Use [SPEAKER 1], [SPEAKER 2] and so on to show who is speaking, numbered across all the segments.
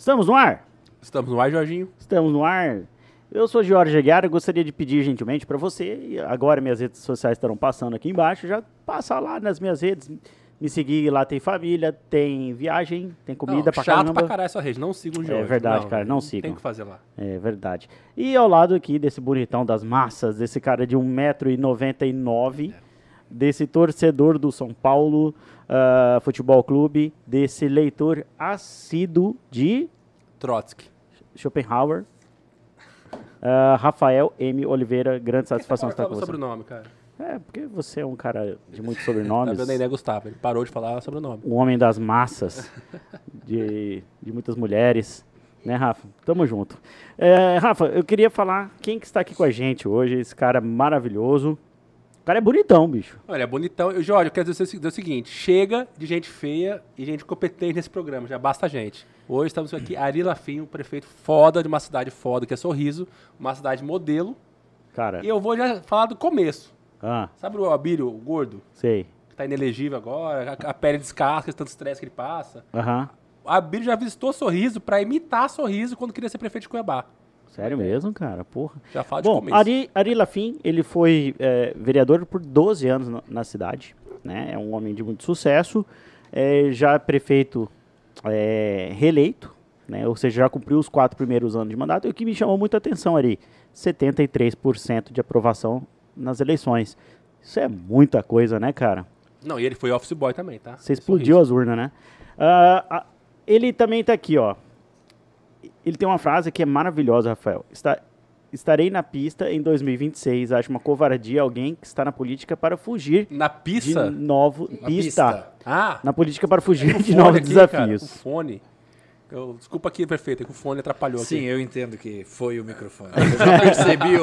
[SPEAKER 1] Estamos no ar?
[SPEAKER 2] Estamos no ar, Jorginho.
[SPEAKER 1] Estamos no ar. Eu sou Jorge Aguiar, eu gostaria de pedir gentilmente para você, e agora minhas redes sociais estarão passando aqui embaixo, já passa lá nas minhas redes, me seguir, lá tem família, tem viagem, tem comida
[SPEAKER 2] não,
[SPEAKER 1] pra
[SPEAKER 2] chato
[SPEAKER 1] caramba.
[SPEAKER 2] pra caralho essa rede, não sigam o Jorge.
[SPEAKER 1] É verdade, cara, não sigam.
[SPEAKER 2] Tem que fazer lá.
[SPEAKER 1] É verdade. E ao lado aqui desse bonitão das massas, desse cara de 1,99m, desse torcedor do São Paulo ah, Futebol Clube, desse leitor assíduo de
[SPEAKER 2] Trotsky.
[SPEAKER 1] Schopenhauer, ah, Rafael M. Oliveira, grande satisfação
[SPEAKER 2] Por que
[SPEAKER 1] estar
[SPEAKER 2] você
[SPEAKER 1] com você.
[SPEAKER 2] sobrenome, cara?
[SPEAKER 1] É, porque você é um cara de muitos
[SPEAKER 2] Tá
[SPEAKER 1] sobrenomes,
[SPEAKER 2] vendo aí, né, Gustavo? Ele parou de falar sobrenome.
[SPEAKER 1] um homem das massas, de, de muitas mulheres. Né, Rafa? Tamo junto. É, Rafa, eu queria falar quem que está aqui com a gente hoje, esse cara maravilhoso. O cara é bonitão, bicho.
[SPEAKER 2] Olha, é bonitão. Eu, Jorge, eu quero dizer o seguinte: chega de gente feia e gente competente nesse programa, já basta gente. Hoje estamos aqui, Ari Lafim, um prefeito foda de uma cidade foda, que é Sorriso, uma cidade modelo.
[SPEAKER 1] Cara,
[SPEAKER 2] E eu vou já falar do começo.
[SPEAKER 1] ah,
[SPEAKER 2] Sabe o Abílio, o gordo,
[SPEAKER 1] sei.
[SPEAKER 2] que tá inelegível agora, a, a pele descasca, tanto estresse que ele passa?
[SPEAKER 1] Aham.
[SPEAKER 2] O Abílio já visitou Sorriso pra imitar Sorriso quando queria ser prefeito de Cuiabá.
[SPEAKER 1] Sério mesmo, cara? Porra.
[SPEAKER 2] Já fala de
[SPEAKER 1] Bom,
[SPEAKER 2] começo.
[SPEAKER 1] Ari, Ari Lafim, ele foi é, vereador por 12 anos na, na cidade, né? É um homem de muito sucesso, é, já prefeito é, reeleito, né? Ou seja, já cumpriu os quatro primeiros anos de mandato. E o que me chamou muita atenção, Ari, 73% de aprovação nas eleições. Isso é muita coisa, né, cara?
[SPEAKER 2] Não, e ele foi office boy também, tá?
[SPEAKER 1] Você explodiu as urnas, né? Ah, ah, ele também tá aqui, ó. Ele tem uma frase que é maravilhosa, Rafael. Está, estarei na pista em 2026. Acho uma covardia alguém que está na política para fugir
[SPEAKER 2] Na
[SPEAKER 1] de
[SPEAKER 2] pista?
[SPEAKER 1] novo
[SPEAKER 3] Na
[SPEAKER 1] pista.
[SPEAKER 3] pista.
[SPEAKER 2] Ah,
[SPEAKER 1] Na política para fugir
[SPEAKER 2] com
[SPEAKER 1] de novos
[SPEAKER 2] aqui,
[SPEAKER 1] desafios.
[SPEAKER 2] Cara, com fone. Eu- desculpa aqui, prefeito, é que o fone atrapalhou
[SPEAKER 3] Sim,
[SPEAKER 2] aqui.
[SPEAKER 3] eu entendo que foi o microfone. Eu já percebi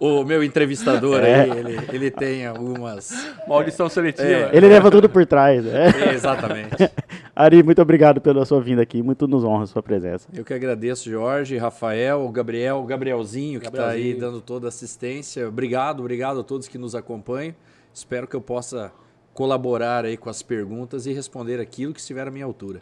[SPEAKER 3] o, o meu entrevistador aí, ele, ele tem algumas.
[SPEAKER 2] Uma audição seletiva.
[SPEAKER 3] É.
[SPEAKER 1] Ele leva tudo por trás. né?
[SPEAKER 3] Exatamente.
[SPEAKER 1] Ari, muito obrigado pela sua vinda aqui. Muito nos honra a sua presença.
[SPEAKER 3] Eu que agradeço, Jorge, Rafael, o Gabriel, o Gabrielzinho, que está aí dando toda a assistência. Obrigado, obrigado a todos que nos acompanham. Espero que eu possa colaborar aí com as perguntas e responder aquilo que estiver à minha altura.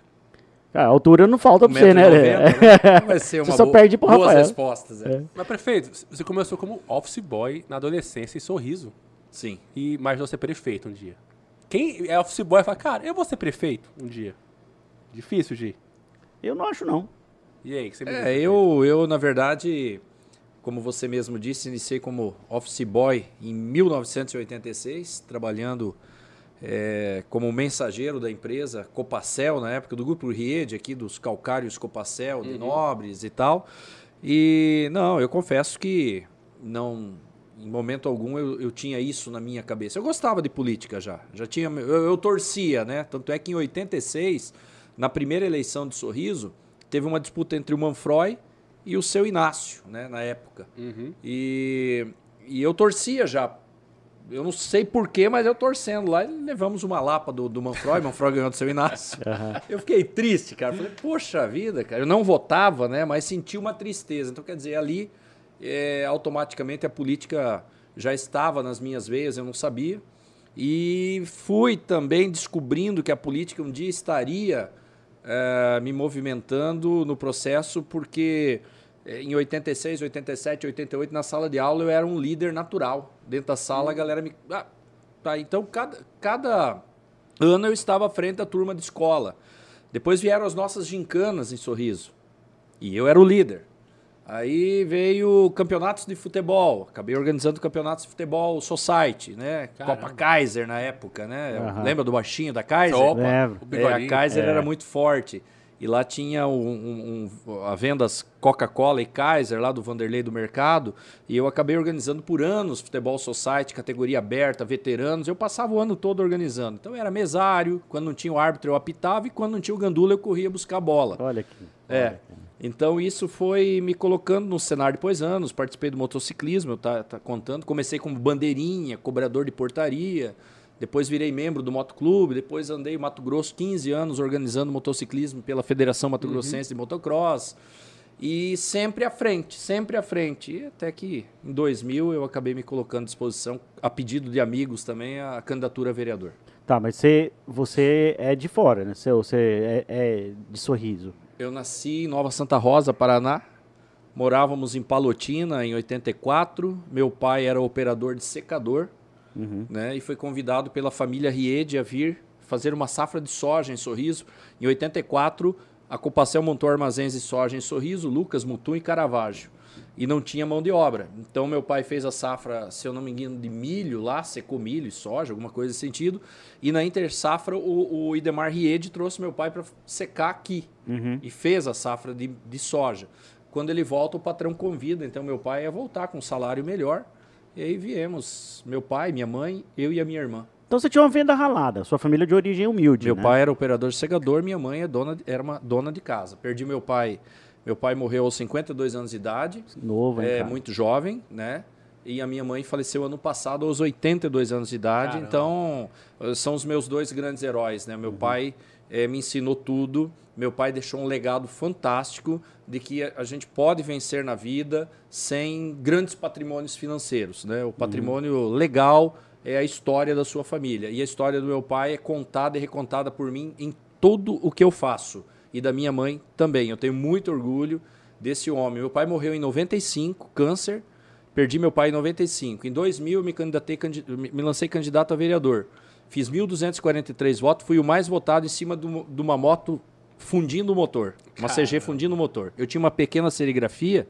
[SPEAKER 1] A altura não falta pra você, né?
[SPEAKER 3] 1,90 né? Vai ser uma
[SPEAKER 1] Você só
[SPEAKER 3] boa-
[SPEAKER 1] perde pro
[SPEAKER 3] boas
[SPEAKER 1] Rafael.
[SPEAKER 3] respostas. é.
[SPEAKER 2] Mas, prefeito, você começou como office boy na adolescência em Sorriso.
[SPEAKER 3] Sim.
[SPEAKER 2] E imaginou ser prefeito um dia. Quem é office boy fala, cara, eu vou ser prefeito um dia. Difícil, Gi.
[SPEAKER 1] Eu não acho, não.
[SPEAKER 2] E aí, que você me
[SPEAKER 3] É, eu, eu, na verdade, como você mesmo disse, iniciei como office boy em 1986, trabalhando é, como mensageiro da empresa Copacel, na época do Grupo Riede, aqui dos calcários Copacel, de Nobres e tal. E, não, eu confesso que não, em momento algum eu, eu tinha isso na minha cabeça. Eu gostava de política já, já tinha, eu, eu torcia, né? Tanto é que em 86, na primeira eleição de Sorriso, teve uma disputa entre o Manfroy e o seu Inácio, né, na época.
[SPEAKER 2] Uhum.
[SPEAKER 3] E, e eu torcia já. Eu não sei porquê, mas eu torcendo lá. E levamos uma lapa do, do Manfroy, Manfroy ganhou do seu Inácio. Eu fiquei triste, cara. Falei, poxa vida, cara. Eu não votava, né? Mas senti uma tristeza. Então, quer dizer, ali é, automaticamente a política já estava nas minhas veias, eu não sabia. E fui também descobrindo que a política um dia estaria eh, me movimentando no processo, porque em 86, 87, 88, na sala de aula eu era um líder natural. Dentro da sala a galera me. Ah, tá, então cada, cada ano eu estava à frente da turma de escola. Depois vieram as nossas gincanas em Sorriso. E eu era o líder. Aí veio campeonatos de futebol. Acabei organizando campeonatos de futebol Society, né?
[SPEAKER 2] Caramba.
[SPEAKER 3] Copa Kaiser na época, né?
[SPEAKER 1] Aham.
[SPEAKER 3] Lembra do baixinho da Kaiser?
[SPEAKER 2] Opa, o
[SPEAKER 3] É, a Kaiser
[SPEAKER 1] É.
[SPEAKER 3] era muito forte. E lá tinha um, um- um- a vendas Coca-Cola e Kaiser, lá do Vanderlei do Mercado. E eu acabei organizando por anos Futebol Society, categoria aberta, veteranos. Eu passava o ano todo organizando. Então era mesário, quando não tinha o árbitro eu apitava e quando não tinha o gandula eu corria buscar a bola.
[SPEAKER 1] Olha aqui.
[SPEAKER 3] É. Então isso foi me colocando no cenário depois anos. Participei do motociclismo, eu tá, tá contando. Comecei como bandeirinha, cobrador de portaria. Depois virei membro do motoclube. Depois andei Mato Grosso 15 anos organizando motociclismo pela Federação Mato Grossense de Motocross. E sempre à frente, sempre à frente. E até que em 2000 eu acabei me colocando à disposição, a pedido de amigos também, a candidatura a vereador.
[SPEAKER 1] Tá, mas você, você é de fora, né? Você, você é, é de sorriso.
[SPEAKER 3] Eu nasci em Nova Santa Rosa, Paraná. Morávamos em Palotina em 84. Meu pai era operador de secador, uhum. né? E foi convidado pela família Riede a vir fazer uma safra de soja em Sorriso. Em 84, a Copacel montou armazéns de soja em Sorriso, Lucas, Mutum e Caravaggio e não tinha mão de obra. Então meu pai fez a safra, se eu não me engano, de milho lá, secou milho e soja, alguma coisa nesse sentido. E na inter safra o, o Idemar Riede trouxe meu pai para secar aqui uhum. e fez a safra de, de soja. Quando ele volta, o patrão convida, então meu pai ia voltar com um salário melhor. E aí viemos, meu pai, minha mãe, eu e a minha irmã.
[SPEAKER 1] Então você tinha uma venda ralada, sua família de origem humilde.
[SPEAKER 3] Meu
[SPEAKER 1] né?
[SPEAKER 3] pai era operador segador, minha mãe é dona, era uma dona de casa. Perdi meu pai meu pai morreu aos 52 anos de idade.
[SPEAKER 1] Novo, hein,
[SPEAKER 3] É,
[SPEAKER 1] cara?
[SPEAKER 3] muito jovem, né? E a minha mãe faleceu ano passado aos 82 anos de idade.
[SPEAKER 2] Caramba.
[SPEAKER 3] Então, eh, são os meus dois grandes heróis, né? Meu
[SPEAKER 1] Uhum.
[SPEAKER 3] pai eh, me ensinou tudo. Meu pai deixou um legado fantástico de que a gente pode vencer na vida sem grandes patrimônios financeiros, né?
[SPEAKER 1] Uhum.
[SPEAKER 3] O patrimônio legal é a história da sua família. E a história do meu pai é contada e recontada por mim em tudo o que eu faço e da minha mãe também. Eu tenho muito orgulho desse homem. Meu pai morreu em 95, câncer. Perdi meu pai em 95. Em 2000 eu me candidatei, candi- me lancei candidato a vereador. Fiz 1.243 votos, fui o mais votado em cima uma- de uma moto fundindo o motor. Uma CG fundindo o motor. Eu tinha uma pequena serigrafia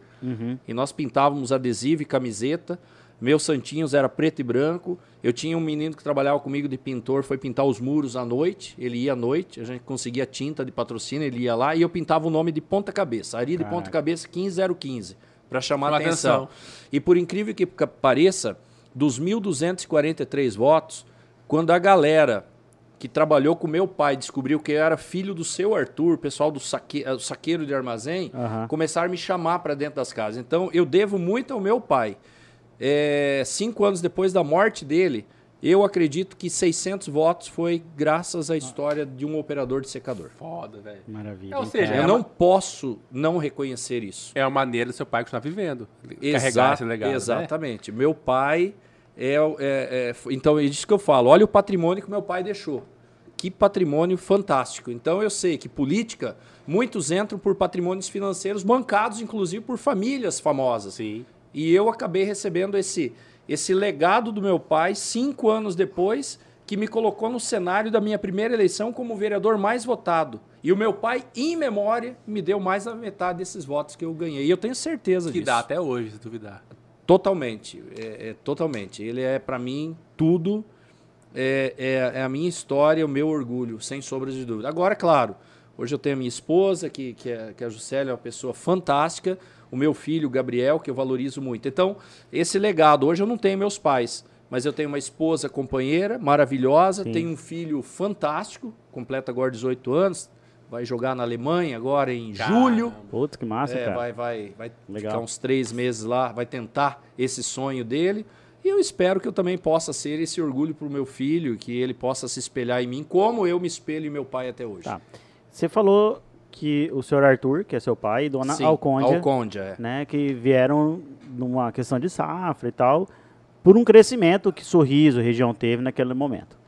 [SPEAKER 3] e nós pintávamos adesivo e camiseta. Meus santinhos era preto e branco. Eu tinha um menino que trabalhava comigo de pintor, foi pintar os muros à noite. Ele ia à noite, a gente conseguia tinta de patrocínio, ele ia lá e eu pintava o nome de ponta cabeça. Ari de ponta cabeça 15015, para chamar
[SPEAKER 2] Chama
[SPEAKER 3] atenção.
[SPEAKER 2] atenção.
[SPEAKER 3] E por incrível que pareça, dos 1.243 votos, quando a galera que trabalhou com meu pai descobriu que eu era filho do seu Arthur, pessoal do saque, eh, saqueiro de armazém,
[SPEAKER 1] Aham.
[SPEAKER 3] começaram a me chamar para dentro das casas. Então eu devo muito ao meu pai. É, cinco anos depois da morte dele, eu acredito que 600 votos foi graças à história de um operador de secador.
[SPEAKER 2] Foda, velho.
[SPEAKER 1] Maravilha.
[SPEAKER 2] É, ou seja?
[SPEAKER 3] Eu
[SPEAKER 2] É
[SPEAKER 3] não
[SPEAKER 2] uma-
[SPEAKER 3] posso não reconhecer isso.
[SPEAKER 2] É uma maneira do seu pai continuar vivendo. Carregar esse legado. Né?
[SPEAKER 3] Exatamente. Meu pai é, é- é- Então, é disso que eu falo. Olha o patrimônio que meu pai deixou. Que patrimônio fantástico. Então, eu sei que política, muitos entram por patrimônios financeiros bancados, inclusive, por famílias famosas.
[SPEAKER 2] Sim.
[SPEAKER 3] E eu acabei recebendo esse, esse legado do meu pai cinco anos depois, que me colocou no cenário da minha primeira eleição como vereador mais votado. E o meu pai, em memória, me deu mais da metade desses votos que eu ganhei. E eu tenho certeza
[SPEAKER 2] Que
[SPEAKER 3] disso.
[SPEAKER 2] dá até hoje, se duvidar.
[SPEAKER 3] Totalmente. É, é, totalmente. Ele é, para mim, tudo. É, é- é a minha história, o meu orgulho, sem sombras de dúvida. Agora, claro, hoje eu tenho a minha esposa, que, que, é, que a Juscelia é uma pessoa fantástica, o meu filho, o Gabriel, que eu valorizo muito. Então, esse legado, hoje eu não tenho meus pais, mas eu tenho uma esposa companheira, maravilhosa,
[SPEAKER 1] Sim.
[SPEAKER 3] tenho um filho fantástico, completa agora 18 anos, vai jogar na Alemanha agora em julho.
[SPEAKER 1] Putz, que massa,
[SPEAKER 3] É,
[SPEAKER 1] cara.
[SPEAKER 3] vai, vai, vai
[SPEAKER 1] Legal.
[SPEAKER 3] ficar uns três meses lá, vai tentar esse sonho dele. E eu espero que eu também possa ser esse orgulho para o meu filho, que ele possa se espelhar em mim, como eu me espelho em meu pai até hoje.
[SPEAKER 1] Tá. Você falou que o senhor Arthur, que é seu pai, e dona
[SPEAKER 3] Sim,
[SPEAKER 1] Alcondia,
[SPEAKER 3] Alcondia, é.
[SPEAKER 1] né, que vieram numa questão de safra e tal, por um crescimento que Sorriso, região teve naquele momento.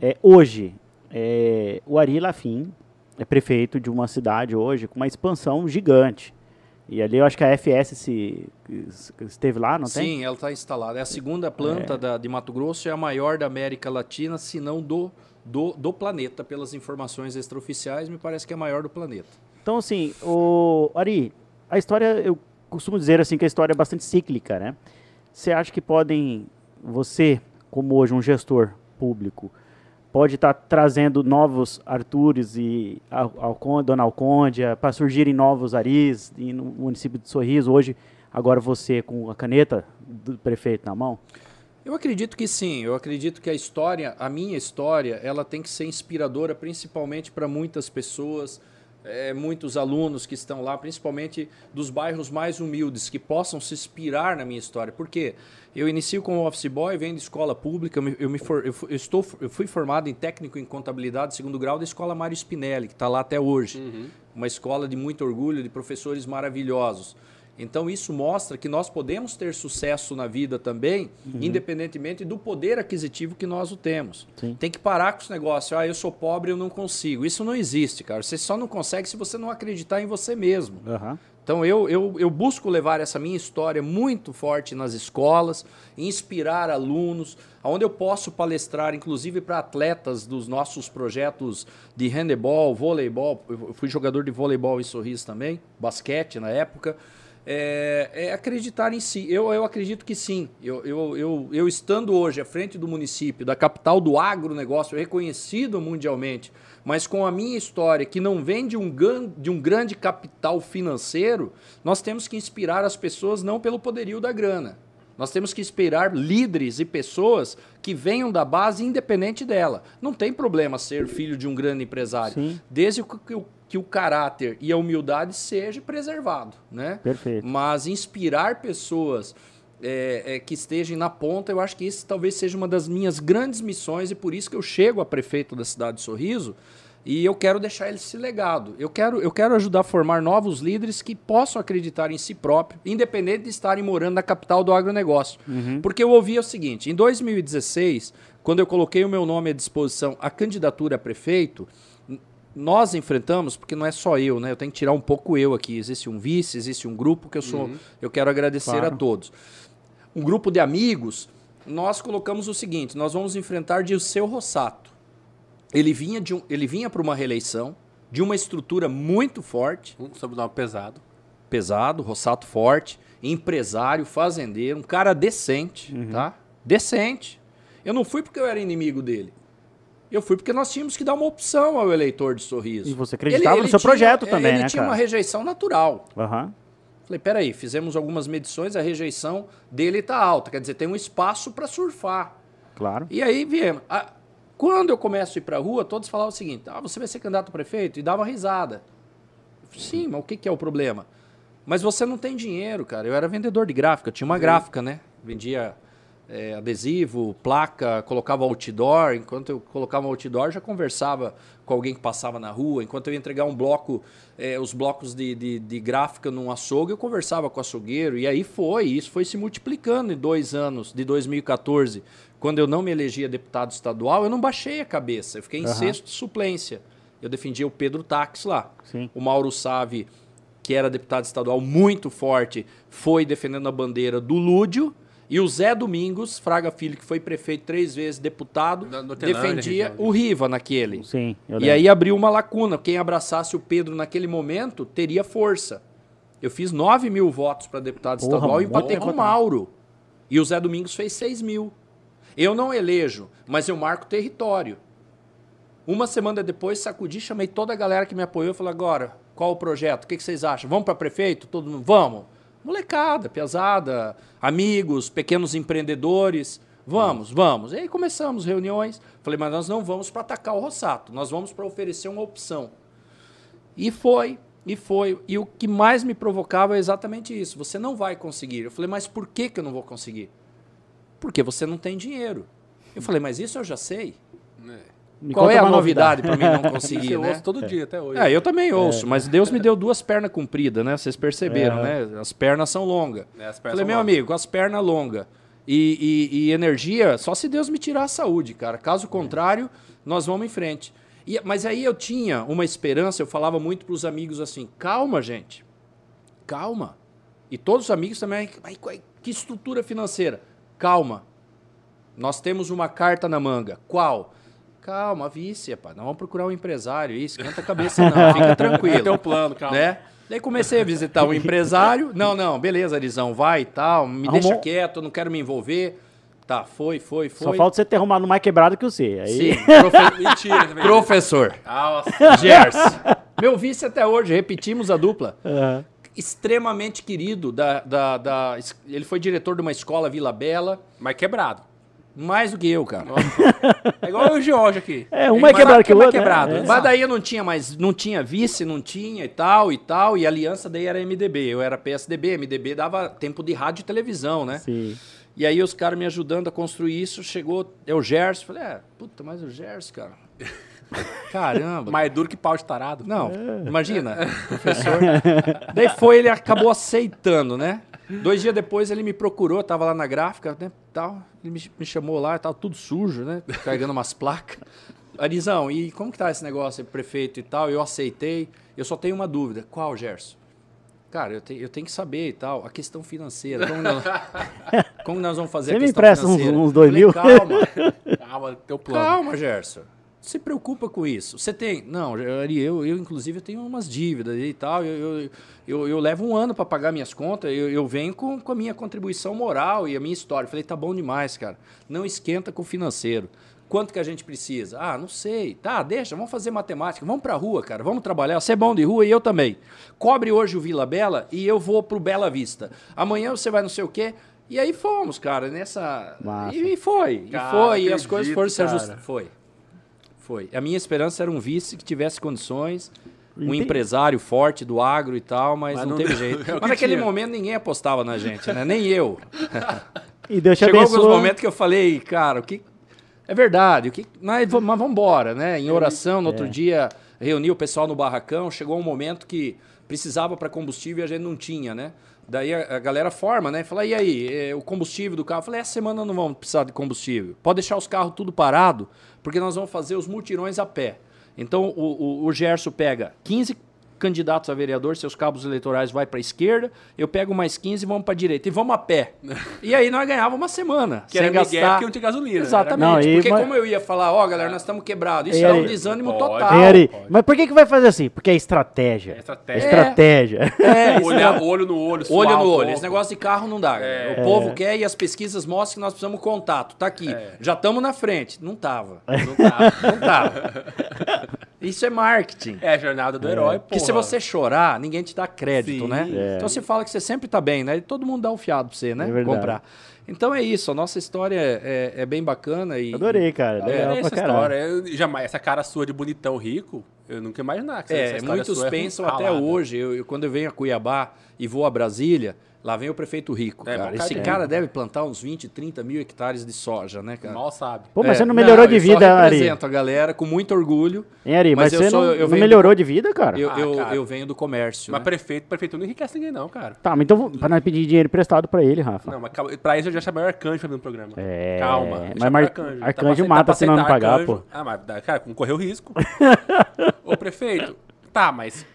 [SPEAKER 1] É, hoje, é, o Ari Lafim é prefeito de uma cidade hoje com uma expansão gigante. E ali eu acho que a FS se, esteve lá, não tem?
[SPEAKER 3] Sim, ela está instalada. É a segunda planta da- de Mato Grosso, é a maior da América Latina, se não do, do, do planeta, pelas informações extraoficiais, me parece que é a maior do planeta.
[SPEAKER 1] Então, assim, o Ari, a história, eu costumo dizer assim que a história é bastante cíclica, né? Você acha que podem, você, como hoje um gestor público, pode estar trazendo novos Artures e Al- Alcon- Dona Alcôndia para surgirem novos Aris e no município de Sorriso, hoje, agora você com a caneta do prefeito na mão?
[SPEAKER 3] Eu acredito que sim. Eu acredito que a história, a minha história, ela tem que ser inspiradora, principalmente para muitas pessoas, eh, muitos alunos que estão lá, principalmente dos bairros mais humildes, que possam se inspirar na minha história. Porque eu inicio como office boy, venho de escola pública, eu, me- for- eu estou, eu fui formado em técnico em contabilidade segundo grau da escola Mário Spinelli, que está lá até hoje. Uma escola de muito orgulho, de professores maravilhosos. Então isso mostra que nós podemos ter sucesso na vida também, uhum. independentemente do poder aquisitivo que nós o temos. Sim. Tem que parar com esse negócio, ah, eu sou pobre, eu não consigo. Isso não existe, cara. Você só não consegue se você não acreditar em você mesmo. Uhum. Então eu, eu, eu busco levar essa minha história muito forte nas escolas, inspirar alunos, onde eu posso palestrar, inclusive para atletas dos nossos projetos de handebol, voleibol. Eu fui jogador de voleibol em Sorriso também, basquete na época é, é, acreditar em si. Eu, eu acredito que sim. Eu, eu, eu, eu, estando hoje à frente do município, da capital do agronegócio, reconhecido mundialmente, mas com a minha história, que não vem de um, de um grande capital financeiro, nós temos que inspirar as pessoas não pelo poderio da grana. Nós temos que inspirar líderes e pessoas que venham da base independente dela. Não tem problema ser filho de um grande empresário, Sim. desde que o que o caráter e a humildade seja preservado, né?
[SPEAKER 1] Perfeito.
[SPEAKER 3] Mas inspirar pessoas é, é, que estejam na ponta, eu acho que isso talvez seja uma das minhas grandes missões e por isso que eu chego a prefeito da cidade de Sorriso e eu quero deixar esse legado. Eu quero, eu quero ajudar a formar novos líderes que possam acreditar em si próprio, independente de estarem morando na capital do agronegócio. Uhum. Porque eu ouvi o seguinte: em 2016, quando eu coloquei o meu nome à disposição a candidatura a prefeito, nós enfrentamos, porque não é só eu, né? Eu tenho que tirar um pouco eu aqui. Existe um vice, existe um grupo que eu sou. Uhum. Eu quero agradecer claro. a todos. Um grupo de amigos, nós colocamos o seguinte: nós vamos enfrentar de seu Rossato. Ele vinha de um, ele vinha para uma reeleição de uma estrutura muito forte.
[SPEAKER 2] Um sobrenome pesado.
[SPEAKER 3] Pesado, Rossato forte, empresário, fazendeiro, um cara decente, uhum. tá? Decente. Eu não fui porque eu era inimigo dele. Eu fui porque nós tínhamos que dar uma opção ao eleitor de sorriso.
[SPEAKER 1] E você acreditava ele, ele no seu tinha, projeto também,
[SPEAKER 3] ele
[SPEAKER 1] né?
[SPEAKER 3] Ele tinha
[SPEAKER 1] cara?
[SPEAKER 3] uma rejeição natural.
[SPEAKER 1] Uhum.
[SPEAKER 3] Falei, peraí, fizemos algumas medições, a rejeição dele está alta. Quer dizer, tem um espaço para surfar.
[SPEAKER 1] Claro.
[SPEAKER 3] E aí viemos. A, quando eu começo a ir para a rua, todos falavam o seguinte: ah, você vai ser candidato a prefeito? E dava risada. Sim, mas o que, que é o problema? Mas você não tem dinheiro, cara. Eu era vendedor de gráfica, tinha uma gráfica, né? Vendia é, adesivo, placa, colocava outdoor. Enquanto eu colocava outdoor, já conversava com alguém que passava na rua. Enquanto eu ia entregar um bloco, é, os blocos de, de, de, gráfica num açougue, eu conversava com o açougueiro. E aí foi, isso foi se multiplicando em dois anos, de 2014. Quando eu não me elegia deputado estadual, eu não baixei a cabeça. Eu fiquei em uhum. sexto de suplência. Eu defendia o Pedro Tax lá.
[SPEAKER 1] Sim.
[SPEAKER 3] O Mauro Save, que era deputado estadual muito forte, foi defendendo a bandeira do Lúdio e o Zé Domingos, Fraga Filho, que foi prefeito três vezes, deputado, defendia o Riva naquele.
[SPEAKER 1] Sim,
[SPEAKER 3] e aí abriu uma lacuna. Quem abraçasse o Pedro naquele momento teria força. Eu fiz 9 mil votos para deputado Porra, estadual e empatei com o Mauro. E o Zé Domingos fez 6 mil. Eu não elejo, mas eu marco território. Uma semana depois, sacudi, chamei toda a galera que me apoiou e falei: agora, qual o projeto? O que, que vocês acham? Vamos para prefeito? Todo mundo? Vamos. Molecada, pesada, amigos, pequenos empreendedores. Vamos, vamos. E aí começamos reuniões. Falei, mas nós não vamos para atacar o Rossato, nós vamos para oferecer uma opção. E foi, e foi. E o que mais me provocava é exatamente isso. Você não vai conseguir. Eu falei, mas por que, que eu não vou conseguir? Porque você não tem dinheiro. Eu falei, mas isso eu já sei. É. Me Qual é a novidade, para mim não conseguir, eu
[SPEAKER 2] né? ouço todo dia, até hoje.
[SPEAKER 3] É, eu também é. ouço, é. mas Deus me deu duas pernas compridas, né? Vocês perceberam, é. né? As pernas são longas. É, pernas Falei, meu longas. amigo, as pernas longas e, e, e, energia, só se Deus me tirar a saúde, cara. Caso contrário, nós vamos em frente. E, mas aí eu tinha uma esperança, eu falava muito para os amigos assim, calma, gente, calma. E todos os amigos também, que estrutura financeira? Calma. Nós temos uma carta na manga. Qual? Calma, vice, rapaz. Não vamos procurar um empresário. Isso, canta a cabeça, não. Fica tranquilo.
[SPEAKER 2] Tem um plano, calma.
[SPEAKER 3] Né? Daí comecei a visitar o um empresário. Não, não, beleza, Arizão, vai e tal. Me Arrumou. deixa quieto, não quero me envolver. Tá, foi, foi, foi.
[SPEAKER 1] Só falta você ter arrumado mais quebrado que você. Aí...
[SPEAKER 3] Sim, profe... Mentira. Professor. Nossa. Gers. Meu vice até hoje, repetimos a dupla. Uhum. Extremamente querido. Da, da, da, Ele foi diretor de uma escola Vila Bela.
[SPEAKER 2] Mas quebrado.
[SPEAKER 3] Mais do que eu, cara.
[SPEAKER 2] É igual o George aqui.
[SPEAKER 1] É, um é mais quebrado que o outro.
[SPEAKER 3] quebrado. Né? Mas daí eu não tinha mais, não tinha vice, não tinha e tal e tal. E a aliança daí era MDB. Eu era PSDB. MDB dava tempo de rádio e televisão, né?
[SPEAKER 1] Sim.
[SPEAKER 3] E aí os caras me ajudando a construir isso. Chegou, é o Gerson. Falei, é, puta, mas o Gerson, cara. caramba.
[SPEAKER 2] Mais duro que pau de tarado.
[SPEAKER 3] Não, imagina, professor. Daí foi, ele acabou aceitando, né? Dois dias depois ele me procurou, tava lá na gráfica, né? Tal, ele me, me chamou lá, tava tudo sujo, né? Carregando umas placas. Arizão, e como que tá esse negócio aí, prefeito e tal? Eu aceitei. Eu só tenho uma dúvida. Qual, Gerson? Cara, eu, te, eu tenho que saber e tal. A questão financeira. Como nós, como nós vamos fazer
[SPEAKER 1] Você
[SPEAKER 3] a
[SPEAKER 1] me
[SPEAKER 3] questão
[SPEAKER 1] empresta uns-
[SPEAKER 3] financeira?
[SPEAKER 1] uns dois
[SPEAKER 3] Falei,
[SPEAKER 1] mil?
[SPEAKER 2] Calma,
[SPEAKER 3] Calma,
[SPEAKER 2] teu plano.
[SPEAKER 3] calma, Gerson. Se preocupa com isso. Você tem. Não, Ari, eu, eu inclusive eu tenho umas dívidas e tal. Eu, eu, eu, eu levo um ano para pagar minhas contas. Eu, eu venho com, com a minha contribuição moral e a minha história. Eu falei, tá bom demais, cara. Não esquenta com o financeiro. Quanto que a gente precisa? Ah, não sei. Tá, deixa, vamos fazer matemática. Vamos pra rua, cara. Vamos trabalhar. Você é bom de rua e eu também. Cobre hoje o Vila Bela e eu vou pro Bela Vista. Amanhã você vai não sei o quê. E aí fomos, cara, nessa.
[SPEAKER 1] Massa.
[SPEAKER 3] E, e foi.
[SPEAKER 2] Cara,
[SPEAKER 3] e foi. E as coisas foram se ajustando. Foi. Foi. A minha esperança era um vice que tivesse condições, um
[SPEAKER 1] Entendi.
[SPEAKER 3] empresário forte do agro e tal, mas,
[SPEAKER 2] Mas
[SPEAKER 3] não,
[SPEAKER 2] não
[SPEAKER 3] teve jeito.
[SPEAKER 2] É
[SPEAKER 3] Mas
[SPEAKER 2] que
[SPEAKER 3] naquele
[SPEAKER 2] tinha.
[SPEAKER 3] momento ninguém apostava na gente, né? Nem eu.
[SPEAKER 1] E Deus te
[SPEAKER 3] Chegou alguns
[SPEAKER 1] abençoe.
[SPEAKER 3] momentos que eu falei, cara, o que. É verdade, o que. Mas, mas vamos embora, né? Em oração, no outro
[SPEAKER 1] É.
[SPEAKER 3] dia, reuni o pessoal no barracão, chegou um momento que precisava para combustível e a gente não tinha, né? Daí a, a galera forma, né? Fala, e aí, é, o combustível do carro? Eu falei, essa semana não vamos precisar de combustível. Pode deixar os carros tudo parado, porque nós vamos fazer os mutirões a pé. Então o, o, o Gerson pega 15 candidatos a vereador, seus cabos eleitorais vai para a esquerda, eu pego mais 15 e vamos para a direita. E vamos a pé. e aí nós ganhávamos uma semana.
[SPEAKER 2] Que era
[SPEAKER 3] sem
[SPEAKER 2] Miguel,
[SPEAKER 3] gastar.
[SPEAKER 2] porque não tinha gasolina. né?
[SPEAKER 3] Exatamente.
[SPEAKER 1] Não, e
[SPEAKER 3] porque
[SPEAKER 1] mas-
[SPEAKER 3] como eu ia falar, ó, galera, nós estamos quebrados. Isso era um desânimo
[SPEAKER 2] Pode.
[SPEAKER 3] total.
[SPEAKER 1] Mas por que, que vai fazer assim? Porque é estratégia.
[SPEAKER 2] É estratégia.
[SPEAKER 1] estratégia.
[SPEAKER 3] É,
[SPEAKER 2] Era...
[SPEAKER 3] isso
[SPEAKER 2] Olhar olho no olho,
[SPEAKER 3] Olho no olho. Esse negócio de carro não dá.
[SPEAKER 2] É.
[SPEAKER 3] O povo quer e as pesquisas mostram que nós precisamos de contato. Tá aqui.
[SPEAKER 2] É.
[SPEAKER 3] Já estamos na frente. Não tava.
[SPEAKER 2] Não tava.
[SPEAKER 3] Não tava. Isso é marketing.
[SPEAKER 2] É a jornada do herói, pô.
[SPEAKER 3] Porque se você chorar, ninguém te dá crédito,
[SPEAKER 2] Sim.
[SPEAKER 3] né?
[SPEAKER 1] É.
[SPEAKER 3] Então você fala que você sempre tá bem, né? E todo mundo dá um fiado pra você, né?
[SPEAKER 1] É verdade.
[SPEAKER 3] Comprar. Então é isso. A nossa história é, é bem bacana. E,
[SPEAKER 1] Adorei, cara.
[SPEAKER 2] É,
[SPEAKER 1] Legal
[SPEAKER 2] essa história. Eu, jamais, essa cara sua de bonitão rico, eu nunca ia imaginar que essa
[SPEAKER 3] É, muitos
[SPEAKER 2] sua é
[SPEAKER 3] pensam
[SPEAKER 2] ralada.
[SPEAKER 3] até hoje. Eu, eu- quando eu venho a Cuiabá e vou a Brasília, lá vem o prefeito rico.
[SPEAKER 2] É,
[SPEAKER 3] cara. Esse
[SPEAKER 2] cara.
[SPEAKER 3] deve plantar uns 20, 30 mil hectares de soja, né, cara?
[SPEAKER 2] Mal sabe.
[SPEAKER 1] Pô, mas
[SPEAKER 3] É,
[SPEAKER 1] você não melhorou de
[SPEAKER 3] eu
[SPEAKER 1] vida,
[SPEAKER 3] só
[SPEAKER 1] Ari.
[SPEAKER 3] represento a galera com muito orgulho.
[SPEAKER 1] Hein, Ari? Mas,
[SPEAKER 3] Mas eu
[SPEAKER 1] você
[SPEAKER 3] sou-
[SPEAKER 1] não,
[SPEAKER 3] eu
[SPEAKER 1] não melhorou de vida, cara?
[SPEAKER 3] Eu,
[SPEAKER 2] Ah,
[SPEAKER 3] eu,
[SPEAKER 2] cara.
[SPEAKER 3] eu venho do comércio.
[SPEAKER 2] Mas
[SPEAKER 3] né?
[SPEAKER 2] prefeito, prefeito não enriquece ninguém, não, cara.
[SPEAKER 1] Tá, mas então vou- pra nós pedir dinheiro emprestado pra ele, Rafa.
[SPEAKER 2] Não, mas calma, pra isso eu já chamei o Arcanjo pra vir no programa.
[SPEAKER 1] É,
[SPEAKER 2] Calma.
[SPEAKER 1] mas Mar-
[SPEAKER 2] Arcanjo. Tá
[SPEAKER 1] Arcanjo mata
[SPEAKER 2] pra
[SPEAKER 1] se não pagar, pô.
[SPEAKER 2] Ah, mas, cara, não correu risco. Ô, prefeito, tá, mas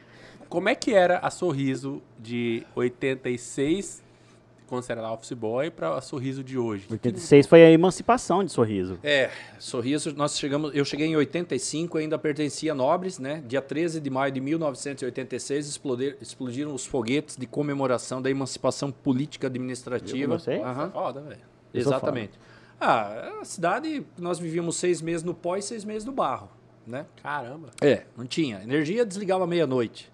[SPEAKER 2] como é que era a Sorriso de 86, quando você era lá office boy, pra a Sorriso de hoje?
[SPEAKER 1] 86 foi a emancipação de Sorriso.
[SPEAKER 3] É, Sorriso, nós chegamos, eu cheguei em 85, ainda pertencia a Nobres, né? Dia 13 de maio de 1986 explodir- explodiram os foguetes de comemoração da emancipação política administrativa.
[SPEAKER 1] Eu gostei.
[SPEAKER 3] Aham,
[SPEAKER 2] Foda, velho.
[SPEAKER 3] Exatamente. Ah, a cidade, nós vivíamos seis meses no pó e seis meses no barro, né?
[SPEAKER 2] Caramba.
[SPEAKER 3] É, não tinha. Energia desligava meia-noite.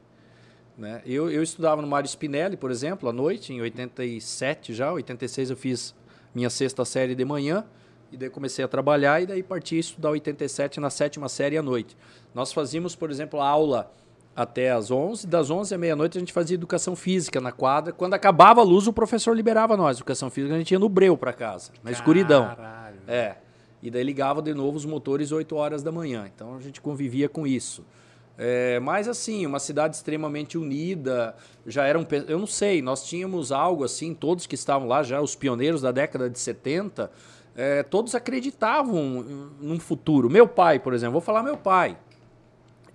[SPEAKER 3] Né? Eu, eu estudava no Mário Spinelli, por exemplo, à noite, em 87 já, 86 eu fiz minha sexta série de manhã, e daí comecei a trabalhar, e daí parti estudar 87 na sétima série à noite. Nós fazíamos, por exemplo, a aula até às 11, das 11 à meia-noite a gente fazia educação física na quadra. Quando acabava a luz, o professor liberava nós. Educação física a gente ia no breu para casa, na escuridão.
[SPEAKER 2] Caralho.
[SPEAKER 3] É. E daí ligava de novo os motores 8 horas da manhã. Então a gente convivia com isso. É, mas assim, uma cidade extremamente unida, já eram, eu não sei, nós tínhamos algo assim, todos que estavam lá já, os pioneiros da década de 70, é, todos acreditavam num futuro. Meu pai, por exemplo, vou falar meu pai.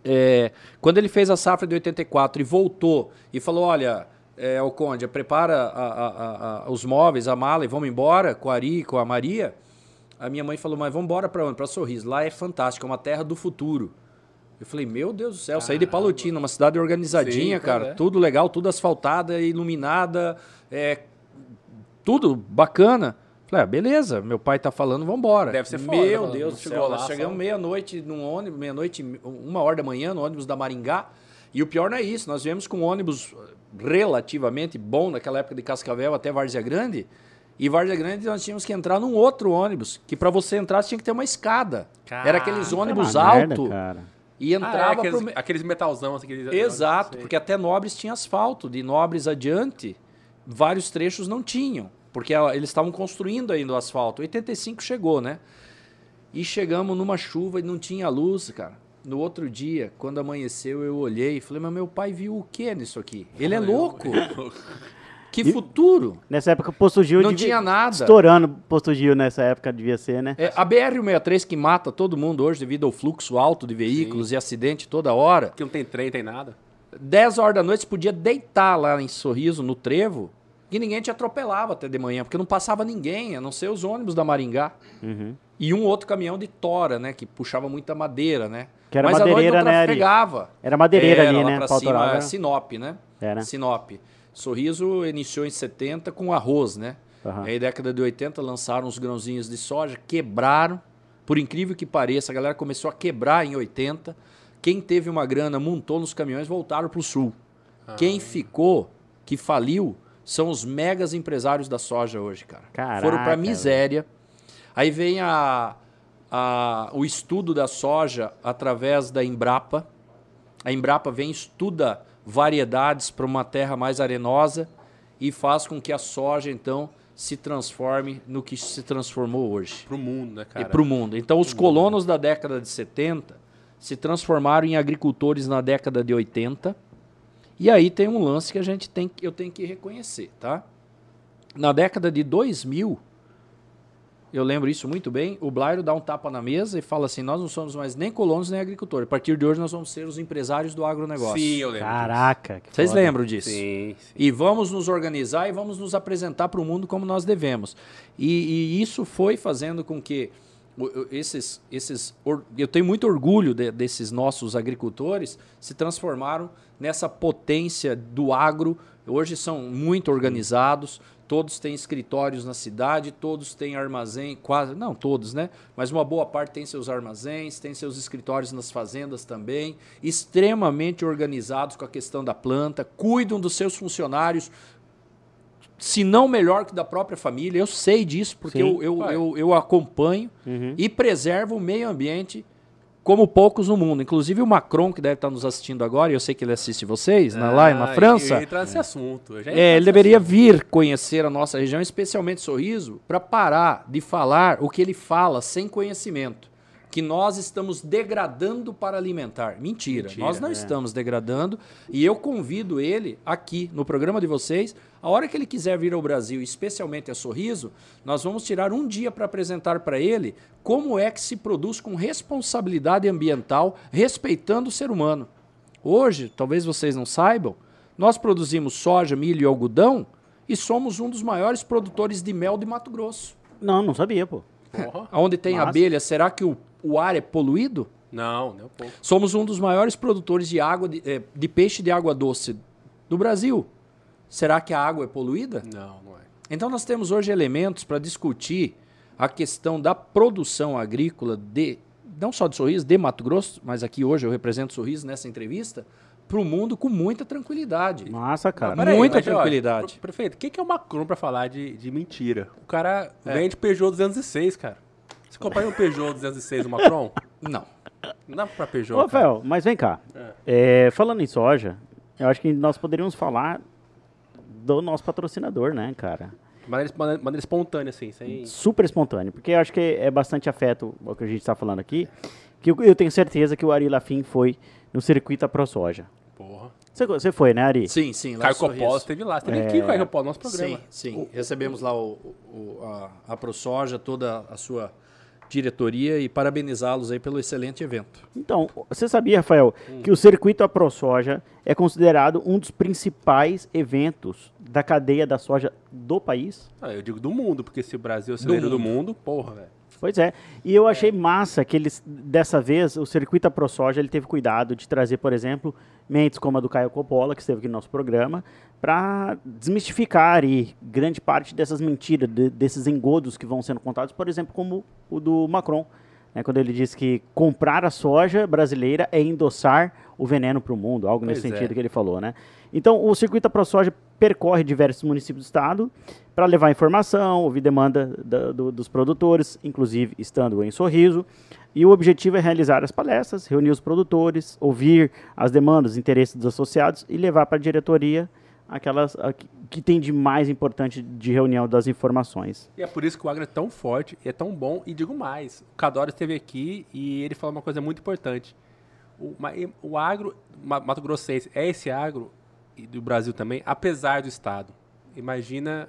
[SPEAKER 3] É, quando ele fez a safra de 84 e voltou e falou: Olha, é, o Conde, prepara a- a- a- os móveis, a mala e vamos embora com a Ari com a Maria. A minha mãe falou: Mas vamos embora para onde? Para Sorriso. Lá é fantástico, é uma terra do futuro. Eu falei: Meu Deus do céu, saí de Palotina, uma cidade organizadinha,
[SPEAKER 2] Sim,
[SPEAKER 3] cara,
[SPEAKER 2] é.
[SPEAKER 3] tudo legal, tudo asfaltada, iluminada, é, tudo bacana. Falei, ah, beleza, meu pai tá falando, vamos embora.
[SPEAKER 2] Deve ser foda,
[SPEAKER 3] Meu? Deus do céu,
[SPEAKER 2] lá,
[SPEAKER 3] chegamos meia-noite num ônibus, meia-noite, uma hora da manhã, no ônibus da Maringá. E o pior não é isso, nós viemos com um ônibus relativamente bom naquela época de Cascavel até Várzea Grande. E Várzea Grande nós tínhamos que entrar num outro ônibus, que para você entrar você tinha que ter uma escada. Era aqueles ônibus
[SPEAKER 1] merda,
[SPEAKER 3] alto
[SPEAKER 1] cara.
[SPEAKER 3] e
[SPEAKER 2] Ah, é,
[SPEAKER 3] entrava
[SPEAKER 2] aqueles,
[SPEAKER 3] pro
[SPEAKER 2] aqueles metalzão. assim, Aqueles,
[SPEAKER 3] Exato, porque até Nobres tinha asfalto, de Nobres adiante, vários trechos não tinham, porque eles estavam construindo ainda o asfalto. 85 chegou, né? E chegamos numa chuva e não tinha luz, cara. No outro dia, quando amanheceu, eu olhei e falei, mas meu pai viu o que nisso aqui? Ele é louco. Que
[SPEAKER 1] E-
[SPEAKER 3] futuro.
[SPEAKER 1] Nessa época, o Posto Gil...
[SPEAKER 3] Não
[SPEAKER 1] devia-
[SPEAKER 3] tinha nada.
[SPEAKER 1] Estourando o Posto Gil nessa época, devia ser, né?
[SPEAKER 3] É, a BR-163 que mata todo mundo hoje devido ao fluxo alto de veículos e acidente toda hora.
[SPEAKER 2] Que não tem trem, tem nada.
[SPEAKER 3] 10 horas da noite você podia deitar lá em Sorriso, no trevo, e ninguém te atropelava até de manhã, porque não passava ninguém, a não ser os ônibus da Maringá.
[SPEAKER 1] Uhum.
[SPEAKER 3] E um outro caminhão de tora, né? Que puxava muita madeira, né?
[SPEAKER 1] Que era
[SPEAKER 3] Mas à noite
[SPEAKER 1] madeireira,
[SPEAKER 3] não
[SPEAKER 1] né. Era madeireira
[SPEAKER 3] Era,
[SPEAKER 1] ali,
[SPEAKER 3] lá
[SPEAKER 1] né?
[SPEAKER 3] Pra cima,
[SPEAKER 1] Autorama.
[SPEAKER 3] é Sinop, né?
[SPEAKER 1] Era.
[SPEAKER 3] Sinop. Sorriso iniciou em 70 com arroz, né?
[SPEAKER 1] Aham.
[SPEAKER 3] Aí, década de 80, lançaram os grãozinhos de soja, quebraram. Por incrível que pareça, a galera começou a quebrar em 80. Quem teve uma grana, montou nos caminhões, voltaram para o sul. Quem ficou, que faliu, são os megas empresários da soja hoje, cara.
[SPEAKER 1] Caraca,
[SPEAKER 3] Foram para miséria. Aí vem a, a- o estudo da soja através da Embrapa. A Embrapa vem e estuda variedades para uma terra mais arenosa e faz com que a soja, então, se transforme no que se transformou hoje
[SPEAKER 2] Pro mundo, né, cara?
[SPEAKER 3] e para o mundo. Então, os colonos da década de 70 se transformaram em agricultores na década de 80. E aí tem um lance que a gente tem, que- eu tenho que reconhecer, tá? Na década de 2000, eu lembro isso muito bem, o Blairo dá um tapa na mesa e fala assim, nós não somos mais nem colonos nem agricultores. A partir de hoje nós vamos ser os empresários do agronegócio.
[SPEAKER 2] Sim, eu lembro.
[SPEAKER 1] Caraca. que
[SPEAKER 3] Vocês
[SPEAKER 1] foda.
[SPEAKER 3] lembram
[SPEAKER 2] disso. Sim, sim.
[SPEAKER 3] E vamos nos organizar e vamos nos apresentar para o mundo como nós devemos. E, e isso foi fazendo com que esses, esses eu tenho muito orgulho de- desses nossos agricultores se transformaram nessa potência do agro. Hoje são muito organizados, todos têm escritórios na cidade, todos têm armazém, quase, não todos, né? Mas uma boa parte tem seus armazéns, tem seus escritórios nas fazendas também, extremamente organizados com a questão da planta, cuidam dos seus funcionários, se não melhor que da própria família. Eu sei disso, porque
[SPEAKER 1] Sim.
[SPEAKER 3] eu, eu, eu, eu acompanho
[SPEAKER 1] Uhum.
[SPEAKER 3] e preservo o meio ambiente como poucos no mundo. Inclusive o Macron, que deve estar nos assistindo agora, e eu sei que ele assiste vocês, na, lá na
[SPEAKER 2] Ah,
[SPEAKER 3] França.
[SPEAKER 2] Eu entrar nesse assunto.
[SPEAKER 3] É, ele
[SPEAKER 2] nesse
[SPEAKER 3] deveria
[SPEAKER 2] assunto.
[SPEAKER 3] vir conhecer a nossa região, especialmente Sorriso, para parar de falar o que ele fala sem conhecimento. Que nós estamos degradando para alimentar. Mentira,
[SPEAKER 2] Mentira,
[SPEAKER 3] nós não
[SPEAKER 1] é.
[SPEAKER 3] estamos degradando. E eu convido ele aqui no programa de vocês, a hora que ele quiser vir ao Brasil, especialmente a Sorriso, nós vamos tirar um dia para apresentar para ele como é que se produz com responsabilidade ambiental, respeitando o ser humano. Hoje, talvez vocês não saibam, nós produzimos soja, milho e algodão e somos um dos maiores produtores de mel de Mato Grosso.
[SPEAKER 1] Não, não sabia, pô.
[SPEAKER 2] Porra.
[SPEAKER 3] Onde tem
[SPEAKER 1] Massa.
[SPEAKER 3] abelha, será que o, o ar é poluído?
[SPEAKER 2] Não, nem um pouco.
[SPEAKER 3] Somos um dos maiores produtores de água de, eh, de peixe de água doce do Brasil. Será que a água é poluída?
[SPEAKER 2] Não, não é.
[SPEAKER 3] Então nós temos hoje elementos para discutir a questão da produção agrícola de não só de Sorriso, de Mato Grosso, mas aqui hoje eu represento Sorriso nessa entrevista, para o mundo com muita tranquilidade.
[SPEAKER 1] Massa, cara.
[SPEAKER 3] Peraí, Muita
[SPEAKER 2] mas, olha,
[SPEAKER 3] tranquilidade.
[SPEAKER 2] pre- prefeito, o que, que é o Macron pra falar de, de mentira? O cara
[SPEAKER 3] É.
[SPEAKER 2] vende Peugeot 206, cara. Você comprar um Peugeot 206 do Macron?
[SPEAKER 3] Não.
[SPEAKER 2] Não dá pra Peugeot.
[SPEAKER 1] Ô,
[SPEAKER 2] cara.
[SPEAKER 1] Rafael, mas vem cá. É, falando em soja, eu acho que nós poderíamos falar do nosso patrocinador, né, cara?
[SPEAKER 2] Maneira, maneira, maneira espontânea, assim, sem.
[SPEAKER 1] Super espontâneo, porque eu acho que é bastante afeto ao que a gente está falando aqui, que eu, eu tenho certeza que o Ari Lafim foi no circuito ProSoja.
[SPEAKER 2] Porra.
[SPEAKER 1] Você, você foi, né, Ari?
[SPEAKER 3] Sim, sim. Lá
[SPEAKER 2] Caio. Coppola esteve lá. Esteve
[SPEAKER 1] É.
[SPEAKER 2] aqui com o Caio Coppola, nosso programa.
[SPEAKER 3] Sim, sim. Recebemos lá o, o- a, a ProSoja, toda a sua diretoria e parabenizá-los aí pelo excelente evento.
[SPEAKER 1] Então, você sabia, Rafael,
[SPEAKER 2] Hum.
[SPEAKER 1] que o circuito ProSoja é considerado um dos principais eventos da cadeia da soja do país?
[SPEAKER 2] Ah, eu digo do mundo, porque se o Brasil é o celeiro do mundo, porra, velho.
[SPEAKER 1] Pois é. E eu achei massa que eles, dessa vez, o circuito ProSoja, ele teve cuidado de trazer, por exemplo, mentes como a do Caio Coppola, que esteve aqui no nosso programa, para desmistificar e grande parte dessas mentiras, de- desses engodos que vão sendo contados, por exemplo, como o do Macron, né, quando ele disse que comprar a soja brasileira é endossar o veneno para o mundo, algo nesse
[SPEAKER 2] Pois é.
[SPEAKER 1] sentido que ele falou, né? Então, o circuito ProSoja percorre diversos municípios do estado para levar informação, ouvir demanda da- do- dos produtores, inclusive estando em Sorriso. E o objetivo é realizar as palestras, reunir os produtores, ouvir as demandas, os interesses dos associados e levar para a diretoria aquelas a que- tem de mais importante de reunião das informações.
[SPEAKER 2] E é por isso que o agro é tão forte e é tão bom. E digo mais, o Cadoro esteve aqui e ele falou uma coisa muito importante. O, o agro Mato Grossense é esse agro e do Brasil também, apesar do Estado. Imagina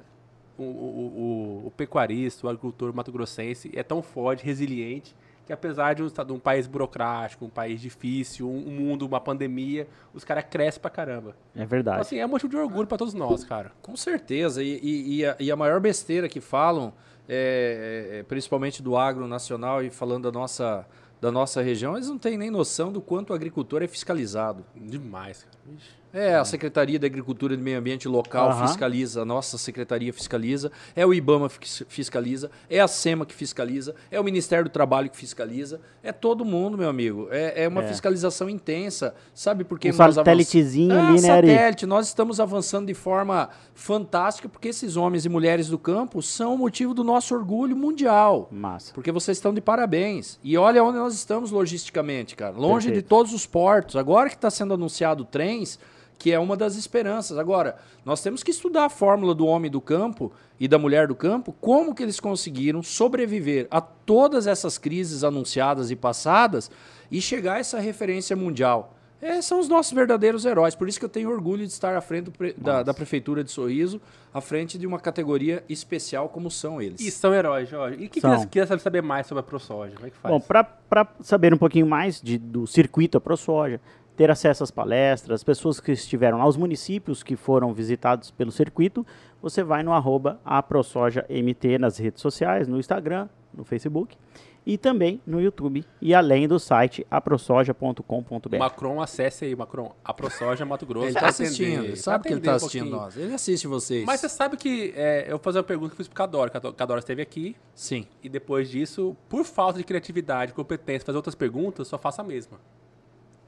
[SPEAKER 2] o, o, o, o pecuarista, o agricultor mato-grossense é tão forte, resiliente, que apesar de um, de um país burocrático, um país difícil, um, um mundo, uma pandemia, os caras crescem pra caramba.
[SPEAKER 1] É verdade. Então,
[SPEAKER 2] assim, é um motivo de orgulho para todos nós, cara.
[SPEAKER 3] Com certeza. E, e, e, a, e a, maior besteira que falam, é, é, é, principalmente do agro nacional e falando da nossa, da nossa região, eles não têm nem noção do quanto o agricultor é fiscalizado.
[SPEAKER 2] Demais, cara. Ixi.
[SPEAKER 3] É, a Secretaria da Agricultura e do Meio Ambiente local uhum. fiscaliza, a nossa secretaria fiscaliza, é o IBAMA que fiscaliza, é a SEMA que fiscaliza, é o Ministério do Trabalho que fiscaliza, é todo mundo, meu amigo. É, é uma é. fiscalização intensa. Sabe por que
[SPEAKER 1] um nós satélitezinho
[SPEAKER 3] avanç...
[SPEAKER 1] ali, é, né,
[SPEAKER 3] satélite. Nós estamos avançando de forma fantástica porque esses homens e mulheres do campo são o motivo do nosso orgulho mundial.
[SPEAKER 1] Massa.
[SPEAKER 3] Porque vocês estão de parabéns. E olha onde nós estamos logisticamente, cara. Longe Perfeito. de todos os portos. Agora que está sendo anunciado trens que é uma das esperanças. Agora, nós temos que estudar a fórmula do homem do campo e da mulher do campo, como que eles conseguiram sobreviver a todas essas crises anunciadas e passadas e chegar a essa referência mundial. É, são os nossos verdadeiros heróis. Por isso que eu tenho orgulho de estar à frente da, da, Prefeitura de Sorriso, à frente de uma categoria especial como são eles.
[SPEAKER 2] E são heróis, Jorge. E o que queria saber mais sobre a ProSoja? Como é que faz?
[SPEAKER 1] Bom, para saber um pouquinho mais de, do circuito a ProSoja, ter acesso às palestras, pessoas que estiveram lá, os municípios que foram visitados pelo circuito, você vai no arroba aprosojamt nas redes sociais, no Instagram, no Facebook e também no YouTube e além do site aprosoja.com.br.
[SPEAKER 2] Macron, acesse aí, Macron, Aprosoja Mato Grosso.
[SPEAKER 3] Ele está assistindo, ele sabe que ele está assistindo um nós. Ele assiste vocês.
[SPEAKER 2] Mas você sabe que é, eu vou fazer uma pergunta que eu fiz pro Cadora. Cadora esteve aqui.
[SPEAKER 3] Sim.
[SPEAKER 2] E depois disso, por falta de criatividade, competência, fazer outras perguntas, só faça a mesma.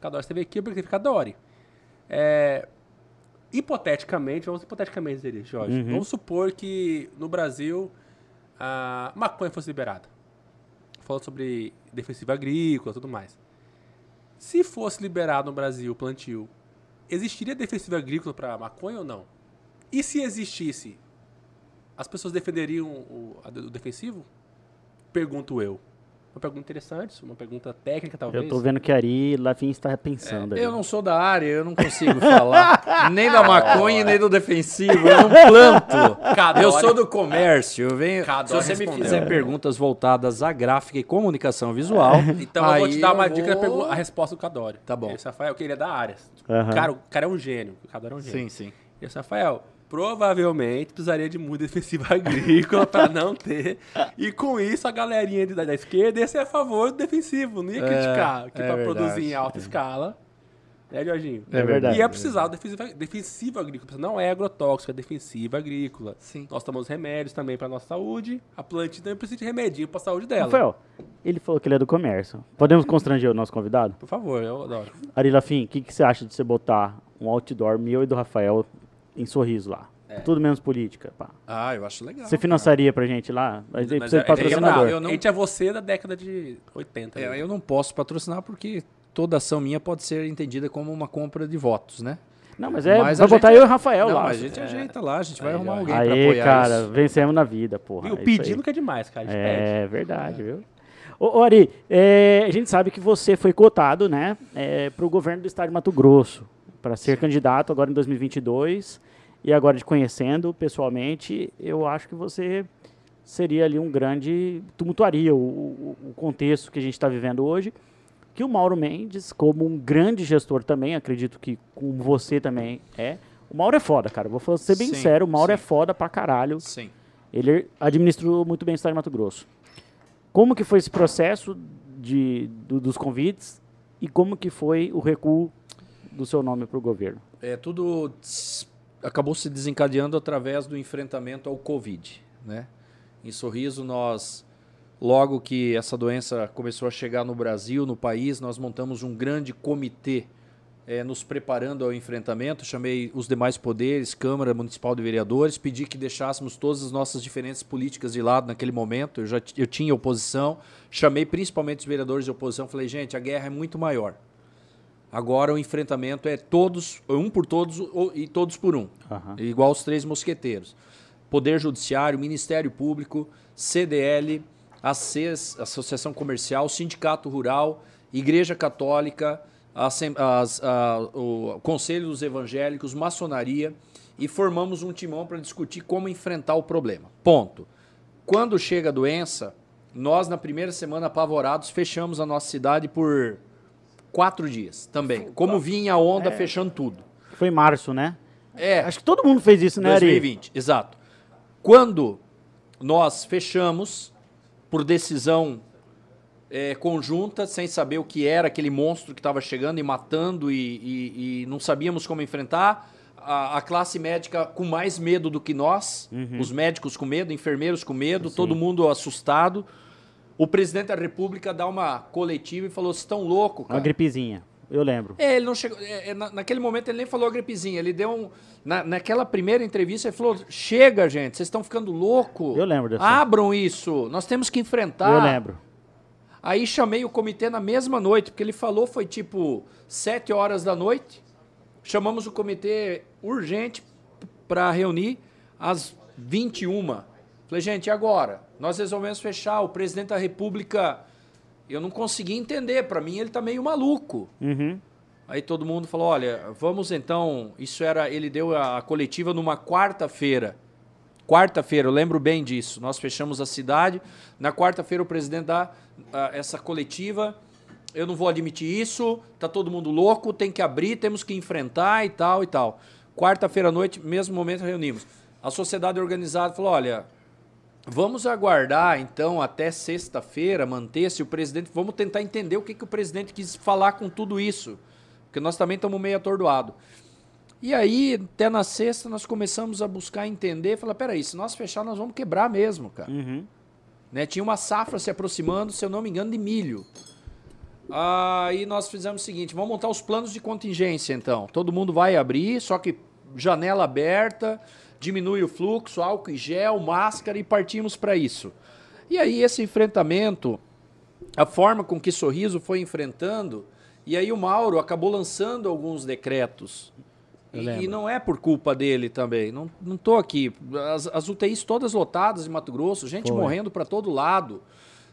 [SPEAKER 2] Cadore. Você veio aqui porque Cadore. É, hipoteticamente, vamos hipoteticamente dizer Jorge. Uhum. Vamos supor que no Brasil a maconha fosse liberada. Falando sobre defensiva agrícola e tudo mais. Se fosse liberado no Brasil o plantio, existiria defensiva agrícola para maconha ou não? E se existisse, as pessoas defenderiam o, o defensivo? Pergunto eu. Uma pergunta interessante, uma pergunta técnica, talvez.
[SPEAKER 1] Eu tô vendo que a Ari Lafin está pensando.
[SPEAKER 3] É, eu não sou da área, eu não consigo falar nem da maconha, nem do defensivo. Eu não planto. Cadore. Eu sou do comércio. Eu venho, se você me fizer perguntas voltadas à gráfica e comunicação visual.
[SPEAKER 2] então eu vou te dar uma dica vou... a resposta do Cadore.
[SPEAKER 3] Tá bom.
[SPEAKER 2] Esse Rafael, que ele é da área. Uhum. Cara, o cara é um gênio. O Cadore é um gênio.
[SPEAKER 3] Sim, sim.
[SPEAKER 2] Esse Rafael, provavelmente precisaria de muita defensiva agrícola para não ter. E com isso, a galerinha da, da esquerda ia ser a favor do defensivo, não ia é, criticar, que é para produzir em alta é. escala. Né, Jorginho?
[SPEAKER 1] É verdade.
[SPEAKER 2] Ia precisar do defensiva, defensiva agrícola. Não é agrotóxico, é defensiva agrícola.
[SPEAKER 3] Sim.
[SPEAKER 2] Nós tomamos remédios também para nossa saúde. A planta também precisa de remedinho para a saúde dela.
[SPEAKER 1] Rafael, ele falou que ele é do comércio. Podemos constranger o nosso convidado?
[SPEAKER 2] Por favor, eu adoro.
[SPEAKER 1] Ari Lafim, o que, que você acha de você botar um outdoor meu e do Rafael em sorriso lá? É. Tudo menos política. Pá.
[SPEAKER 3] Ah, eu acho legal.
[SPEAKER 1] Você financiaria cara. pra gente lá?
[SPEAKER 2] Mas, mas precisa de é, patrocinador. Eu não, a gente é você da década de 80.
[SPEAKER 3] É, eu não posso patrocinar porque toda ação minha pode ser entendida como uma compra de votos, né?
[SPEAKER 1] Não, mas é mas botar eu e o Rafael
[SPEAKER 3] não,
[SPEAKER 1] lá.
[SPEAKER 3] Mas a gente é. ajeita lá, a gente vai arrumar alguém
[SPEAKER 1] Aí,
[SPEAKER 3] pra apoiar
[SPEAKER 1] cara,
[SPEAKER 3] isso.
[SPEAKER 1] vencemos na vida, porra.
[SPEAKER 2] Viu, é pedindo que é demais, cara.
[SPEAKER 1] É pede. verdade, viu? Ô, Ari, é, a gente sabe que você foi cotado, né, é, para o governo do estado de Mato Grosso, para ser candidato agora em 2022. E agora, te conhecendo pessoalmente, eu acho que você seria ali um grande. tumultuaria o, o, o contexto que a gente está vivendo hoje. Que o Mauro Mendes, como um grande gestor também, acredito que como você também é. O Mauro é foda, cara. Vou ser bem sim, sério, o Mauro sim. é foda pra caralho.
[SPEAKER 3] Sim.
[SPEAKER 1] Ele administrou muito bem o estado de Mato Grosso. Como que foi esse processo de, do, dos convites e como que foi o recuo do seu nome para o governo?
[SPEAKER 3] É tudo acabou se desencadeando através do enfrentamento ao Covid. Né? Em Sorriso, nós, logo que essa doença começou a chegar no Brasil, no país, nós montamos um grande comitê é, nos preparando ao enfrentamento. Chamei os demais poderes, Câmara Municipal de Vereadores, pedi que deixássemos todas as nossas diferenças políticas de lado naquele momento. Eu já eu tinha oposição, chamei principalmente os vereadores de oposição, falei, gente, a guerra é muito maior. Agora o enfrentamento é todos, um por todos e todos por um. Uhum. Igual os três mosqueteiros. Poder Judiciário, Ministério Público, CDL, ACES, Associação Comercial, Sindicato Rural, Igreja Católica, as, as, a, o Conselho dos Evangélicos, maçonaria, e formamos um timão para discutir como enfrentar o problema. Ponto. Quando chega a doença, nós, na primeira semana, apavorados, fechamos a nossa cidade por quatro dias também. Como vinha a onda
[SPEAKER 1] É.
[SPEAKER 3] fechando tudo.
[SPEAKER 1] Foi em março, né?
[SPEAKER 3] É,
[SPEAKER 1] Acho que todo mundo fez isso, né, Ari?
[SPEAKER 3] 2020, exato. Quando nós fechamos, por decisão é, conjunta, sem saber o que era aquele monstro que estava chegando e matando e, e- e não sabíamos como enfrentar, a, a classe médica com mais medo do que nós, os médicos com medo, enfermeiros com medo, todo mundo assustado. O presidente da República dá uma coletiva e falou: vocês estão loucos,
[SPEAKER 1] Uma
[SPEAKER 3] cara.
[SPEAKER 1] gripezinha. Eu lembro.
[SPEAKER 3] É, ele não chegou. é, é, na- naquele momento ele nem falou gripezinha. Ele deu um. na- naquela primeira entrevista, ele falou: chega, gente, vocês estão ficando louco.
[SPEAKER 1] Eu lembro dessa.
[SPEAKER 3] Abram isso. Nós temos que enfrentar.
[SPEAKER 1] Eu lembro.
[SPEAKER 3] Aí chamei o comitê na mesma noite, porque ele falou foi tipo 7 horas da noite. Chamamos o comitê urgente para reunir às 21. Falei, gente, e agora? Nós resolvemos fechar. O presidente da República, eu não consegui entender. Para mim, ele tá meio maluco.
[SPEAKER 1] Uhum.
[SPEAKER 3] Aí todo mundo falou: olha, vamos então. Isso era. Ele deu a, a coletiva numa quarta-feira. Quarta-feira, eu lembro bem disso. Nós fechamos a cidade. Na quarta-feira, o presidente dá ah, essa coletiva. Eu não vou admitir isso. Tá todo mundo louco. Tem que abrir, temos que enfrentar e tal e tal. Quarta-feira à noite, mesmo momento, reunimos. A sociedade organizada falou: olha, Vamos aguardar, então, até sexta-feira, manter-se o presidente. Vamos tentar entender o que, que o presidente quis falar com tudo isso. Porque nós também estamos meio atordoados. E aí, até na sexta, nós começamos a buscar entender. Falar, peraí, se nós fechar, nós vamos quebrar mesmo, cara.
[SPEAKER 1] Uhum.
[SPEAKER 3] Né? Tinha uma safra se aproximando, se eu não me engano, de milho. Aí nós fizemos o seguinte: vamos montar os planos de contingência, então. Todo mundo vai abrir, só que janela aberta, diminui o fluxo, álcool e gel, máscara e partimos para isso. E aí esse enfrentamento, a forma com que Sorriso foi enfrentando, e aí o Mauro acabou lançando alguns decretos. E, e não é por culpa dele também. Não, não tô aqui. As, as UTIs todas lotadas em Mato Grosso, gente
[SPEAKER 1] Foi.
[SPEAKER 3] morrendo para todo lado,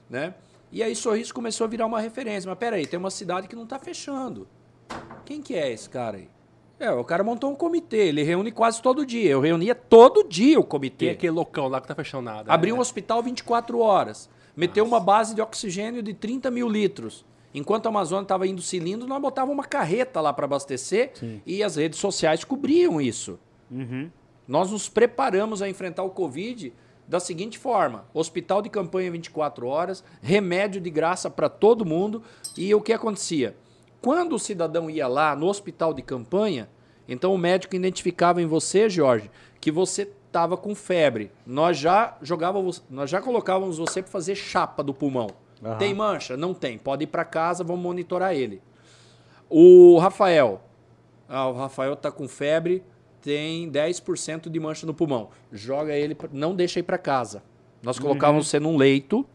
[SPEAKER 3] né? E aí Sorriso começou a virar uma referência. Mas peraí, tem uma cidade que não está fechando. Quem que é esse cara aí? É, o cara montou um comitê, ele reúne quase todo dia. Eu reunia todo dia o comitê.
[SPEAKER 2] Tem aquele loucão lá que tá fechando nada.
[SPEAKER 3] Abriu um
[SPEAKER 2] né?
[SPEAKER 3] hospital 24 horas. Meteu uma base de oxigênio de 30 mil litros. Enquanto a Amazônia estava indo cilindro, nós botávamos uma carreta lá para abastecer e as redes sociais cobriam isso.
[SPEAKER 1] Uhum.
[SPEAKER 3] Nós nos preparamos a enfrentar o Covid da seguinte forma: hospital de campanha 24 horas, remédio de graça para todo mundo. E o que acontecia? Quando o cidadão ia lá no hospital de campanha, então o médico identificava em você, Jorge, que você estava com febre. Nós já jogávamos, nós já colocávamos você para fazer chapa do pulmão.
[SPEAKER 1] Aham.
[SPEAKER 3] Tem mancha? Não tem. Pode ir para casa, vamos monitorar ele. O Rafael. Ah, o Rafael tá com febre, tem 10% de mancha no pulmão. Joga ele, pra- não deixa ir para casa. Nós colocávamos você num leito,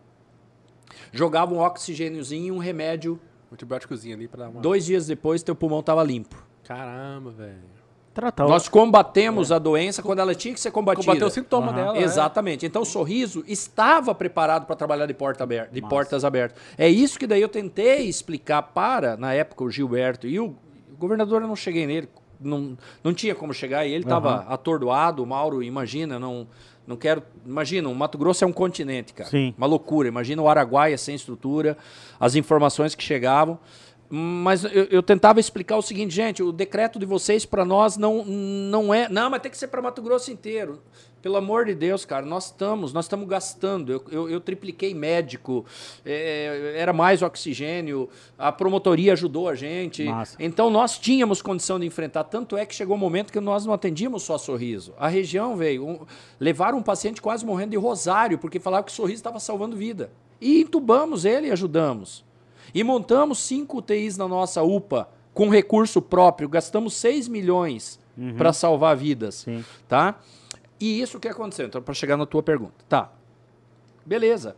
[SPEAKER 3] jogava um oxigêniozinho e um remédio.
[SPEAKER 2] Antibióticozinho ali pra dar uma...
[SPEAKER 3] Dois dias depois, teu pulmão tava limpo.
[SPEAKER 2] Caramba, velho.
[SPEAKER 1] Tratar
[SPEAKER 3] Nós combatemos a doença quando ela tinha que ser combatida.
[SPEAKER 2] Combateu o sintoma
[SPEAKER 1] Aham.
[SPEAKER 2] dela?
[SPEAKER 3] Exatamente. Então o sorriso estava preparado para trabalhar de, porta aberta, de portas abertas. É isso que daí eu tentei explicar para, na época, o Gilberto e o, o governador, eu não cheguei nele, não, não tinha como chegar, e ele estava
[SPEAKER 1] Aham.
[SPEAKER 3] atordoado, o Mauro, imagina, não, não quero. Imagina, o Mato Grosso é um continente, cara.
[SPEAKER 1] Sim.
[SPEAKER 3] Uma loucura. Imagina o Araguaia sem estrutura, as informações que chegavam. Mas eu, eu tentava explicar o seguinte, gente, o decreto de vocês para nós não, não é. Não, mas tem que ser para Mato Grosso inteiro. Pelo amor de Deus, cara, nós estamos, nós estamos gastando. Eu, eu, eu tripliquei médico, é, era mais oxigênio, a promotoria ajudou a gente.
[SPEAKER 1] Massa.
[SPEAKER 3] Então nós tínhamos condição de enfrentar. Tanto é que chegou um momento que nós não atendíamos só sorriso. A região veio. Um, levaram um paciente quase morrendo de rosário, porque falava que o sorriso estava salvando vida. E entubamos ele e ajudamos. E montamos cinco UTIs na nossa UPA com recurso próprio. Gastamos 6 milhões para salvar vidas.
[SPEAKER 1] Sim.
[SPEAKER 3] Tá? E isso que aconteceu. Então, para chegar na tua pergunta. Tá. Beleza.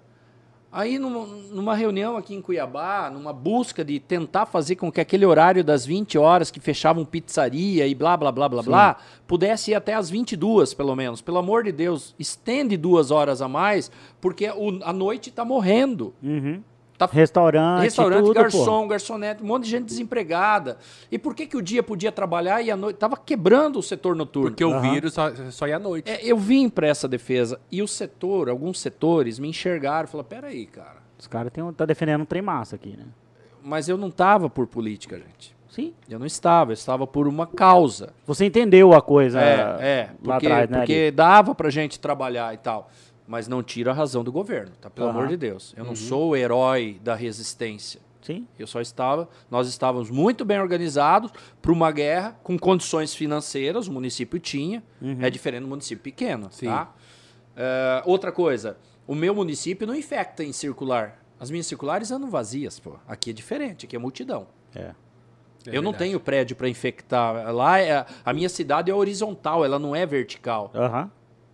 [SPEAKER 3] Aí, numa, numa reunião aqui em Cuiabá, numa busca de tentar fazer com que aquele horário das 20 horas que fechavam pizzaria e blá, blá, blá, blá, blá, pudesse ir até as 22, pelo menos. Pelo amor de Deus, estende duas horas a mais, porque o- a noite está morrendo.
[SPEAKER 1] Uhum.
[SPEAKER 3] Tá
[SPEAKER 1] Restaurante,
[SPEAKER 3] Restaurante,
[SPEAKER 1] tudo,
[SPEAKER 3] garçom,
[SPEAKER 1] pô.
[SPEAKER 3] garçonete, um monte de gente desempregada. E por que, que o dia podia trabalhar e a noite? Tava quebrando o setor noturno.
[SPEAKER 2] Porque o vírus só, só ia à noite.
[SPEAKER 3] É, eu vim para essa defesa e o setor, alguns setores, me enxergaram e falaram: peraí, cara,
[SPEAKER 1] Os caras têm- tá defendendo um trem massa aqui, né?
[SPEAKER 3] mas eu não tava por política, gente.
[SPEAKER 1] Sim.
[SPEAKER 3] Eu não estava, eu estava por uma causa.
[SPEAKER 1] Você entendeu a coisa
[SPEAKER 3] É, é,
[SPEAKER 1] lá
[SPEAKER 3] porque,
[SPEAKER 1] atrás, né?
[SPEAKER 3] porque
[SPEAKER 1] Ari?
[SPEAKER 3] dava pra gente trabalhar e tal. Mas não tira a razão do governo, tá? Pelo
[SPEAKER 1] Aham.
[SPEAKER 3] amor de Deus. Eu não sou o herói da resistência.
[SPEAKER 1] Sim.
[SPEAKER 3] Eu só estava, nós estávamos muito bem organizados para uma guerra com condições financeiras, o município tinha, é diferente do município pequeno,
[SPEAKER 2] Sim.
[SPEAKER 3] tá? É, outra coisa, o meu município não infecta em circular. As minhas circulares andam vazias, pô. Aqui é diferente, aqui é multidão.
[SPEAKER 1] É.
[SPEAKER 2] É
[SPEAKER 3] eu não
[SPEAKER 2] verdade.
[SPEAKER 3] tenho prédio para infectar. Lá é, a minha cidade é horizontal, ela não é vertical.
[SPEAKER 1] Aham.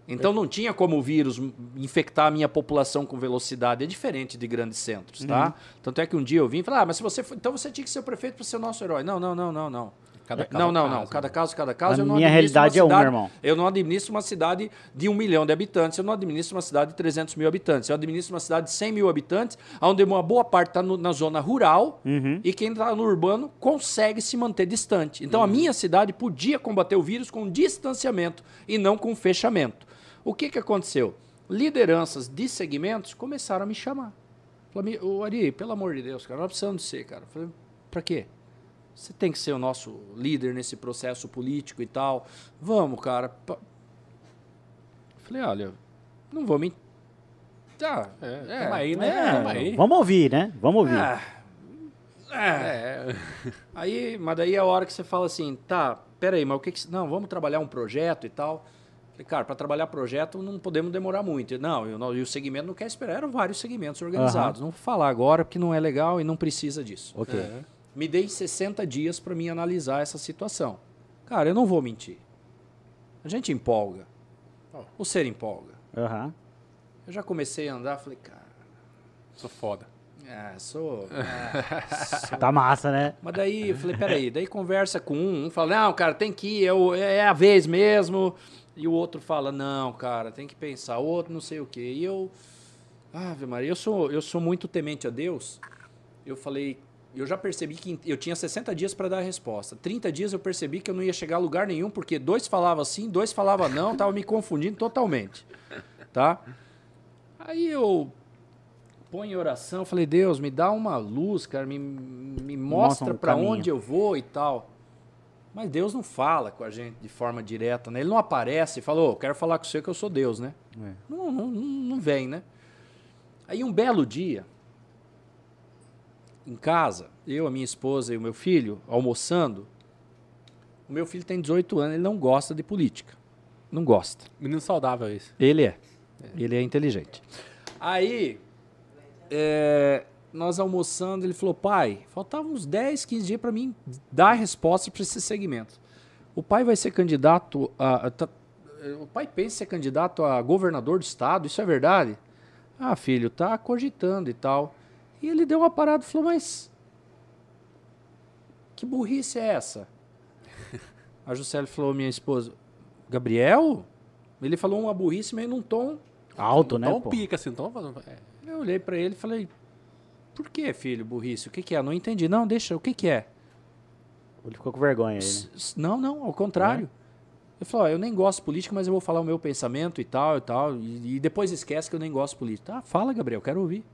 [SPEAKER 3] Então não tinha como o vírus infectar a minha população com velocidade. É diferente de grandes centros, tá? Tanto é que um dia eu vim e falei, ah, mas se você for, então você tinha que ser o prefeito para ser o nosso herói. Não, não, não, não, não.
[SPEAKER 2] Cada caso
[SPEAKER 3] não,
[SPEAKER 2] é
[SPEAKER 3] não,
[SPEAKER 2] caso,
[SPEAKER 3] não.
[SPEAKER 2] né?
[SPEAKER 3] Cada caso, cada caso.
[SPEAKER 1] A
[SPEAKER 3] eu não
[SPEAKER 1] minha realidade é
[SPEAKER 3] uma
[SPEAKER 1] uma,
[SPEAKER 3] cidade-
[SPEAKER 1] irmão.
[SPEAKER 3] Eu não administro uma cidade de um milhão de habitantes. Eu não administro uma cidade de 300 mil habitantes. Eu administro uma cidade de 100 mil habitantes, onde uma boa parte está na zona rural
[SPEAKER 1] Uhum.
[SPEAKER 3] e quem está no urbano consegue se manter distante. Então a minha cidade podia combater o vírus com distanciamento e não com fechamento. O que, que aconteceu? Lideranças de segmentos começaram a me chamar. Falaram, ô Ari, pelo amor de Deus, cara, nós precisamos de você, cara. Eu Falei, pra quê? Você tem que ser o nosso líder nesse processo político e tal. Vamos, cara. Falei, olha, não vou me. Tá,
[SPEAKER 2] É, tamo aí, né?
[SPEAKER 3] é,
[SPEAKER 2] aí.
[SPEAKER 1] Vamos ouvir, né? Vamos ouvir.
[SPEAKER 3] ah, é.
[SPEAKER 2] É.
[SPEAKER 3] Aí, mas daí é a hora que você fala assim, tá, peraí, mas o que que... Não, vamos trabalhar um projeto e tal. Falei, cara, para trabalhar projeto não podemos demorar muito. Não, e o, segmento não quer esperar. Eram vários segmentos organizados. Não vou falar agora porque não é legal e não precisa disso.
[SPEAKER 1] Ok.
[SPEAKER 2] É.
[SPEAKER 3] Me dei 60 dias para mim analisar essa situação. Cara, eu não vou mentir. A gente empolga. O ser empolga.
[SPEAKER 1] Aham.
[SPEAKER 3] Eu já comecei a andar, falei, cara,
[SPEAKER 2] Sou foda.
[SPEAKER 3] ah, sou... ah,
[SPEAKER 1] Tá massa, né?
[SPEAKER 3] Mas daí eu falei, peraí, daí conversa com um, um fala, não, cara, tem que ir, é, o- é a vez mesmo. E o outro fala, não, cara, tem que pensar, o outro não sei o quê. E eu, Ave Maria, eu sou, eu sou muito temente a Deus. Eu falei, eu já percebi que eu tinha 60 dias para dar a resposta. 30 dias eu percebi que eu não ia chegar a lugar nenhum, porque dois falavam sim, dois falavam não, tava me confundindo totalmente. Tá? Aí eu põe em oração, falei, Deus, me dá uma luz, cara, me, me
[SPEAKER 1] Mostra
[SPEAKER 3] mostra
[SPEAKER 1] um
[SPEAKER 3] para onde eu vou e tal. Mas Deus não fala com a gente de forma direta, né? Ele não aparece e fala, ô, quero falar com você que eu sou Deus, né?
[SPEAKER 1] É.
[SPEAKER 3] Não, não, não, vem, né? Aí um belo dia, em casa, eu, a minha esposa e o meu filho, almoçando, o meu filho tem 18 anos, ele não gosta de política. Não gosta.
[SPEAKER 2] Menino saudável esse.
[SPEAKER 3] Ele é. Ele é inteligente. Aí, é, nós almoçando, ele falou, pai, faltavam uns 10, 15 dias para mim dar a resposta para esse segmento. O pai vai ser candidato a... a- tá- o pai pensa ser candidato a governador do estado, isso é verdade? Ah, filho, tá cogitando e tal. E ele deu uma parada e falou, mas... Que burrice é essa? A Juscelia falou, minha esposa, Gabriel? Ele falou uma burrice meio num tom
[SPEAKER 1] Alto, né?
[SPEAKER 2] Então
[SPEAKER 1] pô?
[SPEAKER 2] pica assim, então fazendo. É.
[SPEAKER 3] eu olhei pra ele e falei: Por que, filho, burrice? O que, que é? Não entendi. Não, deixa, o que, que é?
[SPEAKER 1] Ele ficou com vergonha aí, né?
[SPEAKER 3] Não, não, ao contrário. Ele falou: ó, Eu nem gosto de política, mas eu vou falar o meu pensamento e tal e tal. E, e depois esquece que eu nem gosto de política. Tá, fala, Gabriel, quero ouvir.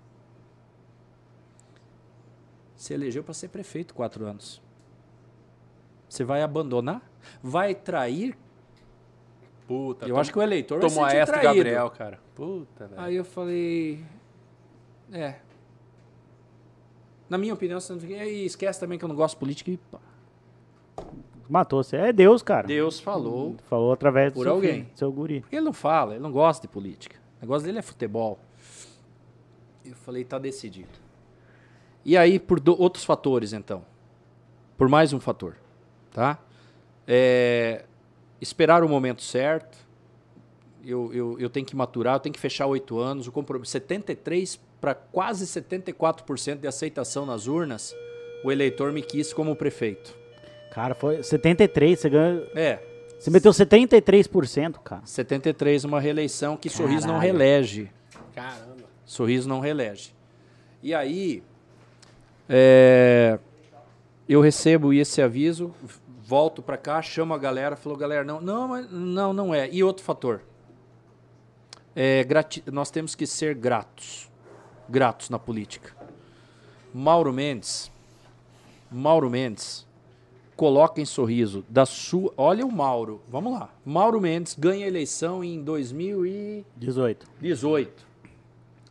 [SPEAKER 3] Você elegeu pra ser prefeito quatro anos. Você vai abandonar? Vai trair?
[SPEAKER 2] Puta.
[SPEAKER 3] eu acho que o eleitor vai
[SPEAKER 2] tomou
[SPEAKER 3] sentir
[SPEAKER 2] essa
[SPEAKER 3] traído.
[SPEAKER 2] Gabriel, cara. Puta, velho.
[SPEAKER 3] Aí eu falei. É. Na minha opinião, você não fica. E esquece também que eu não gosto de política. E pá.
[SPEAKER 1] Matou você. É Deus, cara.
[SPEAKER 3] Deus falou.
[SPEAKER 1] Falou através do
[SPEAKER 3] Por
[SPEAKER 1] seu
[SPEAKER 3] alguém.
[SPEAKER 1] filho, seu guri.
[SPEAKER 3] Porque ele não fala, ele não gosta de política. O negócio dele é futebol. Eu falei, tá decidido. E aí, por do- outros fatores, então. Por mais um fator. Tá? É, esperar o momento certo. Eu, eu, eu tenho que maturar, eu tenho que fechar oito anos. O compromisso 73 para quase 74% de aceitação nas urnas. O eleitor me quis como prefeito.
[SPEAKER 1] Cara, foi 73, você ganhou.
[SPEAKER 3] É,
[SPEAKER 1] Você meteu 73%, cara.
[SPEAKER 3] 73 uma reeleição que Sorriso não
[SPEAKER 1] Caralho.
[SPEAKER 3] relege.
[SPEAKER 2] Caramba.
[SPEAKER 3] Sorriso não relege. E aí, é, eu recebo esse aviso, volto para cá, chamo a galera, falou, galera, não, não, mas- não, não é. E outro fator, é, nós temos que ser gratos, gratos na política. Mauro Mendes, Mauro Mendes, coloca em sorriso da sua, olha o Mauro, vamos lá. Mauro Mendes ganha a eleição em 2018
[SPEAKER 1] 18.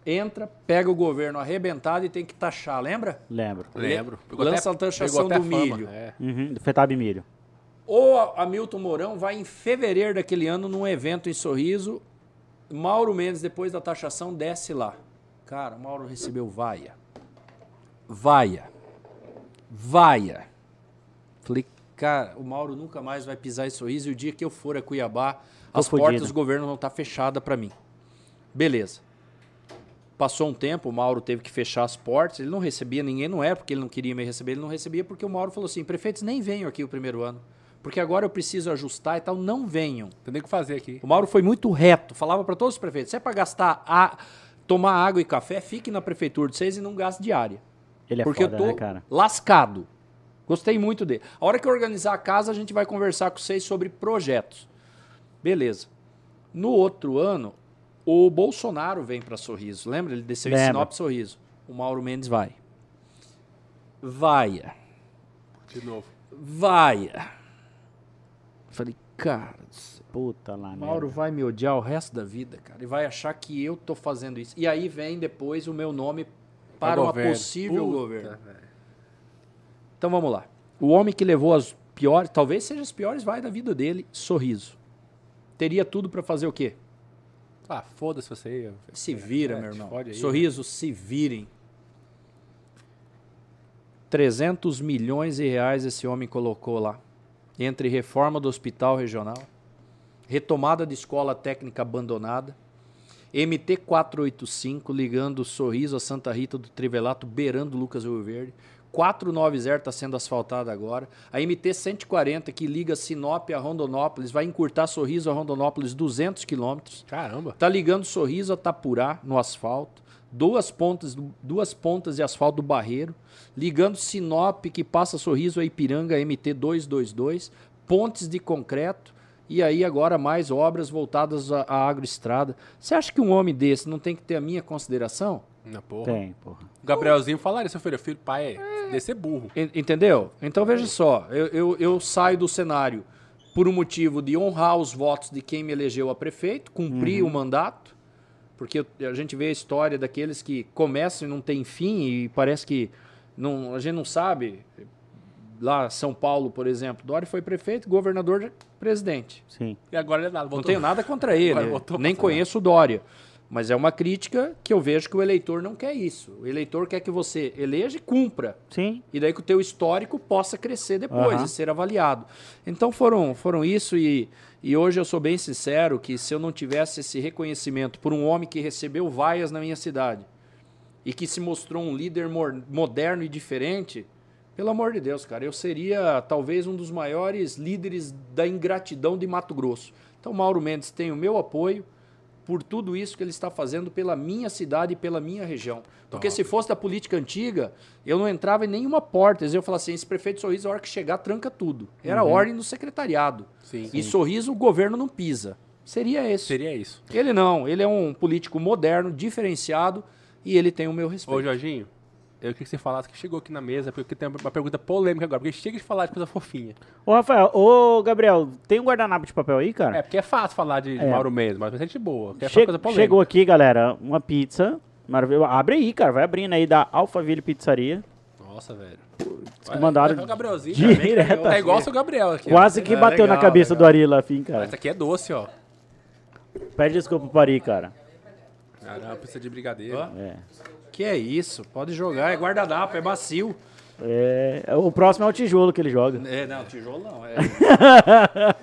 [SPEAKER 3] entra, pega o governo arrebentado e tem que taxar, lembra?
[SPEAKER 1] Lembro.
[SPEAKER 2] Lembro.
[SPEAKER 3] Lança a taxação
[SPEAKER 2] pegou até
[SPEAKER 3] do
[SPEAKER 2] fama,
[SPEAKER 3] milho.
[SPEAKER 2] é.
[SPEAKER 1] Uhum, do Fetab Milho.
[SPEAKER 3] Ou a Hamilton Mourão vai em fevereiro daquele ano num evento em Sorriso. Mauro Mendes, depois da taxação, desce lá. Cara, o Mauro recebeu vaia. Vaia. Vaia. Falei, cara, o Mauro nunca mais vai pisar em Sorriso e o dia que eu for a Cuiabá,
[SPEAKER 1] Tô
[SPEAKER 3] as
[SPEAKER 1] fudido.
[SPEAKER 3] portas do governo vão estar fechadas para mim. Beleza. Passou um tempo, o Mauro teve que fechar as portas. Ele não recebia ninguém, não é porque ele não queria me receber, ele não recebia porque o Mauro falou assim: prefeitos nem venham aqui o primeiro ano, porque agora eu preciso ajustar e tal, não venham.
[SPEAKER 2] Tem nem o que fazer aqui.
[SPEAKER 3] O Mauro foi muito reto, falava para todos os prefeitos: se é para gastar, a, tomar água e café, fique na prefeitura de vocês e não gaste diária.
[SPEAKER 1] Ele é
[SPEAKER 3] porque
[SPEAKER 1] foda,
[SPEAKER 3] eu tô
[SPEAKER 1] né, cara?
[SPEAKER 3] lascado. Gostei muito dele. A hora que eu organizar a casa, a gente vai conversar com vocês sobre projetos. Beleza. No outro ano, o Bolsonaro vem para Sorriso. Lembra? Ele desceu em
[SPEAKER 1] Lembro.
[SPEAKER 3] Sinop Sorriso. O Mauro Mendes vai. Vaia.
[SPEAKER 2] De novo.
[SPEAKER 3] Vaia. Falei, cara,
[SPEAKER 1] Puta lá,
[SPEAKER 3] Mauro
[SPEAKER 1] merda.
[SPEAKER 3] vai me odiar o resto da vida, cara. E vai achar que eu tô fazendo isso. E aí vem depois o meu nome para uma
[SPEAKER 2] governo.
[SPEAKER 3] possível
[SPEAKER 2] Puta,
[SPEAKER 3] governo.
[SPEAKER 2] velho.
[SPEAKER 3] Então vamos lá. O homem que levou as piores, talvez seja as piores vai da vida dele, sorriso. Teria tudo pra fazer o quê?
[SPEAKER 2] Ah, foda-se você.
[SPEAKER 3] Se vira,
[SPEAKER 2] É,
[SPEAKER 3] meu irmão.
[SPEAKER 2] aí,
[SPEAKER 3] sorriso, se virem. 300 milhões de reais esse homem colocou lá. Entre reforma do hospital regional, retomada de escola técnica abandonada, MT 485 ligando Sorriso a Santa Rita do Trivelato, beirando Lucas Rio Verde. 490 está sendo asfaltada agora. A MT 140 que liga Sinop a Rondonópolis vai encurtar Sorriso a Rondonópolis 200 quilômetros.
[SPEAKER 2] Caramba.
[SPEAKER 3] Tá ligando Sorriso a Tapurá no asfalto. Duas pontas, duas pontas de asfalto do Barreiro. Ligando Sinop, que passa Sorriso a Ipiranga MT 222. Pontes de concreto. E aí agora mais obras voltadas à, à agroestrada. Você acha que um homem desse não tem que ter a minha consideração?
[SPEAKER 2] Na porra.
[SPEAKER 1] Tem, porra.
[SPEAKER 2] O Gabrielzinho falaria, seu filho, filho, pai, é. deve ser burro.
[SPEAKER 3] En- Entendeu? Então veja só, eu, eu, eu saio do cenário por um motivo de honrar os votos de quem me elegeu a prefeito, cumprir o mandato, porque a gente vê a história daqueles que começam e não tem fim e parece que não, a gente não sabe. Lá São Paulo, por exemplo, Dória foi prefeito, governador, presidente.
[SPEAKER 1] Sim.
[SPEAKER 2] E agora ele é nada.
[SPEAKER 3] Não
[SPEAKER 2] voltou-
[SPEAKER 3] tenho nada contra ele, nem conheço o Dória. Mas é uma crítica que eu vejo que o eleitor não quer isso. O eleitor quer que você eleja e cumpra.
[SPEAKER 1] Sim.
[SPEAKER 3] E daí que o teu histórico possa crescer depois
[SPEAKER 1] Aham.
[SPEAKER 3] e ser avaliado. Então foram, foram isso e, e hoje eu sou bem sincero que se eu não tivesse esse reconhecimento por um homem que recebeu vaias na minha cidade e que se mostrou um líder moderno e diferente, pelo amor de Deus, cara, eu seria talvez um dos maiores líderes da ingratidão de Mato Grosso. Então Mauro Mendes tem o meu apoio por tudo isso que ele está fazendo pela minha cidade e pela minha região. Porque se fosse da política antiga, eu não entrava em nenhuma porta. Eu falava assim, esse prefeito Sorriso, a hora que chegar, tranca tudo. Era ordem do secretariado.
[SPEAKER 2] Sim.
[SPEAKER 3] E Sorriso, o governo não pisa. Seria esse.
[SPEAKER 2] Seria isso.
[SPEAKER 3] Ele não, ele é um político moderno, diferenciado, e ele tem o meu respeito.
[SPEAKER 2] Ô, Jorginho, eu queria que você falasse que chegou aqui na mesa, porque tem uma pergunta polêmica agora, porque chega de falar de coisa fofinha.
[SPEAKER 1] Ô, Rafael, ô, Gabriel, tem um guardanapo de papel aí, cara?
[SPEAKER 2] É, porque é fácil falar de, de
[SPEAKER 1] É.
[SPEAKER 2] Mauro Mendes, mas é gente boa. Quer
[SPEAKER 1] Che-
[SPEAKER 2] falar coisa polêmica.
[SPEAKER 1] chegou aqui, galera, uma pizza. Maravilhosa. Abre aí, cara. Vai abrindo aí da Alphaville Pizzaria.
[SPEAKER 2] Nossa, velho.
[SPEAKER 1] que mandaram
[SPEAKER 2] É o Gabrielzinho.
[SPEAKER 1] direto.
[SPEAKER 2] É igual o seu Gabriel aqui. ó.
[SPEAKER 1] Quase que
[SPEAKER 3] É,
[SPEAKER 1] bateu na
[SPEAKER 3] legal,
[SPEAKER 1] cabeça
[SPEAKER 3] legal.
[SPEAKER 1] do Ari Lafim, cara.
[SPEAKER 2] Essa aqui é doce, ó.
[SPEAKER 1] Pede desculpa pro Ari, cara.
[SPEAKER 2] Caramba, precisa de brigadeiro.
[SPEAKER 1] É.
[SPEAKER 3] Que é isso? Pode jogar, é guardanapo, é macio.
[SPEAKER 1] É, o próximo é o tijolo que ele joga.
[SPEAKER 3] É, não, tijolo não. É,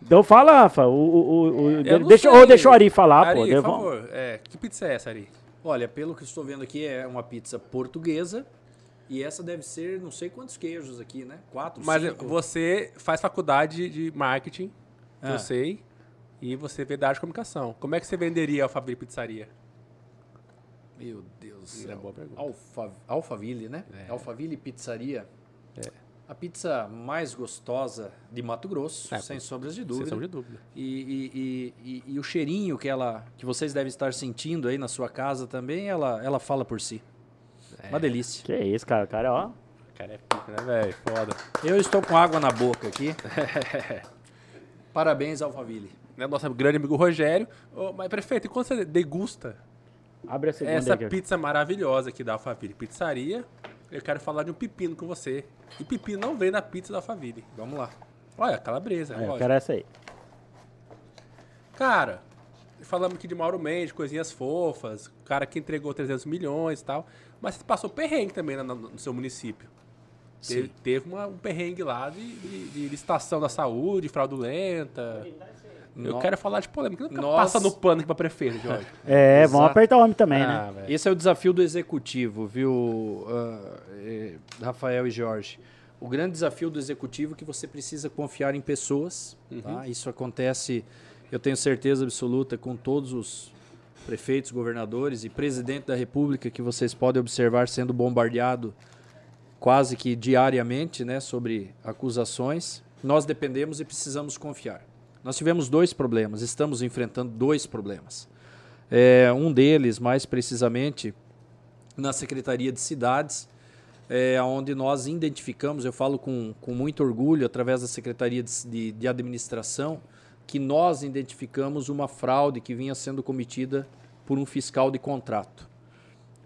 [SPEAKER 1] Então fala, Rafa. O, o, o- o-
[SPEAKER 2] Eu não
[SPEAKER 1] deixa, ou deixa o Ari falar,
[SPEAKER 2] Ari,
[SPEAKER 1] pô.
[SPEAKER 2] por
[SPEAKER 1] Devo-
[SPEAKER 2] favor, é, que pizza é essa, Ari?
[SPEAKER 3] Olha, pelo que estou vendo aqui, é uma pizza portuguesa. E essa deve ser não sei quantos queijos aqui, né? Quatro,
[SPEAKER 2] Mas
[SPEAKER 3] cinco.
[SPEAKER 2] você faz faculdade de marketing,
[SPEAKER 3] Ah.
[SPEAKER 2] eu sei, e você vê da arte de comunicação. Como é que você venderia a Alphaville Pizzaria?
[SPEAKER 3] Meu Deus do
[SPEAKER 2] É
[SPEAKER 3] céu.
[SPEAKER 2] boa pergunta.
[SPEAKER 3] Alfa, Alphaville, né? Alphaville Pizzaria. A pizza mais gostosa de Mato Grosso,
[SPEAKER 2] É,
[SPEAKER 3] sem sombras de
[SPEAKER 2] Sem
[SPEAKER 3] dúvida.
[SPEAKER 2] sombra de dúvida.
[SPEAKER 3] E, e- e- e- e o cheirinho que ela que vocês devem estar sentindo aí na sua casa também, ela, ela fala por si. Uma delícia.
[SPEAKER 1] Que isso, cara. O cara, ó.
[SPEAKER 2] Cara, é pica, né, velho? Foda.
[SPEAKER 3] Eu estou com água na boca aqui. Parabéns, Alphaville.
[SPEAKER 2] Né, Nosso grande amigo Rogério. Ô, mas, prefeito, e quando você degusta
[SPEAKER 1] Abre a segunda
[SPEAKER 2] essa
[SPEAKER 1] aqui.
[SPEAKER 2] pizza maravilhosa aqui da Alphaville Pizzaria, eu quero falar de um pepino com você. E pepino não vem na pizza da Alphaville.
[SPEAKER 3] Vamos lá.
[SPEAKER 2] Olha, calabresa,
[SPEAKER 1] É, eu quero essa aí.
[SPEAKER 2] Cara, falamos aqui de Mauro Mendes, coisinhas fofas, o cara que entregou 300 milhões e tal, mas você passou perrengue também no, no seu município. Teve,
[SPEAKER 3] Sim.
[SPEAKER 2] teve uma- um perrengue lá de, de- de licitação da saúde, fraudulenta. Eu
[SPEAKER 3] No-
[SPEAKER 2] quero falar de polêmica. Não fica
[SPEAKER 3] Nós-
[SPEAKER 2] passando pano aqui pra prefeito, Jorge.
[SPEAKER 1] É, vamos
[SPEAKER 3] Exato.
[SPEAKER 1] apertar o homem também, né?
[SPEAKER 2] Ah, velho.
[SPEAKER 3] Esse é o desafio do executivo, viu, eh, Rafael e Jorge? O grande desafio do executivo é que você precisa confiar em pessoas. tá? Isso acontece, eu tenho certeza absoluta, com todos os prefeitos, governadores e presidente da República que vocês podem observar sendo bombardeado quase que diariamente né, sobre acusações. Nós dependemos e precisamos confiar. Nós tivemos dois problemas, estamos enfrentando dois problemas. É, um deles, mais precisamente, na Secretaria de Cidades, é, onde nós identificamos, eu falo com, com muito orgulho, através da Secretaria de, de, de Administração, que nós identificamos uma fraude que vinha sendo cometida por um fiscal de contrato.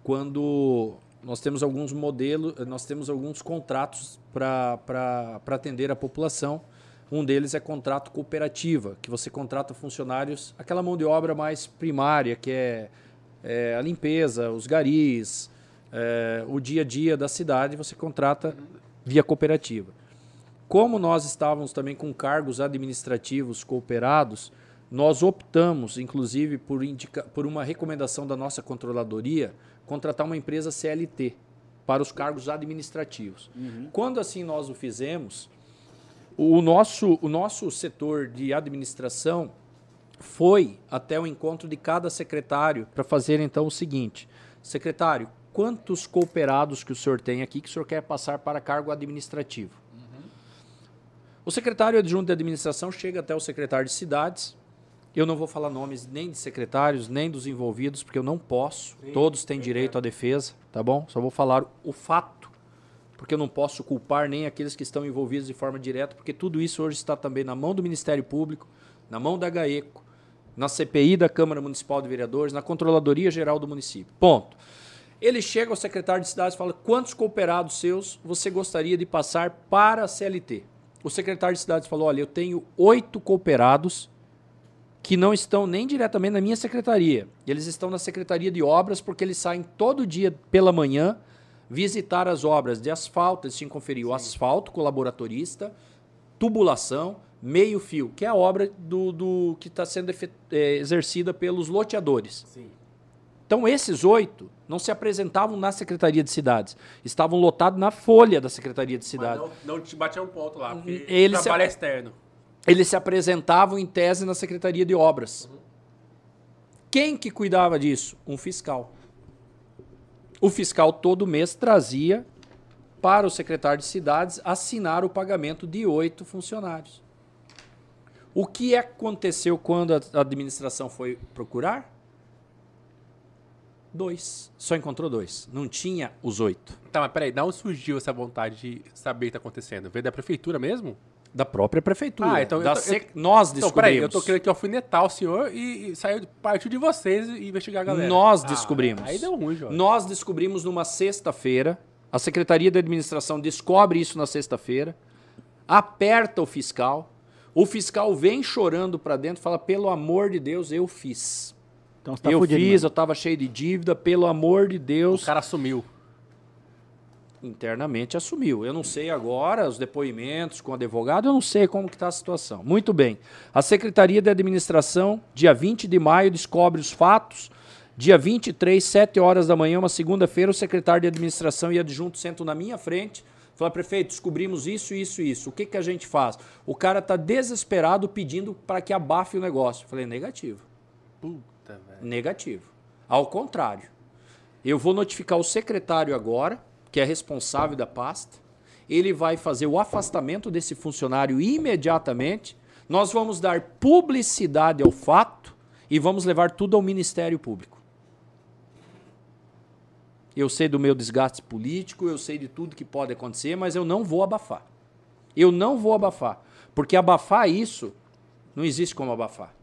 [SPEAKER 3] Quando nós temos alguns modelos, nós temos alguns contratos para atender a população. Um deles é contrato cooperativa, que você contrata funcionários, aquela mão de obra mais primária, que é, é a limpeza, os garis, é, o dia a dia da cidade, você contrata via cooperativa. Como nós estávamos também com cargos administrativos cooperados, nós optamos, inclusive, por, indica por uma recomendação da nossa controladoria, contratar uma empresa CLT para os cargos administrativos. Quando assim nós o fizemos, o nosso, o nosso setor de administração foi até o encontro de cada secretário para fazer então o seguinte: secretário, quantos cooperados que o senhor tem aqui que o senhor quer passar para cargo administrativo? O secretário adjunto de administração chega até o secretário de cidades. Eu não vou falar nomes nem de secretários, nem dos envolvidos, porque eu não posso. Todos têm direito à defesa, tá bom? Só vou falar o fato, porque eu não posso culpar nem aqueles que estão envolvidos de forma direta, porque tudo isso hoje está também na mão do Ministério Público, na mão da GAECO, na CPI da Câmara Municipal de Vereadores, na Controladoria Geral do município. Ponto. Ele chega ao secretário de cidades e fala: quantos cooperados seus você gostaria de passar para a CLT? O secretário de cidades falou: olha, eu tenho oito cooperados que não estão nem diretamente na minha secretaria. Eles estão na secretaria de obras porque eles saem todo dia pela manhã visitar as obras de asfalto. Eles tinham que conferir o asfalto colaboratorista, tubulação, meio fio, que é a obra do, do que está sendo efet- eh, exercida pelos loteadores.
[SPEAKER 2] Sim.
[SPEAKER 3] Então, esses oito não se apresentavam na Secretaria de Cidades. Estavam lotados na folha da Secretaria de
[SPEAKER 2] Mas
[SPEAKER 3] Cidades.
[SPEAKER 2] não, não te batia um ponto lá, porque
[SPEAKER 3] Ele se-
[SPEAKER 2] trabalho é externo.
[SPEAKER 3] Eles se apresentavam em tese na Secretaria de Obras. Quem que cuidava disso? Um fiscal. O fiscal todo mês trazia para o secretário de cidades assinar o pagamento de oito funcionários. O que aconteceu quando a administração foi procurar? Dois. Só encontrou dois. Não tinha os oito.
[SPEAKER 2] Tá, mas peraí, da onde surgiu essa vontade de saber o que tá acontecendo? Veio da prefeitura mesmo?
[SPEAKER 3] Da própria prefeitura.
[SPEAKER 2] Ah, então
[SPEAKER 3] Da
[SPEAKER 2] tô-
[SPEAKER 3] sec-
[SPEAKER 2] eu-
[SPEAKER 3] Nós
[SPEAKER 2] Então,
[SPEAKER 3] descobrimos.
[SPEAKER 2] peraí, eu tô querendo que alfinetar o senhor e, e saiu, partiu de vocês e investigar a galera.
[SPEAKER 3] Nós
[SPEAKER 2] Ah,
[SPEAKER 3] descobrimos.
[SPEAKER 2] Aí deu ruim, Jorge.
[SPEAKER 3] Nós descobrimos numa sexta-feira. A Secretaria de Administração descobre isso na sexta-feira. Aperta o fiscal. O fiscal vem chorando para dentro, fala: pelo amor de Deus, eu fiz.
[SPEAKER 1] Então você tá
[SPEAKER 3] eu
[SPEAKER 1] fudido.
[SPEAKER 3] fiz,
[SPEAKER 1] mesmo.
[SPEAKER 3] eu tava cheio de dívida, pelo amor de
[SPEAKER 2] O
[SPEAKER 3] Deus.
[SPEAKER 2] cara sumiu.
[SPEAKER 3] Internamente assumiu. Eu não sei agora os depoimentos com o advogado, eu não sei como está a situação. Muito bem. A Secretaria de Administração, dia 20 de maio, descobre os fatos. Dia 23, 7 horas da manhã, uma segunda-feira, o secretário de Administração e adjunto sentam na minha frente. Fala, prefeito, descobrimos isso, isso isso. O que, que a gente faz? O cara está desesperado pedindo para que abafe o negócio. Eu falei, negativo.
[SPEAKER 2] Puta, velho.
[SPEAKER 3] Negativo. Ao contrário. Eu vou notificar o secretário agora, que é responsável da pasta. Ele vai fazer o afastamento desse funcionário imediatamente. Nós vamos dar publicidade ao fato e vamos levar tudo ao Ministério Público. Eu sei do meu desgaste político, eu sei de tudo que pode acontecer, mas eu não vou abafar. Eu não vou abafar. Porque abafar isso, não existe como abafar.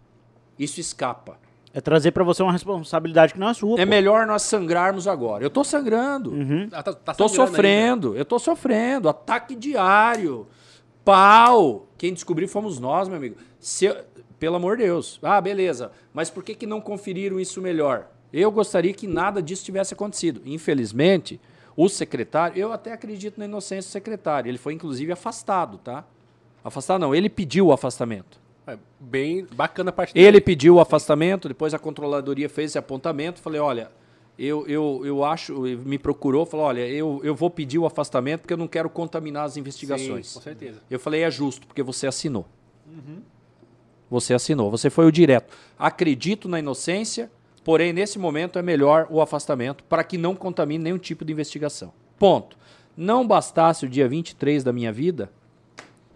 [SPEAKER 3] Isso escapa.
[SPEAKER 1] É trazer para você uma responsabilidade que não é sua.
[SPEAKER 3] É
[SPEAKER 1] pô.
[SPEAKER 3] melhor nós sangrarmos agora. Eu tô sangrando.
[SPEAKER 1] Uhum.
[SPEAKER 2] Ah, tá, tá
[SPEAKER 3] Tô
[SPEAKER 2] sangrando
[SPEAKER 3] sofrendo, eu tô sofrendo. Ataque diário. Pau. Quem descobriu fomos nós, meu amigo. Se eu- pelo amor de Deus. Ah, beleza. Mas por que, que não conferiram isso melhor? Eu gostaria que nada disso tivesse acontecido. Infelizmente, o secretário, eu até acredito na inocência do secretário. Ele foi, inclusive, afastado, tá? Afastado não, ele pediu o afastamento.
[SPEAKER 2] É, bem bacana a parte
[SPEAKER 3] Ele pediu o afastamento, depois a controladoria fez esse apontamento. Falei, olha, eu, eu, eu acho, ele me procurou, falou, olha, eu, eu vou pedir o afastamento porque eu não quero contaminar as investigações.
[SPEAKER 2] Sim, com certeza.
[SPEAKER 3] Eu falei, é justo, porque você assinou. Você assinou, você foi o direto. Acredito na inocência, porém, nesse momento é melhor o afastamento para que não contamine nenhum tipo de investigação. Ponto. Não bastasse o dia 23 da minha vida,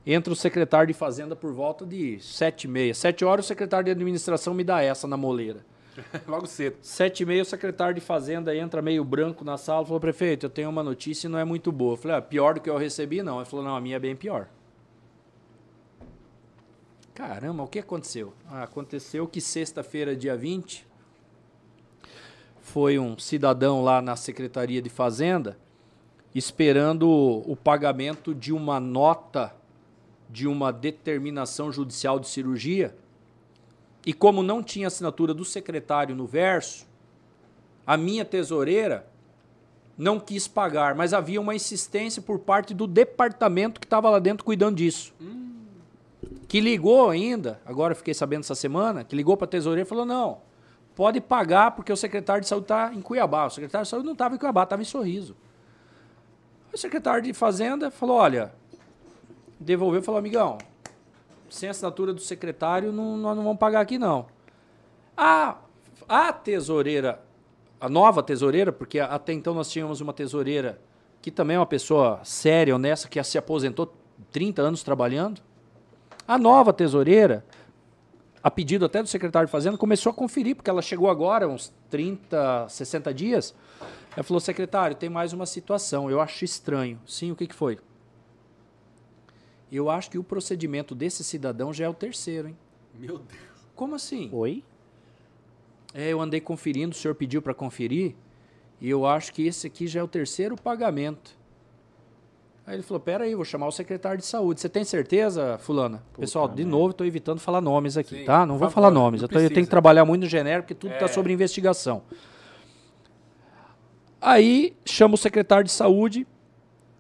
[SPEAKER 3] entra o secretário de Fazenda por volta de 7 e meia. 7 horas o secretário de administração me dá essa na moleira.
[SPEAKER 2] Logo cedo.
[SPEAKER 3] Sete e meia, o secretário de Fazenda entra meio branco na sala e falou, prefeito, eu tenho uma notícia e não é muito boa. Eu falei, ah, pior do que eu recebi? Não. Ele falou, não, a minha é bem pior. Caramba, o que aconteceu? Ah, aconteceu que sexta-feira, dia 20, foi um cidadão lá na Secretaria de Fazenda esperando o pagamento de uma nota de uma determinação judicial de cirurgia e como não tinha assinatura do secretário no verso, a minha tesoureira não quis pagar, mas havia uma insistência por parte do departamento que estava lá dentro cuidando disso. Que ligou ainda, agora fiquei sabendo essa semana, que ligou para a tesoureira e falou: não, pode pagar porque o secretário de saúde está em Cuiabá. O secretário de saúde não estava em Cuiabá, estava em Sorriso. O secretário de Fazenda falou: olha, devolveu e falou: amigão, sem assinatura do secretário, não, nós não vamos pagar aqui, não. A, a tesoureira, a nova tesoureira, porque até então nós tínhamos uma tesoureira que também é uma pessoa séria, honesta, que se aposentou 30 anos trabalhando. A nova tesoureira, a pedido até do secretário de Fazenda, começou a conferir, porque ela chegou agora, uns 30, 60 dias. Ela falou, secretário, tem mais uma situação, eu acho estranho. Sim, o que, que foi? Eu acho que o procedimento desse cidadão já é o terceiro, hein?
[SPEAKER 2] Meu Deus.
[SPEAKER 3] Como assim?
[SPEAKER 1] Oi?
[SPEAKER 3] É, eu andei conferindo, o senhor pediu para conferir, e eu acho que esse aqui já é o terceiro pagamento. Aí ele falou: Pera aí, vou chamar o secretário de saúde. Você tem certeza, Fulana? Pessoal, de novo, estou evitando falar nomes aqui,
[SPEAKER 2] Sim,
[SPEAKER 3] tá? Não vou
[SPEAKER 2] favor,
[SPEAKER 3] falar nomes. Eu, tô- eu tenho que trabalhar muito no genérico, porque tudo está
[SPEAKER 2] É.
[SPEAKER 3] sobre investigação. Aí chama o secretário de saúde.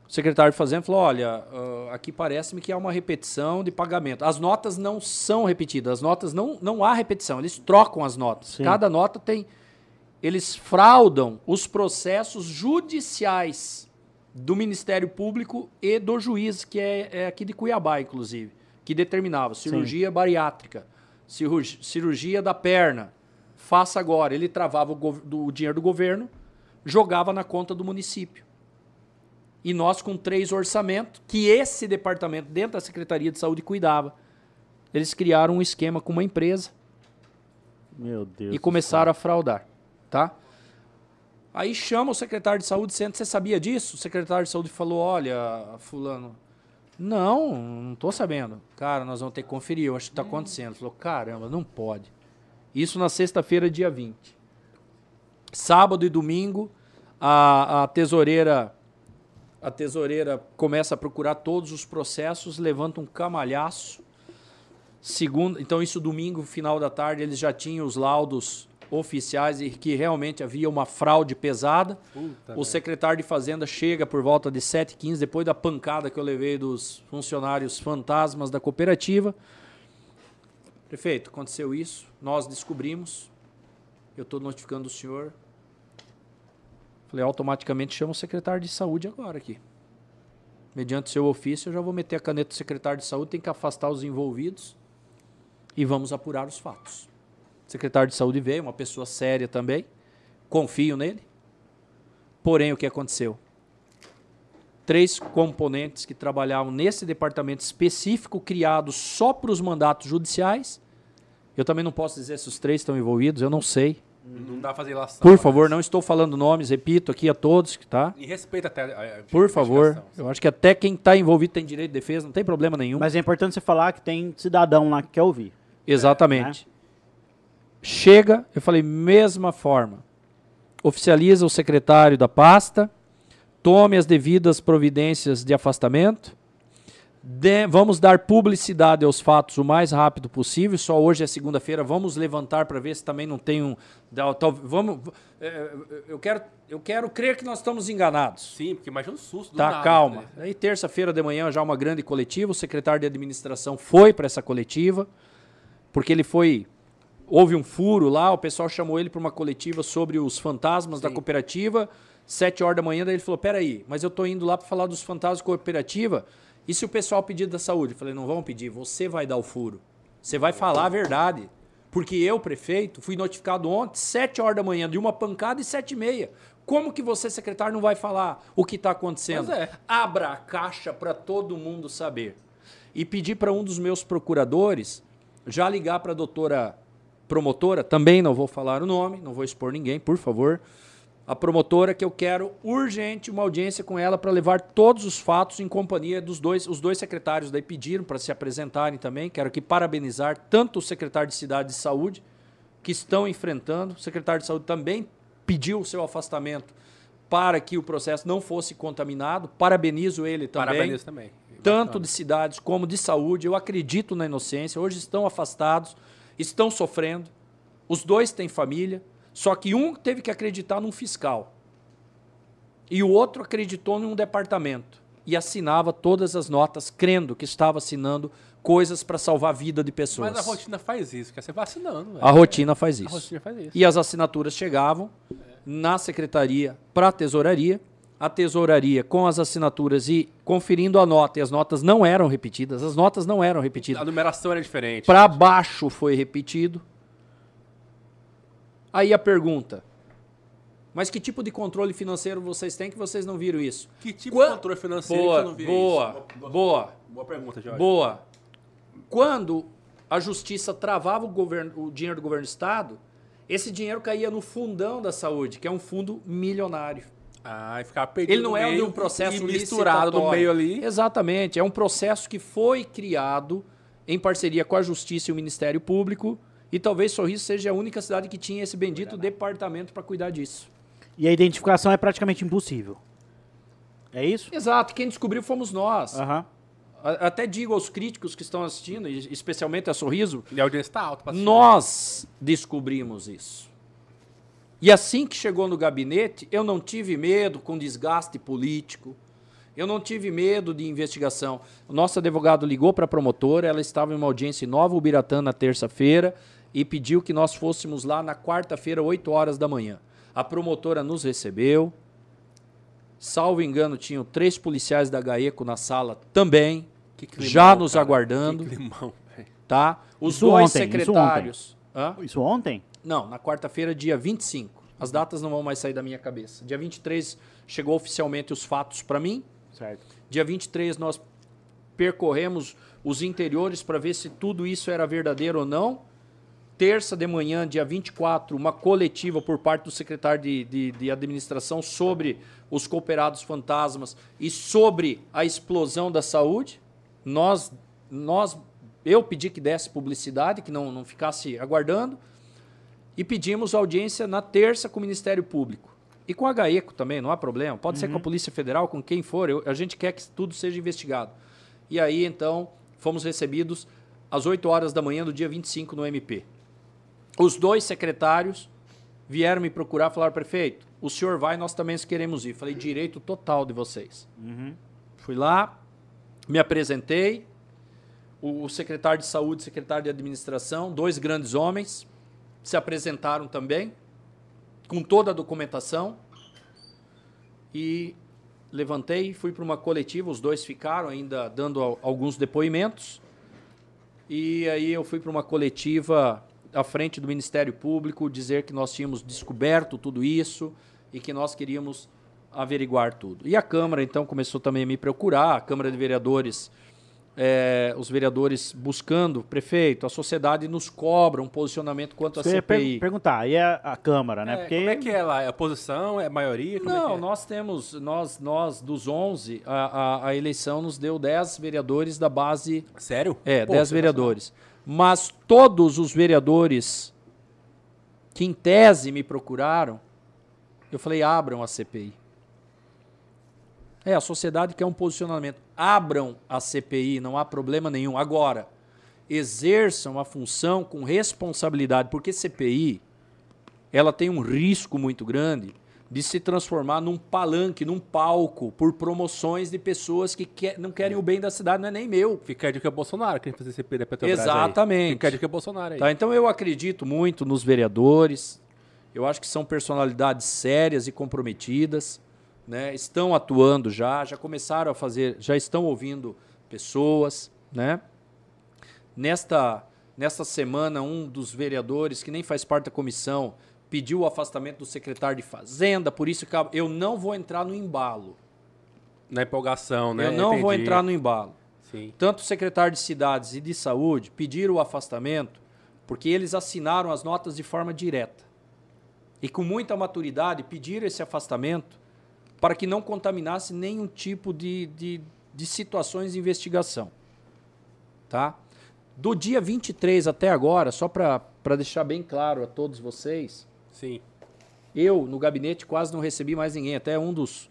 [SPEAKER 3] O secretário de Fazenda falou: Olha, ah, aqui parece-me que há uma repetição de pagamento. As notas não são repetidas, as notas não, não há repetição, eles trocam as notas.
[SPEAKER 1] Sim.
[SPEAKER 3] Cada nota tem. Eles fraudam os processos judiciais do Ministério Público e do juiz, que é, é aqui de Cuiabá, inclusive, que determinava cirurgia bariátrica, cirurgia, cirurgia da perna, faça agora. Ele travava o, do- o dinheiro do governo, jogava na conta do município. E nós, com três orçamentos, que esse departamento, dentro da Secretaria de Saúde, cuidava. Eles criaram um esquema com uma empresa
[SPEAKER 1] Meu Deus.
[SPEAKER 3] e começaram a fraudar, tá? Aí chama o secretário de saúde, senta, você sabia disso? O secretário de saúde falou, olha, fulano, não, não tô sabendo. Cara, nós vamos ter que conferir, eu acho que tá acontecendo. Falou, caramba, não pode. Isso na sexta-feira, dia 20. Sábado e domingo, a, a tesoureira a tesoureira começa a procurar todos os processos, levanta um camalhaço. Segunda, então isso domingo, final da tarde, eles já tinham os laudos oficiais e que realmente havia uma fraude pesada.
[SPEAKER 2] Puta,
[SPEAKER 3] o
[SPEAKER 2] velho.
[SPEAKER 3] secretário de Fazenda chega por volta de 7h15, depois da pancada que eu levei dos funcionários fantasmas da cooperativa. Prefeito, aconteceu isso, nós descobrimos, eu estou notificando o senhor. Falei, automaticamente chama o secretário de saúde agora aqui. Mediante seu ofício, eu já vou meter a caneta do secretário de saúde, tem que afastar os envolvidos e vamos apurar os fatos. O secretário de saúde veio, uma pessoa séria também, confio nele. Porém, o que aconteceu? Três componentes que trabalhavam nesse departamento específico criado só para os mandatos judiciais. Eu também não posso dizer se os três estão envolvidos, eu não sei.
[SPEAKER 2] Não dá pra fazer ilação.
[SPEAKER 3] Por favor, não estou falando nomes, repito aqui a todos, tá?
[SPEAKER 2] E respeita até a, a
[SPEAKER 3] Por favor, eu acho que até quem está envolvido tem direito de defesa, não tem problema nenhum.
[SPEAKER 1] Mas é importante você falar que tem cidadão lá que quer ouvir.
[SPEAKER 3] Exatamente. Chega, eu falei, mesma forma. Oficializa o secretário da pasta, tome as devidas providências de afastamento. Dê- vamos dar publicidade aos fatos o mais rápido possível. Só hoje é segunda-feira. Vamos levantar para ver se também não tem um. da- tal- vamos, é, eu, quero, eu quero crer que nós estamos enganados.
[SPEAKER 2] Sim, porque imagina um susto
[SPEAKER 3] Tá,
[SPEAKER 2] nada,
[SPEAKER 3] calma.
[SPEAKER 2] né?
[SPEAKER 3] Aí terça-feira de manhã já uma grande coletiva, o secretário de administração foi para essa coletiva, porque ele foi houve um furo lá, o pessoal chamou ele para uma coletiva sobre os fantasmas da
[SPEAKER 2] Sim.
[SPEAKER 3] cooperativa. Sete horas da manhã, daí ele falou: "Peraí, mas eu tô indo lá para falar dos fantasmas da cooperativa. E se o pessoal pedir da saúde?" Eu falei: "Não vão pedir, você vai dar o furo. Você vai falar a verdade." Porque eu, prefeito, fui notificado ontem, sete horas da manhã, de uma pancada e sete e meia. Como que você, secretário, não vai falar o que está acontecendo?
[SPEAKER 2] Pois é.
[SPEAKER 3] Abra a caixa para todo mundo saber. E pedi para um dos meus procuradores já ligar para a doutora promotora, também não vou falar o nome, não vou expor ninguém, por favor. A promotora que eu quero urgente uma audiência com ela para levar todos os fatos em companhia dos dois, os dois secretários daí pediram para se apresentarem também. Quero aqui parabenizar tanto o secretário de Cidade de Saúde que estão enfrentando, o secretário de Saúde também pediu o seu afastamento para que o processo não fosse contaminado. Parabenizo ele também
[SPEAKER 2] Parabéns também.
[SPEAKER 3] tanto de cidades como de saúde. Eu acredito na inocência. Hoje estão afastados, estão sofrendo. Os dois têm família, só que um teve que acreditar num fiscal e o outro acreditou num departamento e assinava todas as notas, crendo que estava assinando coisas para salvar a vida de pessoas.
[SPEAKER 2] Mas a rotina faz isso, quer ser vacinando.
[SPEAKER 3] A rotina faz
[SPEAKER 2] A
[SPEAKER 3] isso.
[SPEAKER 2] rotina faz isso.
[SPEAKER 3] E as assinaturas chegavam na secretaria para a tesouraria. A tesouraria com as assinaturas e conferindo a nota, e as notas não eram repetidas, as notas não eram repetidas.
[SPEAKER 2] A numeração era diferente.
[SPEAKER 3] Para baixo foi repetido. Aí a pergunta: mas que tipo de controle financeiro vocês têm que vocês não viram isso?
[SPEAKER 2] Que tipo
[SPEAKER 3] Qua-
[SPEAKER 2] de controle financeiro
[SPEAKER 3] Boa,
[SPEAKER 2] que eu não vi
[SPEAKER 3] boa,
[SPEAKER 2] isso? Boa,
[SPEAKER 3] boa,
[SPEAKER 2] boa pergunta, Jorge.
[SPEAKER 3] boa. Quando a justiça travava o, governo, o dinheiro do governo do estado, esse dinheiro caía no fundão da saúde, que é um fundo milionário.
[SPEAKER 2] Ah, e ficava perdido
[SPEAKER 3] Ele não
[SPEAKER 2] no
[SPEAKER 3] é
[SPEAKER 2] meio
[SPEAKER 3] um processo
[SPEAKER 2] misturado no meio ali.
[SPEAKER 3] Exatamente. É um processo que foi criado em parceria com a Justiça e o Ministério Público. E talvez Sorriso seja a única cidade que tinha esse bendito departamento para cuidar disso.
[SPEAKER 1] E a identificação é praticamente impossível. É isso?
[SPEAKER 3] Exato. Quem descobriu fomos nós.
[SPEAKER 1] Aham.
[SPEAKER 3] Até digo aos críticos que estão assistindo, e especialmente a Sorriso,
[SPEAKER 2] E a audiência está alta. pra assistir.
[SPEAKER 3] nós descobrimos isso. E assim que chegou no gabinete, eu não tive medo com desgaste político. Eu não tive medo de investigação. O nosso advogado ligou para a promotora, ela estava em uma audiência em Nova Ubiratã na terça-feira e pediu que nós fôssemos lá na quarta-feira, 8 horas da manhã. A promotora nos recebeu. Salvo engano, tinham três policiais da GAECO na sala também,
[SPEAKER 2] Que climão,
[SPEAKER 3] já nos
[SPEAKER 2] cara.
[SPEAKER 3] aguardando,
[SPEAKER 2] Que climão,
[SPEAKER 3] tá? Os
[SPEAKER 1] Isso
[SPEAKER 3] dois
[SPEAKER 1] ontem, isso
[SPEAKER 3] secretários. Hã?
[SPEAKER 1] Isso ontem?
[SPEAKER 3] Não, na quarta-feira, dia 25. As datas não vão mais sair da minha cabeça. Dia 23 chegou oficialmente os fatos para mim.
[SPEAKER 1] Certo.
[SPEAKER 3] Dia 23 nós percorremos os interiores para ver se tudo isso era verdadeiro ou não. Terça de manhã, dia 24, uma coletiva por parte do secretário de, de, de administração sobre os cooperados fantasmas e sobre a explosão da saúde. Nós, nós, eu pedi que desse publicidade, que não, não ficasse aguardando. E pedimos audiência na terça com o Ministério Público. E com a GAECO também, não há problema. Pode ser com a Polícia Federal, com quem for. eu- a gente quer que tudo seja investigado. E aí, então, fomos recebidos às 8 horas da manhã do dia 25 no MP. Os dois secretários vieram me procurar e falaram, prefeito, o senhor vai, nós também queremos ir. Falei, direito total de vocês. Fui lá, me apresentei, o, o secretário de saúde, secretário de administração, dois grandes homens, se apresentaram também, com toda a documentação, e levantei, fui para uma coletiva, os dois ficaram ainda dando al- alguns depoimentos, e aí eu fui para uma coletiva à frente do Ministério Público dizer que nós tínhamos descoberto tudo isso e que nós queríamos averiguar tudo. E a Câmara, então, começou também a me procurar, a Câmara de Vereadores, é, os vereadores buscando, prefeito, a sociedade nos cobra um posicionamento quanto à
[SPEAKER 1] ia per-
[SPEAKER 3] CPI.
[SPEAKER 1] perguntar, aí a, a Câmara, né?
[SPEAKER 2] É,
[SPEAKER 1] Porque
[SPEAKER 2] Como é que é lá? É oposição? É maioria? Como é
[SPEAKER 3] Não,
[SPEAKER 2] é?
[SPEAKER 3] nós temos, nós, nós dos 11, a, a, a eleição nos deu 10 vereadores da base
[SPEAKER 2] Sério?
[SPEAKER 3] É,
[SPEAKER 2] Pô,
[SPEAKER 3] 10
[SPEAKER 2] sensacional.
[SPEAKER 3] vereadores. Mas todos os vereadores que em tese me procuraram, eu falei, abram a CPI. É, a sociedade quer um posicionamento. Abram a CPI, não há problema nenhum. Agora, exerçam a função com responsabilidade, porque CPI, ela tem um risco muito grande de se transformar num palanque, num palco, por promoções de pessoas que quer- não querem o bem da cidade, não é nem meu.
[SPEAKER 2] Fica a dica Bolsonaro, quem fazer CP da Petrobras aí.
[SPEAKER 3] Exatamente.
[SPEAKER 2] Fica a dica Bolsonaro aí.
[SPEAKER 3] Tá, então eu acredito muito nos vereadores. Eu acho que são personalidades sérias e comprometidas, né? Estão atuando já, já começaram a fazer, já estão ouvindo pessoas, né? Nesta nesta semana um dos vereadores que nem faz parte da comissão pediu o afastamento do secretário de Fazenda, por isso que eu não vou entrar no embalo.
[SPEAKER 2] Na empolgação, né?
[SPEAKER 3] eu não vou
[SPEAKER 2] Entendi.
[SPEAKER 3] entrar no embalo.
[SPEAKER 2] Sim.
[SPEAKER 3] Tanto o secretário de Cidades e de Saúde pediram o afastamento porque eles assinaram as notas de forma direta. E com muita maturidade pediram esse afastamento para que não contaminasse nenhum tipo de, de, de situações de investigação. Tá? Do dia 23 até agora, só para deixar bem claro a todos vocês,
[SPEAKER 2] Sim.
[SPEAKER 3] eu, no gabinete, quase não recebi mais ninguém. Até um dos,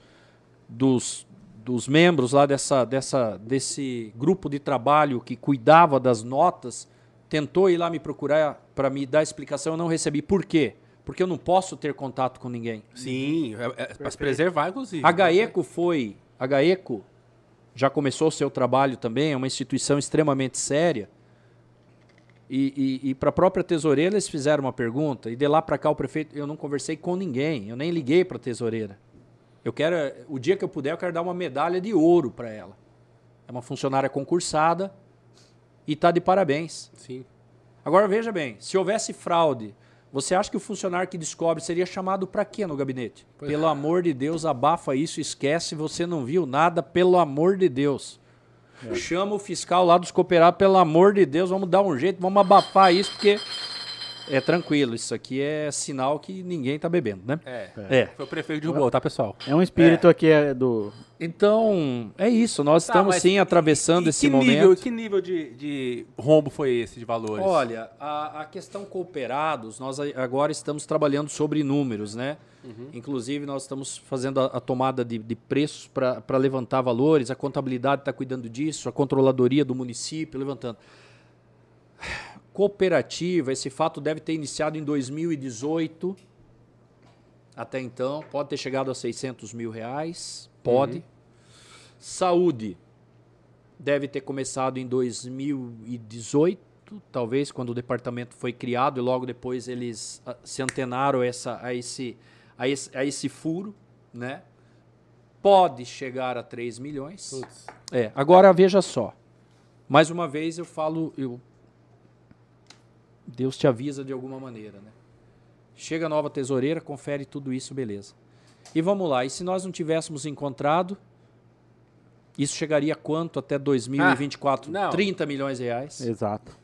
[SPEAKER 3] dos, dos membros lá dessa, dessa, desse grupo de trabalho que cuidava das notas tentou ir lá me procurar para me dar explicação. Eu não recebi. Por quê? Porque eu não posso ter contato com ninguém.
[SPEAKER 2] Sim, é, é para se preservar, inclusive.
[SPEAKER 3] A GAECO foi. A GAECO já começou o seu trabalho também, é uma instituição extremamente séria. E, e, e para a própria tesoureira eles fizeram uma pergunta, e de lá para cá o prefeito, eu não conversei com ninguém, eu nem liguei para a tesoureira. Eu quero, o dia que eu puder, eu quero dar uma medalha de ouro para ela. É uma funcionária concursada e está de parabéns.
[SPEAKER 2] Sim.
[SPEAKER 3] Agora veja bem, se houvesse fraude, você acha que o funcionário que descobre seria chamado para quê no gabinete?
[SPEAKER 2] Pois
[SPEAKER 3] pelo amor de Deus, abafa isso, esquece, você não viu nada, pelo amor de Deus. Chama o fiscal lá dos cooperados, pelo amor de Deus, vamos dar um jeito, vamos abafar isso, porque é tranquilo, isso aqui é sinal que ninguém tá bebendo, né?
[SPEAKER 2] É.
[SPEAKER 3] É.
[SPEAKER 2] Foi o prefeito que derrubou, tá, pessoal?
[SPEAKER 1] É um espírito aqui é, do.
[SPEAKER 3] Então, é isso, nós
[SPEAKER 2] Tá,
[SPEAKER 3] estamos sim
[SPEAKER 2] e-
[SPEAKER 3] atravessando
[SPEAKER 2] e
[SPEAKER 3] esse
[SPEAKER 2] que
[SPEAKER 3] momento.
[SPEAKER 2] Nível, que nível de, de rombo foi esse de valores?
[SPEAKER 3] Olha, a, a questão cooperados, nós agora estamos trabalhando sobre números, né? Inclusive, nós estamos fazendo a, a tomada de, de preços para levantar valores, a contabilidade está cuidando disso, a controladoria do município levantando. Cooperativa, esse fato deve ter iniciado em 2018. Até então, pode ter chegado a 600 mil reais, pode. Saúde, deve ter começado em 2018, talvez, quando o departamento foi criado e logo depois eles ah, se antenaram essa, a, esse, a, esse, a esse furo, né? Pode chegar a 3 milhões.
[SPEAKER 2] Putz.
[SPEAKER 3] É, agora veja só. Mais uma vez eu falo, eu Deus te avisa de alguma maneira, né? Chega a nova tesoureira, confere tudo isso, beleza. E vamos lá, e se nós não tivéssemos encontrado, isso chegaria a quanto até 2024?
[SPEAKER 2] Ah, não.
[SPEAKER 3] 30 milhões de reais.
[SPEAKER 1] Exato.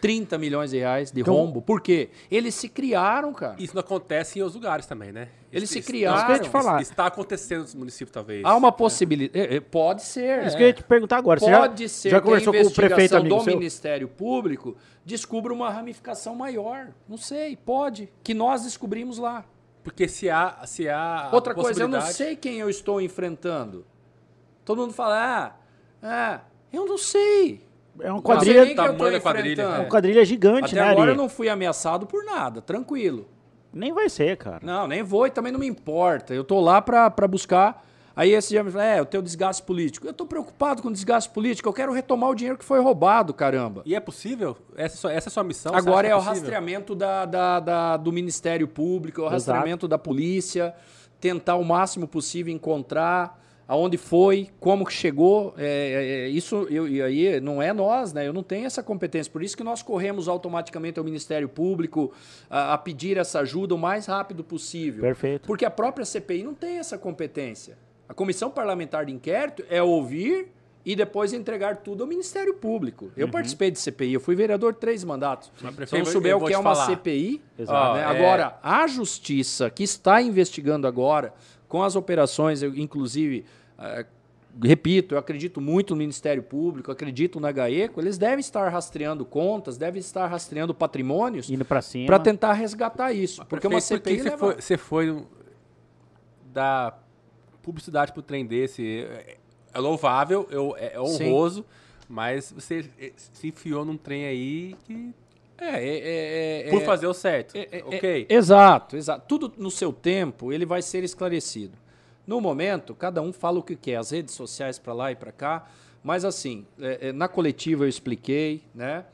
[SPEAKER 3] 30 milhões de reais de
[SPEAKER 1] Então-
[SPEAKER 3] rombo. Por quê? Eles se criaram, cara.
[SPEAKER 2] Isso não acontece em outros lugares também, né?
[SPEAKER 3] Eles se criaram.
[SPEAKER 1] Isso que eu ia te falar.
[SPEAKER 2] Está acontecendo nos municípios, talvez.
[SPEAKER 3] Há uma possibilidade. Pode ser.
[SPEAKER 1] Isso que eu ia te perguntar agora. Você
[SPEAKER 3] Pode
[SPEAKER 1] já,
[SPEAKER 3] ser
[SPEAKER 1] já
[SPEAKER 3] que
[SPEAKER 1] conversou
[SPEAKER 3] a
[SPEAKER 1] com o prefeito
[SPEAKER 3] investigação
[SPEAKER 1] amigo
[SPEAKER 3] do
[SPEAKER 1] seu?
[SPEAKER 3] Ministério Público descubra uma ramificação maior. Não sei, pode. Que nós descobrimos lá.
[SPEAKER 2] Porque se há, se há
[SPEAKER 3] Outra coisa, eu não sei quem eu estou enfrentando. Todo mundo fala, ah, ah eu não sei.
[SPEAKER 1] É uma
[SPEAKER 3] Não sei
[SPEAKER 1] quadrilha,
[SPEAKER 3] nem quem eu tô
[SPEAKER 2] tamanho da quadrilha,
[SPEAKER 1] é uma quadrilha gigante,
[SPEAKER 3] Até
[SPEAKER 1] né,
[SPEAKER 3] agora
[SPEAKER 1] Ari?
[SPEAKER 3] eu não fui ameaçado por nada, tranquilo.
[SPEAKER 1] Nem vai ser, cara.
[SPEAKER 3] Não, nem vou e também não me importa. Eu tô lá pra, pra buscar. Aí esse dia me fala, é, o teu desgaste político. Eu tô preocupado com o desgaste político. Eu quero retomar o dinheiro que foi roubado, caramba.
[SPEAKER 2] E é possível? Essa, é essa é a sua missão?
[SPEAKER 3] Agora
[SPEAKER 2] acha
[SPEAKER 3] é o rastreamento da, da- da- do Ministério Público, é o
[SPEAKER 1] Exato.
[SPEAKER 3] rastreamento da polícia, tentar o máximo possível encontrar. Aonde foi, como que chegou. É, é, isso eu, e aí não é nós, né? Eu não tenho essa competência. Por isso que nós corremos automaticamente ao Ministério Público a, a pedir essa ajuda o mais rápido possível.
[SPEAKER 1] Perfeito.
[SPEAKER 3] Porque a própria CPI não tem essa competência. A Comissão Parlamentar de Inquérito é ouvir e depois entregar tudo ao Ministério Público. Eu uhum. participei de CPI, eu fui vereador três mandatos. Mas, então, souber o que é uma falar. CPI. Exato. Né? É... Agora, a Justiça, que está investigando agora, com as operações, eu, inclusive, uh, repito, eu acredito muito no Ministério Público, acredito na GAECO, eles devem estar rastreando contas, devem estar rastreando patrimônios para tentar resgatar isso. Mas, porque prefeito, uma CPI.
[SPEAKER 2] Leva... você, foi, você foi da publicidade para o trem desse é louvável, eu, é, é honroso, Sim. mas você se enfiou num trem aí que. É, é, é, é Por fazer o certo. É, é, ok.
[SPEAKER 3] exato, exato. Tudo no seu tempo ele vai ser esclarecido. No momento, cada um fala o que quer, as redes sociais para lá e para cá. Mas assim, na coletiva eu expliquei, né?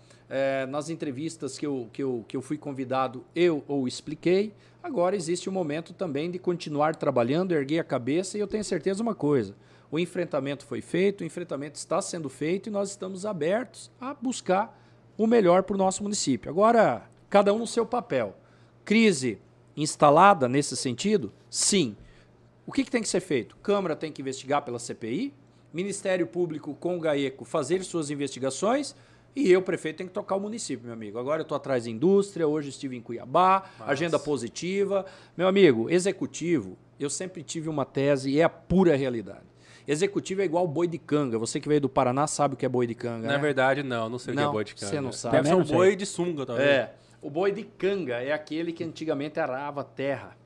[SPEAKER 3] nas entrevistas que eu, que, eu, que eu fui convidado, eu ou expliquei. Agora existe o um momento também de continuar trabalhando, erguer a cabeça, e eu tenho certeza uma coisa: o enfrentamento foi feito, o enfrentamento está sendo feito e nós estamos abertos a buscar o melhor para o nosso município. Agora, cada um no seu papel. Crise instalada nesse sentido? Sim. O que, que tem que ser feito? Câmara tem que investigar pela CPI, Ministério Público com o GAECO fazer suas investigações e eu, prefeito, tenho que tocar o município, meu amigo. Agora eu estou atrás da indústria, hoje estive em Cuiabá, agenda positiva. Meu amigo, executivo, eu sempre tive uma tese e é a pura realidade. Executivo é igual boi de canga. Você que veio do Paraná sabe o que é boi de canga.
[SPEAKER 2] Na
[SPEAKER 3] né?
[SPEAKER 2] verdade, não. Não sei o que é boi de canga.
[SPEAKER 3] Você não sabe.
[SPEAKER 2] Deve ser um boi de sunga, talvez.
[SPEAKER 3] É. O boi de canga é aquele que antigamente arava terra.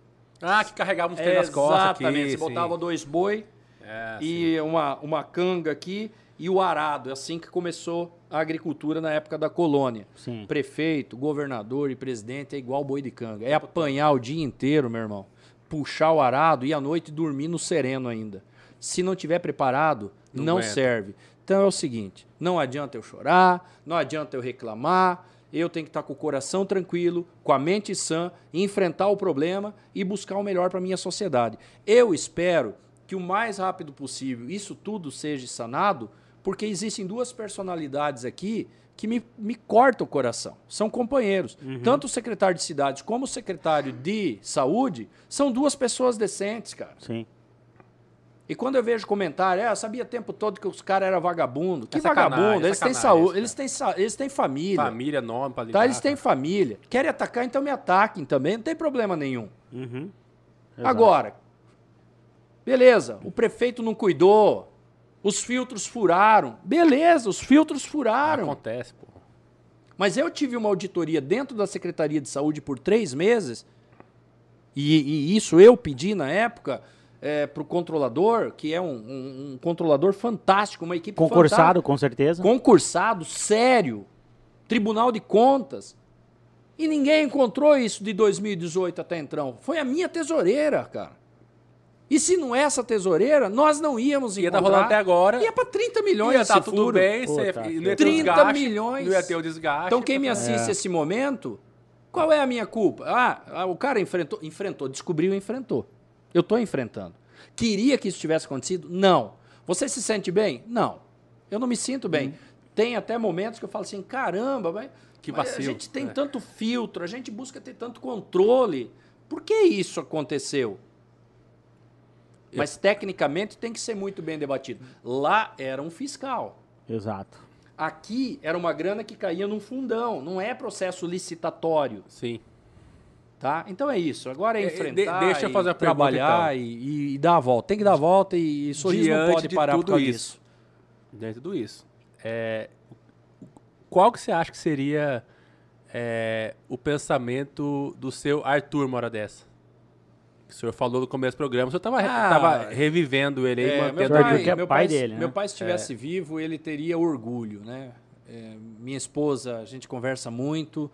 [SPEAKER 2] Ah, que carregava uns é, nas costas.
[SPEAKER 3] Exatamente. Aqui, Você sim. botava dois boi é, e uma, uma canga aqui e o arado. É assim que começou a agricultura na época da colônia. Sim. Prefeito, governador e presidente é igual boi de canga. É apanhar o dia inteiro, meu irmão. Puxar o arado e à noite dormir no sereno ainda. Se não tiver preparado, não, não serve. Então é o seguinte: não adianta eu chorar, não adianta eu reclamar. Eu tenho que estar com o coração tranquilo, com a mente sã, enfrentar o problema e buscar o melhor para a minha sociedade. Eu espero que o mais rápido possível isso tudo seja sanado, porque existem duas personalidades aqui que me, me cortam o coração. São companheiros. Uhum. Tanto o secretário de cidades como o secretário de saúde são duas pessoas decentes, cara.
[SPEAKER 1] Sim.
[SPEAKER 3] E quando eu vejo comentário, é, eu sabia o tempo todo que os caras eram vagabundo. Que é vagabundo? Eles têm saúde, eles têm, eles têm família.
[SPEAKER 2] Família, nome pra
[SPEAKER 3] ligar. Tá, eles têm família. Querem atacar, então me ataquem também, não tem problema nenhum.
[SPEAKER 1] Uhum.
[SPEAKER 3] Agora, beleza, o prefeito não cuidou, os filtros furaram. Beleza, os filtros furaram.
[SPEAKER 2] Acontece, pô.
[SPEAKER 3] Mas eu tive uma auditoria dentro da Secretaria de Saúde por três meses, e, e isso eu pedi na época é, para o controlador, que é um, um, um, controlador fantástico, uma equipe
[SPEAKER 1] Concursado, com certeza.
[SPEAKER 3] Concursado, sério. Tribunal de Contas. E ninguém encontrou isso de 2018 até então. Foi a minha tesoureira, cara. E se não é essa tesoureira, nós não íamos
[SPEAKER 2] ia tá encontrar. Ia estar rolando até agora.
[SPEAKER 3] Ia para 30 milhões ia
[SPEAKER 2] tá tudo furo. bem,
[SPEAKER 3] Pô, tá. ia ter 30 desgaste, milhões.
[SPEAKER 2] Não ia ter o desgaste.
[SPEAKER 3] Então quem me assiste é. esse momento, qual é a minha culpa? Ah, o cara enfrentou, enfrentou, descobriu e enfrentou. Eu estou enfrentando. Queria que isso tivesse acontecido? Não. Você se sente bem? Não. Eu não me sinto bem. Hum. Tem até momentos que eu falo assim, caramba, mas, que vacilo. a gente tem é. tanto filtro, a gente busca ter tanto controle. Por que isso aconteceu? Eu... Mas tecnicamente tem que ser muito bem debatido. Lá era um fiscal.
[SPEAKER 1] Exato.
[SPEAKER 3] Aqui era uma grana que caía num fundão, não é processo licitatório.
[SPEAKER 2] Sim.
[SPEAKER 3] Tá? Então é isso. Agora é enfrentar,
[SPEAKER 2] de, deixa eu fazer a
[SPEAKER 3] trabalhar pergunta, então. e, e, dar a volta. Tem que dar a volta e, e sorriso Diante não pode parar
[SPEAKER 2] de tudo isso. Disso. Diante de tudo isso. É, qual que você acha que seria é, o pensamento do seu Arthur uma hora dessa? o senhor falou no começo do programa, o senhor estava ah, revivendo ele aí,
[SPEAKER 3] é, meu pai, que é meu pai, pai dele. Né? Meu pai, se estivesse é. vivo, ele teria orgulho, né? É, minha esposa, a gente conversa muito.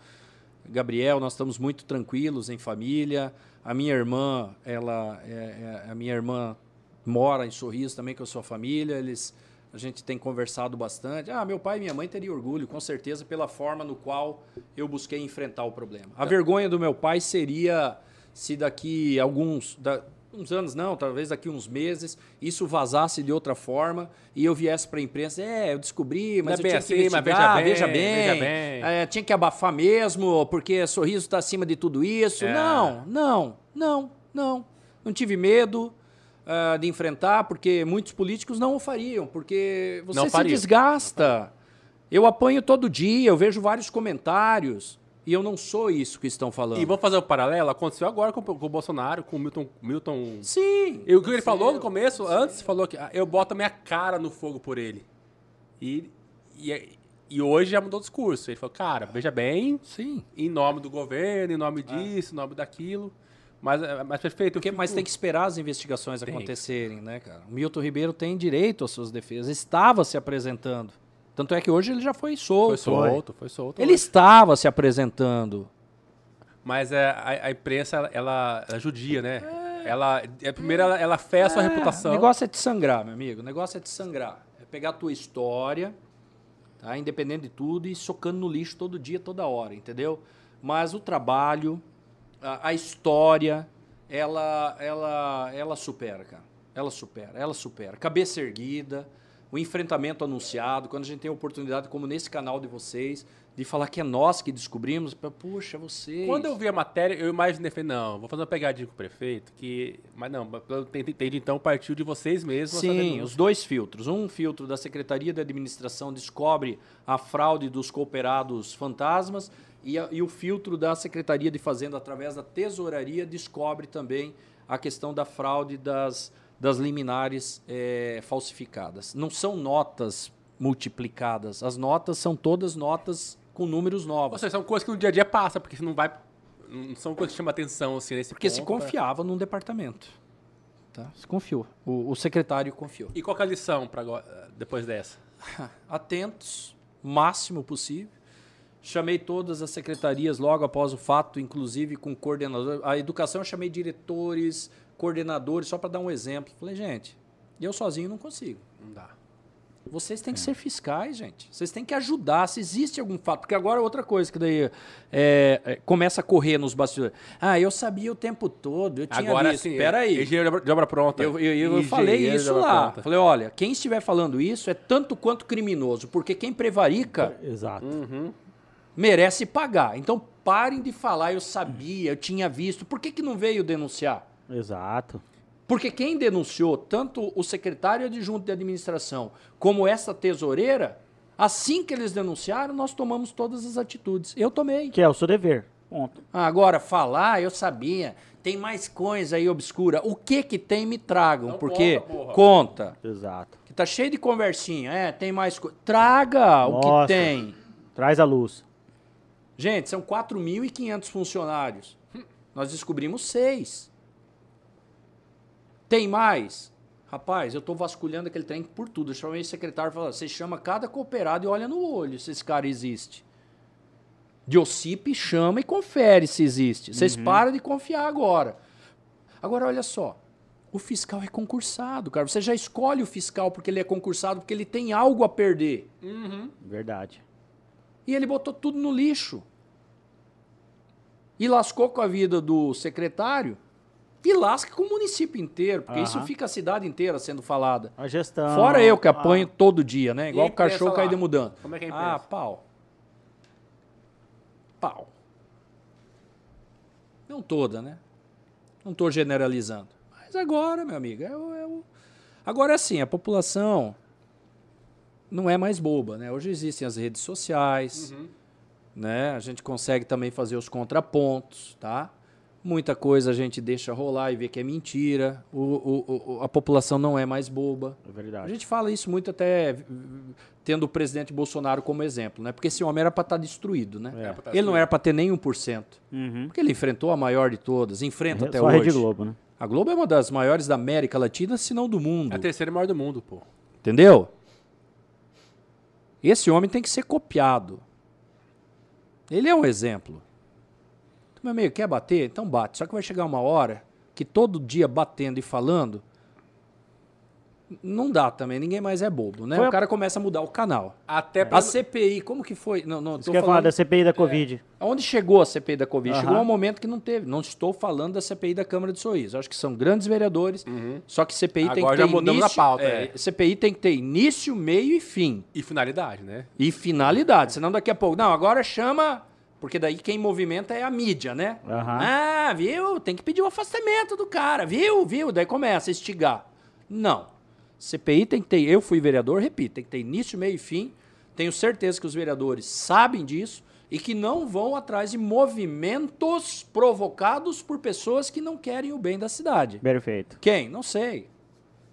[SPEAKER 3] Gabriel, nós estamos muito tranquilos em família. A minha irmã, ela, é, é, a minha irmã mora em Sorriso também com a sua família. Eles, a gente tem conversado bastante. Ah, meu pai e minha mãe teriam orgulho, com certeza, pela forma no qual eu busquei enfrentar o problema. A vergonha do meu pai seria se daqui alguns, da, uns anos não, talvez daqui uns meses, isso vazasse de outra forma e eu viesse para a imprensa, é, eu descobri, mas eu
[SPEAKER 2] bem
[SPEAKER 3] tinha
[SPEAKER 2] assim,
[SPEAKER 3] que
[SPEAKER 2] mas
[SPEAKER 3] investigar,
[SPEAKER 2] veja
[SPEAKER 3] veja
[SPEAKER 2] bem,
[SPEAKER 3] bem,
[SPEAKER 2] veja bem.
[SPEAKER 3] é, tinha que abafar mesmo, porque sorriso está acima de tudo isso.
[SPEAKER 2] É.
[SPEAKER 3] Não, não, não, não. Não tive medo ah, de enfrentar, porque muitos políticos não o fariam, porque você
[SPEAKER 2] Não
[SPEAKER 3] se
[SPEAKER 2] fariam.
[SPEAKER 3] desgasta. Eu apanho todo dia, eu vejo vários comentários e eu não sou isso que estão falando.
[SPEAKER 2] E vamos fazer o paralelo? Aconteceu agora com, com o Bolsonaro, com o Milton. Milton
[SPEAKER 3] Sim.
[SPEAKER 2] E o que ele falou no começo, antes, falou que ah, eu boto a minha cara no fogo por ele. E, e, e hoje já mudou o discurso. Ele falou, cara, veja bem,
[SPEAKER 3] Sim.
[SPEAKER 2] em nome do governo, em nome disso, em nome daquilo. Mas, eh, mas perfeito.
[SPEAKER 3] Porque,
[SPEAKER 2] fico-
[SPEAKER 3] mas tem que esperar as investigações
[SPEAKER 2] Tem.
[SPEAKER 3] acontecerem, né, cara? O Milton Ribeiro tem direito às suas defesas, estava se apresentando. Tanto é que hoje ele já foi solto.
[SPEAKER 2] Foi solto, foi solto.
[SPEAKER 3] Ele estava se apresentando.
[SPEAKER 2] Mas é, a, a imprensa, ela, ela, judia, né? Ela, é, primeiro, ela, ela fé a sua
[SPEAKER 3] É,
[SPEAKER 2] reputação.
[SPEAKER 3] O negócio é te sangrar, meu amigo. O negócio é te sangrar. É pegar a tua história, tá? independente de tudo, e socando no lixo todo dia, toda hora, entendeu? Mas o trabalho, a, a história, ela, ela, ela supera, cara. Ela supera, ela supera. Cabeça erguida, o enfrentamento anunciado, quando a gente tem a oportunidade, como nesse canal de vocês, de falar que é nós que descobrimos, pra, puxa, vocês.
[SPEAKER 2] Quando eu vi a matéria, eu imaginei, falei, não, vou fazer uma pegadinha com o prefeito, que... Mas não, entendi, então partiu de vocês mesmos.
[SPEAKER 3] Sim, os dois filtros. Um filtro da Secretaria de Administração descobre a fraude dos cooperados fantasmas e, a- e o filtro da Secretaria de Fazenda, através da Tesouraria, descobre também a questão da fraude das, das liminares eh, falsificadas. Não são notas multiplicadas, as notas são todas notas com números
[SPEAKER 2] Ou
[SPEAKER 3] novos.
[SPEAKER 2] seja, são coisas que no dia a dia passa, porque você não vai... Não são coisas que chamam atenção, assim, nesse
[SPEAKER 3] Porque se
[SPEAKER 2] ponto, né?
[SPEAKER 3] confiava num departamento. Tá? Se confiou. O, o secretário confiou.
[SPEAKER 2] E qual é a lição pra agora, depois dessa?
[SPEAKER 3] atentos, máximo possível. Chamei todas as secretarias logo após o fato, inclusive com coordenador. A educação eu chamei diretores, coordenadores, só para dar um exemplo. Falei, gente, eu sozinho não consigo.
[SPEAKER 2] Não dá.
[SPEAKER 3] Vocês têm que ser fiscais, gente. Vocês têm que ajudar se existe algum fato. Porque agora outra coisa que daí é, é, começa a correr nos bastidores. Ah, eu sabia o tempo todo, eu tinha
[SPEAKER 2] Agora
[SPEAKER 3] visto.
[SPEAKER 2] sim,
[SPEAKER 3] Espera aí.
[SPEAKER 2] engenheiro de obra- pronta.
[SPEAKER 3] Eu, eu- eu
[SPEAKER 2] Engenheiro
[SPEAKER 3] falei isso lá.
[SPEAKER 2] pronta.
[SPEAKER 3] Falei, olha, quem estiver falando isso é tanto quanto criminoso, porque quem prevarica
[SPEAKER 1] Exato.
[SPEAKER 3] merece pagar. Então parem de falar, eu sabia, eu tinha visto. Por que, que não veio denunciar?
[SPEAKER 1] Exato.
[SPEAKER 3] Porque quem denunciou, tanto o secretário adjunto de administração como essa tesoureira, assim que eles denunciaram, nós tomamos todas as atitudes. Eu tomei.
[SPEAKER 1] Que é o seu dever. Ponto.
[SPEAKER 3] Ah, Agora, falar, eu sabia. Tem mais coisa aí obscura. O que que tem, me tragam.
[SPEAKER 2] Não
[SPEAKER 3] porque
[SPEAKER 2] conta,
[SPEAKER 3] conta.
[SPEAKER 1] Exato.
[SPEAKER 3] Que tá cheio de conversinha. É, tem mais coisa. Traga o que tem.
[SPEAKER 1] Traz a luz.
[SPEAKER 3] Gente, são 4.500 funcionários. Nós descobrimos seis. Tem mais? Rapaz, eu tô vasculhando aquele trem por tudo. Eu chamei o secretário e falei, você chama cada cooperado e olha no olho se esse cara existe. Diocipe chama e confere se existe. Vocês param de confiar agora. Agora, olha só. O fiscal é concursado, cara. Você já escolhe o fiscal porque ele é concursado, porque ele tem algo a perder.
[SPEAKER 1] Verdade.
[SPEAKER 3] E ele botou tudo no lixo. E lascou com a vida do secretário e lasca com o município inteiro, porque isso fica a cidade inteira sendo falada.
[SPEAKER 1] A gestão.
[SPEAKER 3] Fora eu que apanho todo dia, né? Igual o cachorro caído
[SPEAKER 2] lá?
[SPEAKER 3] mudando.
[SPEAKER 2] Como é que é a
[SPEAKER 3] Ah,
[SPEAKER 2] imprensa?
[SPEAKER 3] pau. Pau. Não toda, né? Não estou generalizando. Mas agora, meu amigo, é o, é o- Agora é assim, a população não é mais boba, né? Hoje existem as redes sociais,
[SPEAKER 2] Uhum.
[SPEAKER 3] né? A gente consegue também fazer os contrapontos, tá? Muita coisa a gente deixa rolar e vê que é mentira. O, o- o- a população não é mais boba.
[SPEAKER 1] É
[SPEAKER 3] A
[SPEAKER 1] verdade.
[SPEAKER 3] gente fala isso muito até v- tendo o presidente Bolsonaro como exemplo, né? Porque esse homem era para estar destruído, né?
[SPEAKER 2] Pra tá
[SPEAKER 3] Ele não era para ter nem 1%.
[SPEAKER 1] Uhum.
[SPEAKER 3] Porque ele enfrentou a maior de todas, enfrenta até
[SPEAKER 1] Só a
[SPEAKER 3] hoje.
[SPEAKER 1] Rede Globo, né?
[SPEAKER 3] A Globo é uma das maiores da América Latina, se não do mundo.
[SPEAKER 2] É a terceira maior do mundo, pô.
[SPEAKER 3] Entendeu? Esse homem tem que ser copiado. Ele é um exemplo. Meu amigo, quer bater? Então bate. Só que vai chegar uma hora que todo dia batendo e falando, Não dá também, ninguém mais é bobo, né?
[SPEAKER 1] Foi
[SPEAKER 3] o
[SPEAKER 1] a-
[SPEAKER 3] cara começa a mudar o canal.
[SPEAKER 2] Até pra...
[SPEAKER 3] A CPI, como que foi? Não, não,
[SPEAKER 1] Você
[SPEAKER 3] tô
[SPEAKER 1] quer falar
[SPEAKER 3] falando...
[SPEAKER 1] da CPI da Covid?
[SPEAKER 3] Aonde chegou a CPI da Covid? Chegou um momento que não teve. Não estou falando da CPI da Câmara de Sorriso. Acho que são grandes vereadores, só que CPI tem
[SPEAKER 2] Uhum. Agora
[SPEAKER 3] que
[SPEAKER 2] já
[SPEAKER 3] ter
[SPEAKER 2] mudamos
[SPEAKER 3] início...
[SPEAKER 2] a pauta,
[SPEAKER 3] é,
[SPEAKER 2] é.
[SPEAKER 3] CPI tem que ter início, meio e fim.
[SPEAKER 2] E finalidade, né?
[SPEAKER 3] E finalidade. Senão daqui a pouco... Não, agora chama... Porque daí quem movimenta é a mídia, né?
[SPEAKER 1] Aham.
[SPEAKER 3] Ah, viu? Tem que pedir o afastamento do cara, viu? Viu? Daí começa a instigar. Não. CPI tem que ter... Eu fui vereador, repito, tem que ter início, meio e fim. Tenho certeza que os vereadores sabem disso e que não vão atrás de movimentos provocados por pessoas que não querem o bem da cidade.
[SPEAKER 1] Perfeito.
[SPEAKER 3] Quem? Não sei.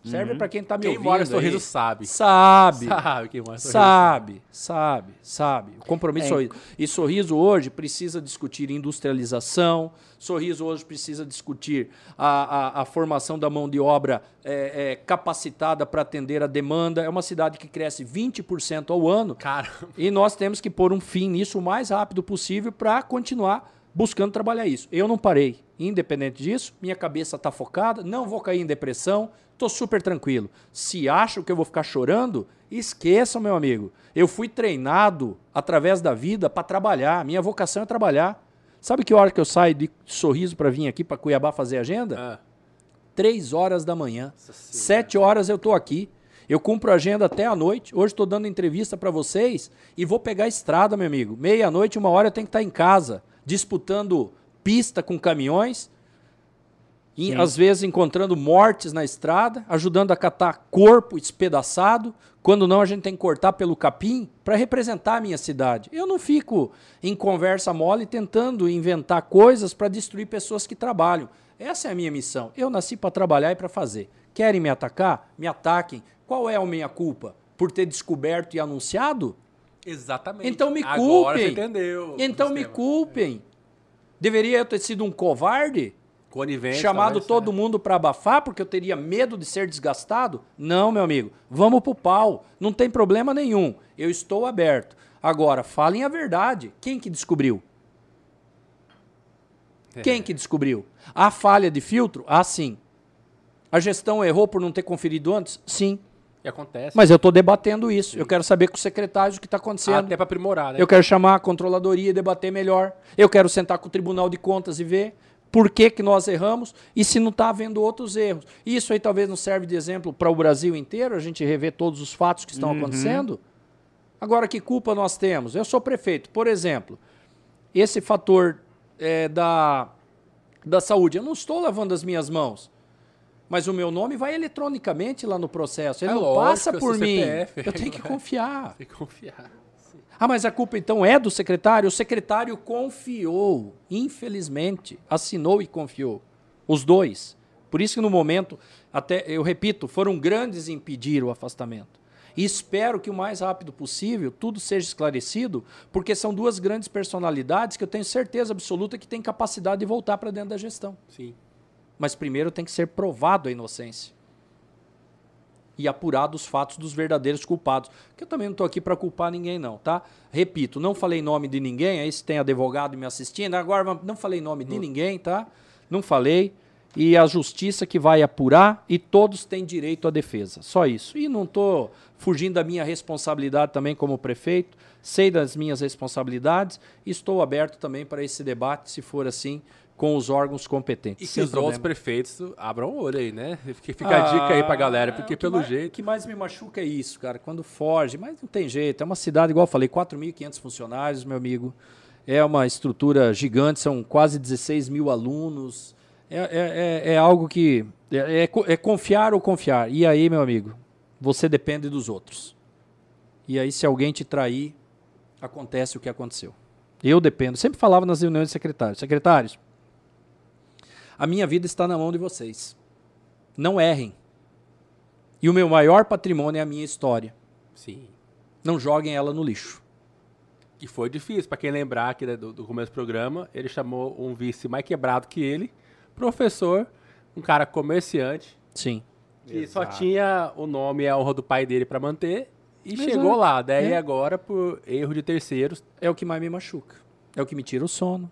[SPEAKER 3] Serve pra quem tá me
[SPEAKER 2] Quem
[SPEAKER 3] ouvindo
[SPEAKER 2] mora em
[SPEAKER 3] aí.
[SPEAKER 2] Sorriso sabe.
[SPEAKER 3] Sabe.
[SPEAKER 2] Sabe quem mora em Sorriso
[SPEAKER 3] Sabe, sabe, sabe. O compromisso
[SPEAKER 1] É.
[SPEAKER 3] Sorriso. E Sorriso hoje precisa discutir industrialização, Sorriso hoje precisa discutir a, a, a formação da mão de obra é, é, capacitada para atender a demanda. É uma cidade que cresce 20% ao ano.
[SPEAKER 2] Cara,
[SPEAKER 3] E nós temos que pôr um fim nisso o mais rápido possível para continuar buscando trabalhar isso. Eu não parei. Independente disso, minha cabeça está focada, não vou cair em depressão, estou super tranquilo. Se acham que eu vou ficar chorando, esqueçam, meu amigo. Eu fui treinado através da vida para trabalhar. Minha vocação é trabalhar. Sabe que hora que eu saio de sorriso para vir aqui para Cuiabá fazer agenda?
[SPEAKER 2] ah,
[SPEAKER 3] Três horas da manhã. Sete horas eu tô aqui. Eu cumpro a agenda até a noite. Hoje estou dando entrevista para vocês e vou pegar a estrada, meu amigo. Meia-noite, uma hora eu tenho que estar em casa, disputando pista com caminhões. E, às vezes encontrando mortes na estrada, ajudando a catar corpo espedaçado. Quando não, a gente tem que cortar pelo capim para representar a minha cidade. Eu não fico em conversa mole tentando inventar coisas para destruir pessoas que trabalham. Essa é a minha missão. Eu nasci para trabalhar e para fazer. Querem me atacar? Me ataquem. Qual é a minha culpa? Por ter descoberto e anunciado?
[SPEAKER 2] Exatamente.
[SPEAKER 3] Então me
[SPEAKER 2] Agora
[SPEAKER 3] culpem.
[SPEAKER 2] você entendeu.
[SPEAKER 3] Então me culpem. Deveria eu ter sido um covarde?
[SPEAKER 2] Conivência.
[SPEAKER 3] chamado
[SPEAKER 2] talvez,
[SPEAKER 3] todo
[SPEAKER 2] é.
[SPEAKER 3] mundo para abafar porque eu teria medo de ser desgastado? Não, meu amigo. Vamos pro pau. Não tem problema nenhum. Eu estou aberto. Agora, falem a verdade. Quem que descobriu?
[SPEAKER 2] É.
[SPEAKER 3] Quem que descobriu? A falha de filtro? Ah, sim. A gestão errou por não ter conferido antes? Sim.
[SPEAKER 2] E acontece.
[SPEAKER 3] Mas eu estou debatendo isso. Eu quero saber com os secretários o que está acontecendo.
[SPEAKER 2] Até pra aprimorar, né?
[SPEAKER 3] Eu quero chamar a controladoria e debater melhor. Eu quero sentar com o Tribunal de Contas e ver por que, que nós erramos e se não está havendo outros erros. Isso aí talvez não serve de exemplo para o Brasil inteiro, a gente rever todos os fatos que estão acontecendo. Agora, que culpa nós temos? Eu sou prefeito, por exemplo, esse fator é, da, da saúde, eu não estou lavando as minhas mãos. Mas o meu nome vai eletronicamente lá no processo. Ele
[SPEAKER 2] É
[SPEAKER 3] não
[SPEAKER 2] lógico,
[SPEAKER 3] passa
[SPEAKER 2] é
[SPEAKER 3] por mim.
[SPEAKER 2] CPF.
[SPEAKER 3] Eu tenho que confiar.
[SPEAKER 2] Tem que confiar.
[SPEAKER 3] Ah, mas a culpa então é do secretário? O secretário confiou, infelizmente, assinou e confiou. Os dois. Por isso que no momento, até eu repito, foram grandes em pedir o afastamento. E espero que o mais rápido possível tudo seja esclarecido, porque são duas grandes personalidades que eu tenho certeza absoluta que têm capacidade de voltar para dentro da gestão.
[SPEAKER 2] Sim.
[SPEAKER 3] Mas primeiro tem que ser provado a inocência. E apurado os fatos dos verdadeiros culpados. Que eu também não estou aqui para culpar ninguém, não, tá? Repito, não falei nome de ninguém, aí se tem advogado me assistindo, agora não falei nome de ninguém, tá? Não falei. E a justiça que vai apurar e todos têm direito à defesa. Só isso. E não estou fugindo da minha responsabilidade também como prefeito. Sei das minhas responsabilidades e estou aberto também para esse debate, se for assim, com os órgãos competentes.
[SPEAKER 2] E que
[SPEAKER 3] sem
[SPEAKER 2] os outros prefeitos abram o olho aí, né? Fica fica a dica aí pra galera, porque
[SPEAKER 3] Ah, o que
[SPEAKER 2] pelo
[SPEAKER 3] mais-
[SPEAKER 2] jeito.
[SPEAKER 3] O que mais me machuca é isso, cara, quando foge, mas não tem jeito. É uma cidade, igual eu falei, 4.500 funcionários, meu amigo. É uma estrutura gigante, são quase 16 mil alunos. É, é, é, é algo que. É, é é confiar ou confiar. E aí, meu amigo, você depende dos outros. E aí, se alguém te trair, acontece o que aconteceu. Eu dependo. Sempre falava nas reuniões de secretários: secretários, a minha vida está na mão de vocês. Não errem. E o meu maior patrimônio é a minha história.
[SPEAKER 2] Sim.
[SPEAKER 3] Não joguem ela no lixo.
[SPEAKER 2] E foi difícil. Pra quem lembrar aqui né, do, do começo do programa, ele chamou um vice mais quebrado que ele, professor, um cara comerciante,
[SPEAKER 3] Sim.
[SPEAKER 2] que só
[SPEAKER 1] Exato.
[SPEAKER 2] tinha o nome e a honra do pai dele pra manter, e
[SPEAKER 3] Exato.
[SPEAKER 2] chegou lá. Daí
[SPEAKER 3] É.
[SPEAKER 2] agora, por erro de terceiros,
[SPEAKER 3] É o que mais me machuca. É o que me tira o sono.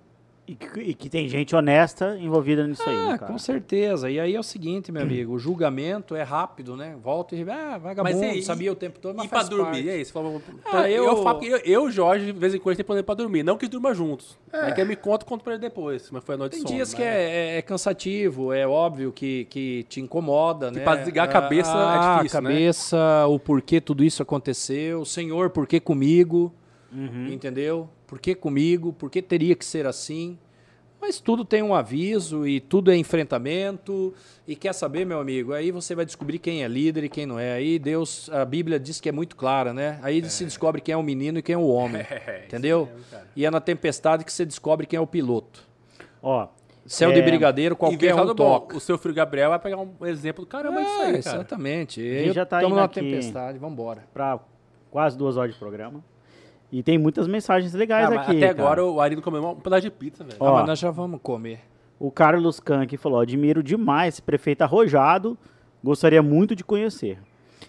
[SPEAKER 1] E que, e que tem gente honesta envolvida nisso aí,
[SPEAKER 3] Ah,
[SPEAKER 1] né, cara?
[SPEAKER 3] com certeza. E aí é o seguinte, meu amigo, o julgamento é rápido, né? Volta e ah, vagabundo,
[SPEAKER 2] Mas e aí,
[SPEAKER 3] sabia o tempo todo, mas
[SPEAKER 2] E pra
[SPEAKER 3] faz
[SPEAKER 2] dormir,
[SPEAKER 3] parte.
[SPEAKER 2] e aí? Você falou,
[SPEAKER 3] Ah,
[SPEAKER 2] eu,
[SPEAKER 3] eu-
[SPEAKER 2] eu, falo que eu, eu, Jorge, de vez em quando, tem problema pra dormir. Não que durma juntos. É. que eu me conto, conto pra ele depois. Mas foi a noite
[SPEAKER 3] Tem
[SPEAKER 2] sono.
[SPEAKER 3] dias que
[SPEAKER 2] mas-
[SPEAKER 3] é, é- é cansativo, é óbvio que, que te incomoda, né?
[SPEAKER 2] pra desligar a cabeça
[SPEAKER 3] Ah,
[SPEAKER 2] é difícil,
[SPEAKER 3] a
[SPEAKER 2] né?
[SPEAKER 3] cabeça, o porquê tudo isso aconteceu, Senhor, por que comigo?
[SPEAKER 2] Uhum.
[SPEAKER 3] Entendeu? Por que comigo? Por que teria que ser assim? Mas tudo tem um aviso e tudo é enfrentamento. E quer saber, meu amigo? Aí você vai descobrir quem é líder e quem não é. Aí Deus, a Bíblia diz que é muito clara, né? Aí se descobre quem é o menino e quem é o homem.
[SPEAKER 2] É,
[SPEAKER 3] entendeu?
[SPEAKER 2] cara.
[SPEAKER 3] E é na tempestade que você descobre quem é o piloto.
[SPEAKER 1] Ó,
[SPEAKER 3] Céu
[SPEAKER 1] É,
[SPEAKER 3] de brigadeiro, qualquer um
[SPEAKER 2] bom,
[SPEAKER 3] toca.
[SPEAKER 2] O seu filho Gabriel vai pegar um exemplo do caramba disso
[SPEAKER 3] É,
[SPEAKER 2] aí, cara.
[SPEAKER 3] exatamente.
[SPEAKER 1] tá
[SPEAKER 3] Estamos numa
[SPEAKER 1] aqui.
[SPEAKER 3] tempestade, vamos embora.
[SPEAKER 1] pra quase duas horas de programa. E tem muitas mensagens legais
[SPEAKER 2] Ah,
[SPEAKER 1] aqui.
[SPEAKER 2] até
[SPEAKER 1] cara.
[SPEAKER 2] agora o Ari não comeu um pedaço de pizza, velho.
[SPEAKER 1] Ó,
[SPEAKER 3] Ah, mas nós já vamos comer.
[SPEAKER 1] O Carlos Can aqui falou: admiro demais esse prefeito arrojado, gostaria muito de conhecer.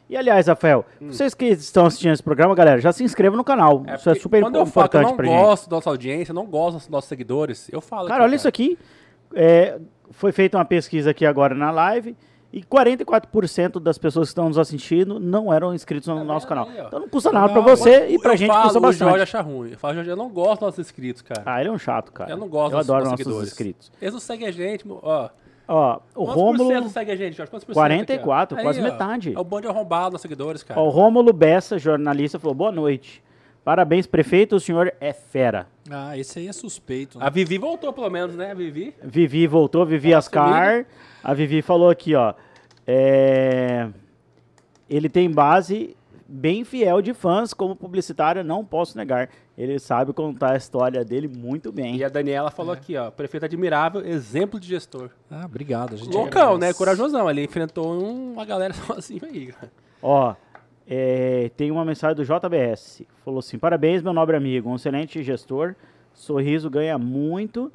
[SPEAKER 1] E aliás, Rafael, vocês que estão assistindo esse programa, galera, já se inscrevam no canal. isso é super
[SPEAKER 2] quando eu falo que eu
[SPEAKER 1] importante
[SPEAKER 2] não
[SPEAKER 1] pra gente.
[SPEAKER 2] gosto da nossa audiência, não gosto dos nossos seguidores, eu falo
[SPEAKER 1] Cara, olha isso aqui. É, foi feita uma pesquisa aqui agora na live. E 44% das pessoas que estão nos assistindo não eram inscritos no
[SPEAKER 2] Tá
[SPEAKER 1] nosso canal.
[SPEAKER 2] aí, ó?
[SPEAKER 1] Então não custa nada pra
[SPEAKER 3] Não,
[SPEAKER 1] você e pra
[SPEAKER 2] eu
[SPEAKER 1] gente
[SPEAKER 2] falo,
[SPEAKER 1] custa
[SPEAKER 2] o Jorge
[SPEAKER 1] bastante.
[SPEAKER 2] acha ruim. Eu falo, Jorge, eu não gosto dos nossos inscritos, cara.
[SPEAKER 1] Ah, ele é um chato, cara.
[SPEAKER 2] eu não gosto
[SPEAKER 1] Eu
[SPEAKER 2] dos
[SPEAKER 1] adoro
[SPEAKER 2] nossos
[SPEAKER 1] nossos inscritos.
[SPEAKER 2] Eles não seguem a gente, ó.
[SPEAKER 1] Ó, o
[SPEAKER 2] Quantos
[SPEAKER 1] Rômulo...
[SPEAKER 2] segue a gente, Jorge? Quantos por cento
[SPEAKER 1] 44,
[SPEAKER 2] aqui, ó?
[SPEAKER 1] quase
[SPEAKER 2] Aí, ó,
[SPEAKER 1] metade.
[SPEAKER 2] É o bando arrombado dos seguidores, cara.
[SPEAKER 1] Ó, o Rômulo Bessa, jornalista, falou: boa noite. Parabéns, prefeito, o senhor é fera.
[SPEAKER 3] Ah, esse aí é suspeito. né?
[SPEAKER 2] A Vivi voltou, pelo menos, né? A Vivi.
[SPEAKER 1] Vivi voltou, Vivi
[SPEAKER 2] Fala
[SPEAKER 1] Ascar. A Vivi falou aqui, ó. é, Ele tem base bem fiel de fãs, como publicitário, não posso negar. Ele sabe contar a história dele muito bem.
[SPEAKER 2] E a Daniela falou aqui, ó. Prefeito admirável, exemplo de gestor.
[SPEAKER 3] Ah, obrigado. A gente
[SPEAKER 2] Loucão, né? Corajosão. Ele enfrentou um- uma galera sozinho aí, cara.
[SPEAKER 1] Ó, é, tem uma mensagem do JBS. Falou assim: parabéns, meu nobre amigo, um excelente gestor. Sorriso ganha muito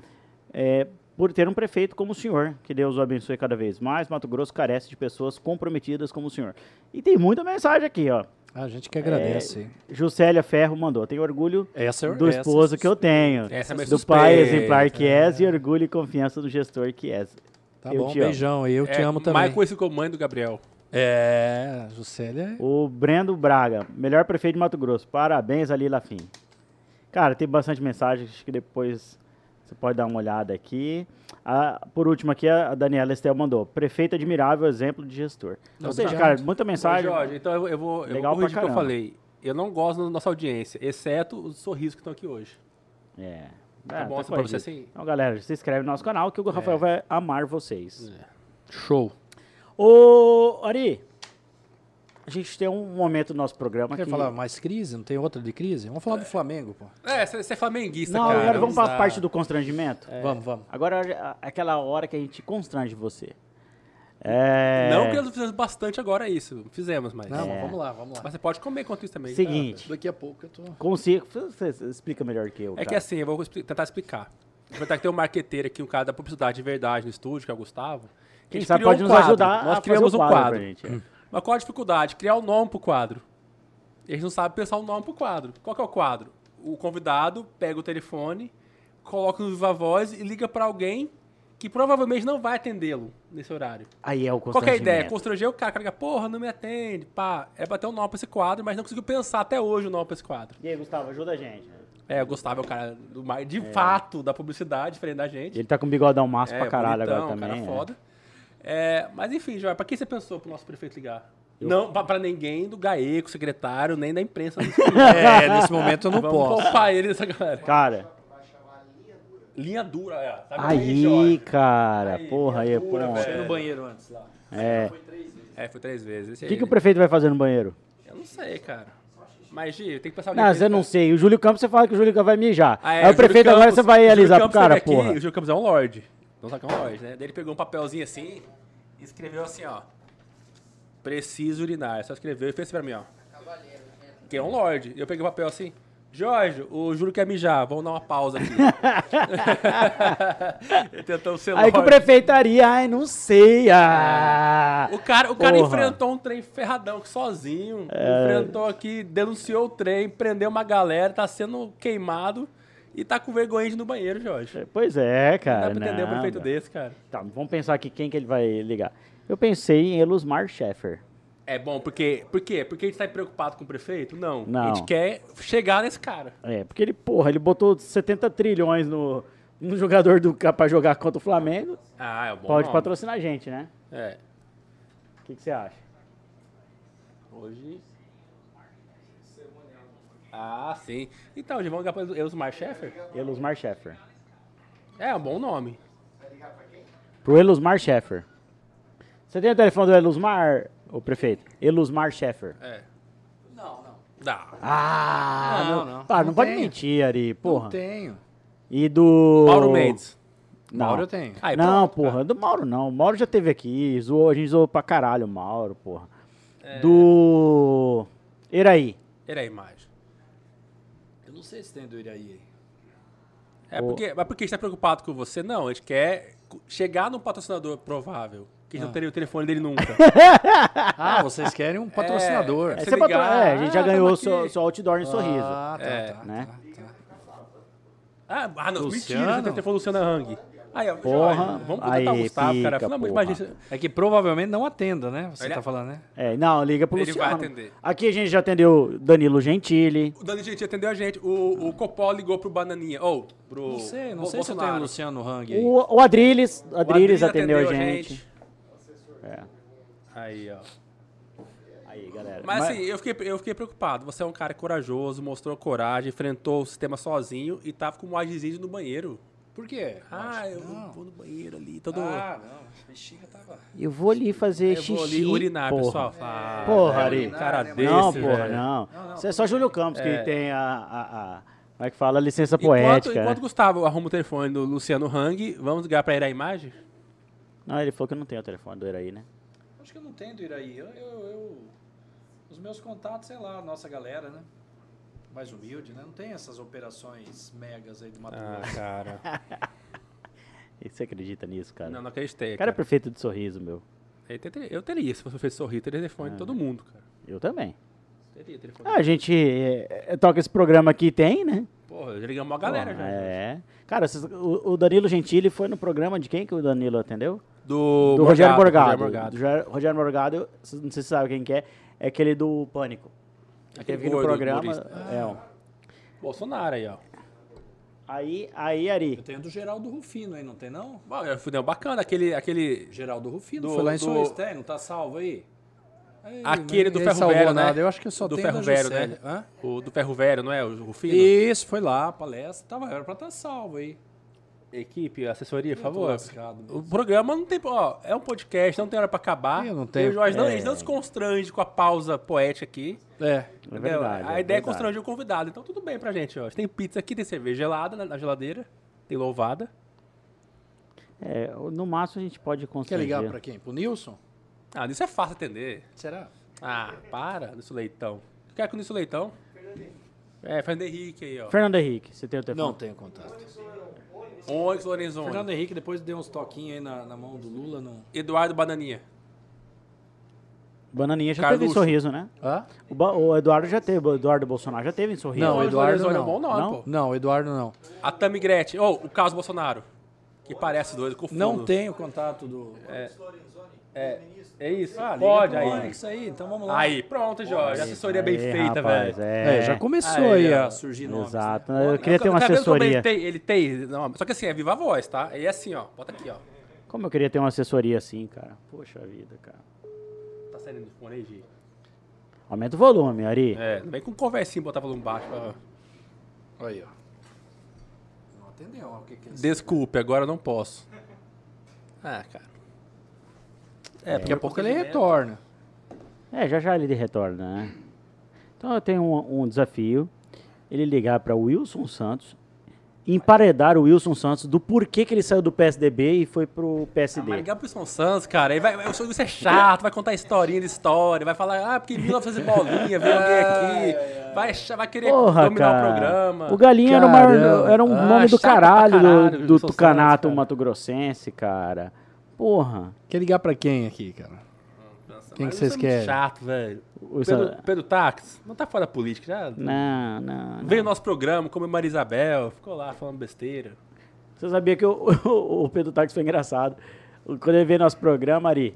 [SPEAKER 1] é, por ter um prefeito como o senhor. Que Deus o abençoe cada vez mais. Mato Grosso carece de pessoas comprometidas como o senhor. E tem muita mensagem aqui, ó.
[SPEAKER 3] A gente que agradece.
[SPEAKER 1] Juscelia Ferro mandou. Tenho orgulho
[SPEAKER 3] Essa
[SPEAKER 1] do
[SPEAKER 3] essa-
[SPEAKER 1] esposo que eu tenho.
[SPEAKER 2] Essa é
[SPEAKER 1] do pai exemplar que
[SPEAKER 2] é.
[SPEAKER 1] e orgulho e confiança do gestor que és.
[SPEAKER 3] Tá
[SPEAKER 1] Eu
[SPEAKER 3] bom, beijão. Eu te
[SPEAKER 2] É,
[SPEAKER 3] amo também.
[SPEAKER 2] Mais conhecido como mãe do Gabriel.
[SPEAKER 3] É, Juscelia.
[SPEAKER 1] O Brendo Braga, melhor prefeito de Mato Grosso. Parabéns ali, Lafim. Cara, tem bastante mensagem, acho que depois você pode dar uma olhada aqui. Ah, por último aqui, a Daniela Estel mandou. Prefeito admirável, exemplo de gestor. Ou seja, cara, muita
[SPEAKER 2] Ô,
[SPEAKER 1] mensagem.
[SPEAKER 2] Jorge, então eu, eu vou, eu
[SPEAKER 1] Legal
[SPEAKER 2] vou corrigir o que eu falei. Eu não gosto da nossa audiência, exceto os sorrisos que estão aqui hoje.
[SPEAKER 1] É.
[SPEAKER 2] Tá
[SPEAKER 1] É,
[SPEAKER 2] bom,
[SPEAKER 1] tá
[SPEAKER 2] pra você assim.
[SPEAKER 1] Então, galera, se inscreve no nosso canal que o Rafael vai amar vocês.
[SPEAKER 3] Show.
[SPEAKER 1] Ô, Ari, a gente tem um momento no nosso programa
[SPEAKER 3] Quer
[SPEAKER 1] que...
[SPEAKER 3] falar mais crise? Não tem outra de crise? Vamos falar do Flamengo, pô.
[SPEAKER 2] É, você é flamenguista,
[SPEAKER 1] Não,
[SPEAKER 2] cara.
[SPEAKER 1] agora vamos para a parte do constrangimento.
[SPEAKER 3] Vamos, vamos.
[SPEAKER 1] Agora é aquela hora que a gente constrange você. É...
[SPEAKER 2] Não que nós fizemos bastante agora isso. Fizemos, mas.
[SPEAKER 3] Não,
[SPEAKER 1] É.
[SPEAKER 3] vamos lá, vamos lá.
[SPEAKER 2] Mas você pode comer enquanto isso também.
[SPEAKER 1] Seguinte,
[SPEAKER 3] Daqui a pouco eu tô...
[SPEAKER 1] consigo... Você explica melhor que eu,
[SPEAKER 2] É que
[SPEAKER 1] cara.
[SPEAKER 2] assim, eu vou tentar explicar. Aproveitar que tem um marqueteiro aqui, um cara da publicidade de verdade no estúdio, que é o Gustavo.
[SPEAKER 1] Quem
[SPEAKER 2] gente
[SPEAKER 1] sabe pode
[SPEAKER 2] um
[SPEAKER 1] nos
[SPEAKER 2] quadro.
[SPEAKER 1] ajudar
[SPEAKER 2] Nós criamos
[SPEAKER 1] o
[SPEAKER 2] um
[SPEAKER 1] quadro,
[SPEAKER 2] quadro.
[SPEAKER 1] pra gente. é.
[SPEAKER 2] Mas qual a dificuldade? Criar um nome pro quadro. E gente não sabe pensar um nome pro quadro. Qual que é o quadro? O convidado pega o telefone, coloca no Viva Voz e liga pra alguém que provavelmente não vai atendê-lo nesse horário.
[SPEAKER 1] Aí é o
[SPEAKER 2] Qual que é a
[SPEAKER 1] constrangimento.
[SPEAKER 2] ideia? Constranger o cara, o cara liga, porra, não me atende, pá. É pra ter um nome pra esse quadro, mas não conseguiu pensar até hoje o nome pra esse quadro.
[SPEAKER 1] E aí, Gustavo, ajuda a gente.
[SPEAKER 2] É, o Gustavo é o cara do mais, de fato da publicidade, diferente da gente.
[SPEAKER 1] Ele tá com bigodão massa
[SPEAKER 2] é,
[SPEAKER 1] pra caralho
[SPEAKER 2] bonitão,
[SPEAKER 1] agora também.
[SPEAKER 2] cara
[SPEAKER 1] é.
[SPEAKER 2] foda. É, mas enfim, João, pra quem você pensou pro nosso prefeito ligar? Não, pra, pra ninguém do GAECO, secretário, nem da imprensa.
[SPEAKER 3] É, nesse momento eu não
[SPEAKER 2] Vamos
[SPEAKER 3] posso.
[SPEAKER 2] poupar ele dessa galera.
[SPEAKER 1] Cara,
[SPEAKER 2] Linha dura, é. Sabe
[SPEAKER 1] aí,
[SPEAKER 2] Jorge?
[SPEAKER 1] cara,
[SPEAKER 2] Aí,
[SPEAKER 1] porra, aí,
[SPEAKER 2] dura,
[SPEAKER 3] Fui
[SPEAKER 2] velho.
[SPEAKER 3] no banheiro antes lá.
[SPEAKER 1] É.
[SPEAKER 2] É, foi três vezes.
[SPEAKER 1] O que,
[SPEAKER 2] aí-
[SPEAKER 1] que o prefeito vai fazer no banheiro?
[SPEAKER 2] Eu não sei, cara. Mas, Gi, tem que pensar
[SPEAKER 1] Não, você não sei. O Júlio Campos, você fala que o Júlio Campos vai mijar.
[SPEAKER 2] Ah, é,
[SPEAKER 1] aí o prefeito
[SPEAKER 2] Júlio
[SPEAKER 1] agora
[SPEAKER 2] Campos-
[SPEAKER 1] você vai
[SPEAKER 2] o
[SPEAKER 1] alisar pro
[SPEAKER 2] Campos
[SPEAKER 1] cara,
[SPEAKER 2] teve aqui,
[SPEAKER 1] porra.
[SPEAKER 2] O Júlio Campos é um lorde. Não é lorde, né? Daí ele pegou um papelzinho assim e escreveu assim, ó. Preciso urinar. Só escreveu e fez assim pra mim, ó. Que é um lorde. Eu peguei o papel assim. Jorge, o Júlio quer mijar. Vamos dar uma pausa aqui. ele tentou ser
[SPEAKER 1] Aí que o
[SPEAKER 2] lorde.
[SPEAKER 1] prefeitaria, ai, não sei. Ah.
[SPEAKER 2] O cara, o cara
[SPEAKER 1] Porra.
[SPEAKER 2] enfrentou um trem ferradão sozinho.
[SPEAKER 1] É.
[SPEAKER 2] Enfrentou aqui, denunciou o trem, prendeu uma galera, tá sendo queimado. E tá com vergonha de ir no banheiro, Jorge.
[SPEAKER 1] Pois é,
[SPEAKER 2] Não
[SPEAKER 1] cara.
[SPEAKER 2] dá pra entender um
[SPEAKER 1] não,
[SPEAKER 2] prefeito
[SPEAKER 1] cara.
[SPEAKER 2] desse, cara.
[SPEAKER 1] Tá, vamos pensar aqui quem que ele vai ligar. Eu pensei em Elusmar Sheffer.
[SPEAKER 2] É bom, porque. Por quê? Porque a gente tá preocupado com o prefeito? Não.
[SPEAKER 1] Não.
[SPEAKER 2] A gente quer chegar nesse cara.
[SPEAKER 1] É, porque ele, porra, ele botou 70 trilhões no, no jogador do pra jogar contra o Flamengo.
[SPEAKER 2] Ah, é um bom.
[SPEAKER 1] Pode
[SPEAKER 2] nome.
[SPEAKER 1] patrocinar a gente, né?
[SPEAKER 2] É.
[SPEAKER 1] O que, que você acha?
[SPEAKER 2] Hoje. Ah, sim. Então, já vamos ligar para Elsmar Sheffer?
[SPEAKER 1] Elusmar Sheffer.
[SPEAKER 2] É um bom nome.
[SPEAKER 1] Pro Elusmar Sheffer. Você tem o telefone do Elusmar, o prefeito? Elusmar Sheffer.
[SPEAKER 2] É.
[SPEAKER 3] Não, não.
[SPEAKER 2] Dá.
[SPEAKER 1] Ah,
[SPEAKER 3] Não,
[SPEAKER 1] não,
[SPEAKER 3] não.
[SPEAKER 1] Ah, não,
[SPEAKER 3] Não
[SPEAKER 1] pode
[SPEAKER 3] tenho.
[SPEAKER 1] mentir, Ari, porra.
[SPEAKER 3] Não tenho.
[SPEAKER 1] E do...
[SPEAKER 2] Mauro Mendes.
[SPEAKER 1] Não.
[SPEAKER 3] Mauro eu tenho.
[SPEAKER 2] Aí,
[SPEAKER 1] não,
[SPEAKER 2] pronto,
[SPEAKER 1] porra,
[SPEAKER 2] cara.
[SPEAKER 1] do Mauro não. O Mauro já teve aqui, zoou, a gente zoou pra caralho o Mauro, porra.
[SPEAKER 2] É.
[SPEAKER 1] Do... Eraí.
[SPEAKER 2] Era a
[SPEAKER 3] tem do Iraí.
[SPEAKER 2] É porque, mas porque a gente tá preocupado com você? Não, a gente quer chegar num patrocinador provável. Que a gente não teria o telefone dele nunca.
[SPEAKER 3] Ah, vocês querem um patrocinador.
[SPEAKER 1] É,
[SPEAKER 2] você
[SPEAKER 1] patro- é, a gente já
[SPEAKER 2] ah,
[SPEAKER 1] ganhou seu, seu outdoor em sorriso.
[SPEAKER 3] Ah, tá,
[SPEAKER 2] É.
[SPEAKER 3] tá,
[SPEAKER 1] Né?
[SPEAKER 3] tá, tá.
[SPEAKER 2] ah, ah, não,
[SPEAKER 3] Luciano?
[SPEAKER 2] mentira, você tem o telefone do Luciano Hang. Aí, ó,
[SPEAKER 1] Porra,
[SPEAKER 2] vamos contratar
[SPEAKER 1] aí,
[SPEAKER 2] o Gustavo, cara.
[SPEAKER 1] pica,
[SPEAKER 2] Pelo amor de
[SPEAKER 1] porra.
[SPEAKER 2] Deus, imagina-
[SPEAKER 3] É que provavelmente não atenda, né? Você
[SPEAKER 2] Ele-
[SPEAKER 3] tá falando, né?
[SPEAKER 1] É, não, liga pro
[SPEAKER 2] Ele vai
[SPEAKER 1] Luciano.
[SPEAKER 2] atender.
[SPEAKER 1] Aqui a gente já atendeu Danilo Gentili.
[SPEAKER 2] O Dani Gentil atendeu a gente. O, o Copó ligou pro Bananinha. Ou, pro.
[SPEAKER 3] Não sei, não sei se eu tenho o. Luciano Hang aí.
[SPEAKER 1] O, o Adriles,
[SPEAKER 2] O
[SPEAKER 1] Adriles
[SPEAKER 2] Adriano
[SPEAKER 1] atendeu, a gente. É.
[SPEAKER 2] Aí, ó.
[SPEAKER 1] Aí, galera.
[SPEAKER 2] Mas, assim, eu fiquei, eu fiquei preocupado. Você é um cara corajoso, mostrou coragem, enfrentou o sistema sozinho e tava com um adizídio no banheiro.
[SPEAKER 3] Por quê?
[SPEAKER 2] Ah, eu
[SPEAKER 3] Não.
[SPEAKER 2] vou no banheiro ali, todo.
[SPEAKER 3] Ah, não. A bexiga tava...
[SPEAKER 1] eu vou ali fazer
[SPEAKER 2] eu
[SPEAKER 1] xixi.
[SPEAKER 2] vou ali urinar,
[SPEAKER 1] porra.
[SPEAKER 2] pessoal. Ah,
[SPEAKER 1] Porra,
[SPEAKER 2] velho,
[SPEAKER 1] Ari.
[SPEAKER 2] um cara
[SPEAKER 3] Não,
[SPEAKER 2] desse,
[SPEAKER 1] Não, porra,
[SPEAKER 2] velho.
[SPEAKER 1] não. Isso é só Júlio Campos que
[SPEAKER 2] É.
[SPEAKER 1] tem a, a, a- Como é que fala? A licença
[SPEAKER 2] Enquanto,
[SPEAKER 1] poética.
[SPEAKER 2] enquanto
[SPEAKER 1] né?
[SPEAKER 2] o Gustavo arruma o telefone do Luciano Hang, vamos ligar pra ele a imagem?
[SPEAKER 1] Não, ele falou que não tem o telefone do Eraí, né?
[SPEAKER 3] Acho que eu não tenho do Iraí. Eu, eu, eu- Os meus contatos, sei lá, nossa galera, né? Mais humilde, né? Não tem essas operações megas aí do Mato
[SPEAKER 2] Ah,
[SPEAKER 3] Grosso.
[SPEAKER 2] cara.
[SPEAKER 1] E Você acredita nisso, cara?
[SPEAKER 2] Não, não acreditei.
[SPEAKER 1] O cara é prefeito de sorriso, meu.
[SPEAKER 2] Eu teria, eu teria, se você fez sorrir, teria telefone de todo mundo, cara.
[SPEAKER 1] Eu também.
[SPEAKER 2] Teria telefone.
[SPEAKER 1] Ah, a gente é, é, toca esse programa aqui, tem, né?
[SPEAKER 2] Porra, já ligamos uma galera
[SPEAKER 1] Porra,
[SPEAKER 2] já.
[SPEAKER 1] É. Cara, vocês- o, o Danilo Gentili foi no programa de quem que o Danilo atendeu?
[SPEAKER 2] Do,
[SPEAKER 1] Do Rogério Morgado.
[SPEAKER 2] Rogério Morgado.
[SPEAKER 1] Do Rogério- Morgado, vocês- não sei se você sabe quem que é, é aquele do Pânico.
[SPEAKER 2] Aquele
[SPEAKER 1] Teve no programa.
[SPEAKER 2] humorista.
[SPEAKER 1] É, ó.
[SPEAKER 2] Bolsonaro aí, ó.
[SPEAKER 1] Aí, aí, Ari.
[SPEAKER 3] Eu tenho do Geraldo Rufino aí, não tem não?
[SPEAKER 2] Bom, eu fui não, bacana, aquele, aquele,
[SPEAKER 3] Geraldo Rufino
[SPEAKER 2] Do-
[SPEAKER 3] foi lá em
[SPEAKER 2] do-
[SPEAKER 3] Suíça, tem? Não tá salvo aí? Ei,
[SPEAKER 2] aquele do Ferro Velho, né?
[SPEAKER 3] nada. Eu acho que eu só
[SPEAKER 2] do
[SPEAKER 3] tenho
[SPEAKER 2] Ferro Velho, né?
[SPEAKER 3] Hã?
[SPEAKER 2] O do Ferro Velho, não é? O Rufino?
[SPEAKER 3] Isso, foi lá, palestra. Tava, era pra estar salvo aí.
[SPEAKER 2] Equipe, assessoria, por favor.
[SPEAKER 3] lascado.
[SPEAKER 2] O programa não tem. Ó, é um podcast, não tem hora pra acabar.
[SPEAKER 3] Eu não tenho-
[SPEAKER 2] e o Jorge não,
[SPEAKER 1] é.
[SPEAKER 2] a gente não se constrange com a pausa poética aqui.
[SPEAKER 3] É.
[SPEAKER 1] É verdade.
[SPEAKER 2] a
[SPEAKER 1] é
[SPEAKER 2] ideia é
[SPEAKER 1] verdade.
[SPEAKER 2] constranger o convidado. Então tudo bem pra gente, ó. Tem pizza aqui, tem cerveja gelada na, na geladeira, tem louvada.
[SPEAKER 1] É, no máximo a gente pode
[SPEAKER 3] Quer
[SPEAKER 1] constranger.
[SPEAKER 3] ligar pra quem? Pro Nilson?
[SPEAKER 2] Ah, isso é fácil atender.
[SPEAKER 3] Será?
[SPEAKER 2] Ah, para, Nisso Leitão. Quer com o Nisso Leitão? É, Fernando Henrique aí, ó.
[SPEAKER 1] Fernando Henrique, você tem o telefone?
[SPEAKER 3] Não tenho contato.
[SPEAKER 2] Onyx Lorenzoni.
[SPEAKER 3] Fernando Henrique depois deu uns toquinhos aí na, na mão do Lula. Não...
[SPEAKER 2] Eduardo Bananinha.
[SPEAKER 1] Bananinha já
[SPEAKER 2] Carluxo.
[SPEAKER 1] teve em sorriso, né?
[SPEAKER 3] Hã?
[SPEAKER 1] O, Ba- o Eduardo já teve, o Eduardo Bolsonaro já teve em sorriso.
[SPEAKER 3] Não,
[SPEAKER 2] Onyx
[SPEAKER 3] Eduardo
[SPEAKER 2] é
[SPEAKER 3] não.
[SPEAKER 2] um bom nome,
[SPEAKER 1] Não?
[SPEAKER 2] pô.
[SPEAKER 3] Não, Eduardo não.
[SPEAKER 2] A Tami Gretchen. Ou o Carlos Bolsonaro. Que parece doido, confundo.
[SPEAKER 3] Não tenho contato do.
[SPEAKER 2] É, é isso.
[SPEAKER 3] Ah, liga
[SPEAKER 2] Pode aí.
[SPEAKER 3] Onyx aí, então vamos lá.
[SPEAKER 2] Aí, pronto, Jorge. Assessoria bem
[SPEAKER 1] Aí,
[SPEAKER 2] feita,
[SPEAKER 1] rapaz,
[SPEAKER 2] velho.
[SPEAKER 1] É,
[SPEAKER 3] É, já começou
[SPEAKER 2] Aí,
[SPEAKER 3] aí,
[SPEAKER 2] ó.
[SPEAKER 3] a surgir nomes. né?
[SPEAKER 1] Exato. Eu queria ter uma assessoria.
[SPEAKER 2] Ele tem, ele tem. Não, só que assim, é viva a voz, tá? E é assim, ó. Bota aqui, ó.
[SPEAKER 1] Como eu queria ter uma assessoria assim, cara. Poxa vida, cara.
[SPEAKER 2] Tá saindo do fone aí, Gi?
[SPEAKER 1] Aumenta o volume, Ari.
[SPEAKER 2] É, não vem com conversinha botar volume baixo. Pra...
[SPEAKER 3] Aí, ó. Não atendeu, ó. O que que é isso?
[SPEAKER 2] Desculpe, agora eu não posso. Ah, cara. É,
[SPEAKER 3] Daqui a pouco ele retorna.
[SPEAKER 1] É, já já ele retorna, né? Então eu tenho um, um desafio. Ele ligar para Wilson Santos, emparedar o Wilson Santos do porquê que ele saiu do PSDB e foi pro
[SPEAKER 2] Ah, mas
[SPEAKER 1] PSD.
[SPEAKER 2] ligar pro Wilson Santos, cara, aí vai, vai, isso é chato, vai contar historinha de história, vai falar, ah, porque em 1900 e bolinha, veio alguém aqui, vai, vai querer
[SPEAKER 1] Porra,
[SPEAKER 2] dominar
[SPEAKER 1] cara.
[SPEAKER 2] o programa.
[SPEAKER 1] O Galinha era, o
[SPEAKER 3] Caramba.
[SPEAKER 1] era um
[SPEAKER 2] Ah,
[SPEAKER 1] nome do
[SPEAKER 2] pra
[SPEAKER 1] caralho,
[SPEAKER 2] caralho,
[SPEAKER 1] do, do Tucanato
[SPEAKER 2] Santos, cara.
[SPEAKER 1] Mato Grossense, cara. Porra.
[SPEAKER 3] Quer ligar pra quem aqui, cara? Quem
[SPEAKER 2] Mas
[SPEAKER 3] que vocês
[SPEAKER 2] é muito
[SPEAKER 3] querem?
[SPEAKER 2] chato, velho.
[SPEAKER 1] O
[SPEAKER 2] Pedro, Pedro Táxi, não tá fora da política, já.
[SPEAKER 1] Não, não.
[SPEAKER 2] Veio no nosso programa, como Maria Isabel, ficou lá falando besteira.
[SPEAKER 1] Você sabia que o, o, o Pedro Táxi foi engraçado. Quando ele veio no nosso programa, Ari,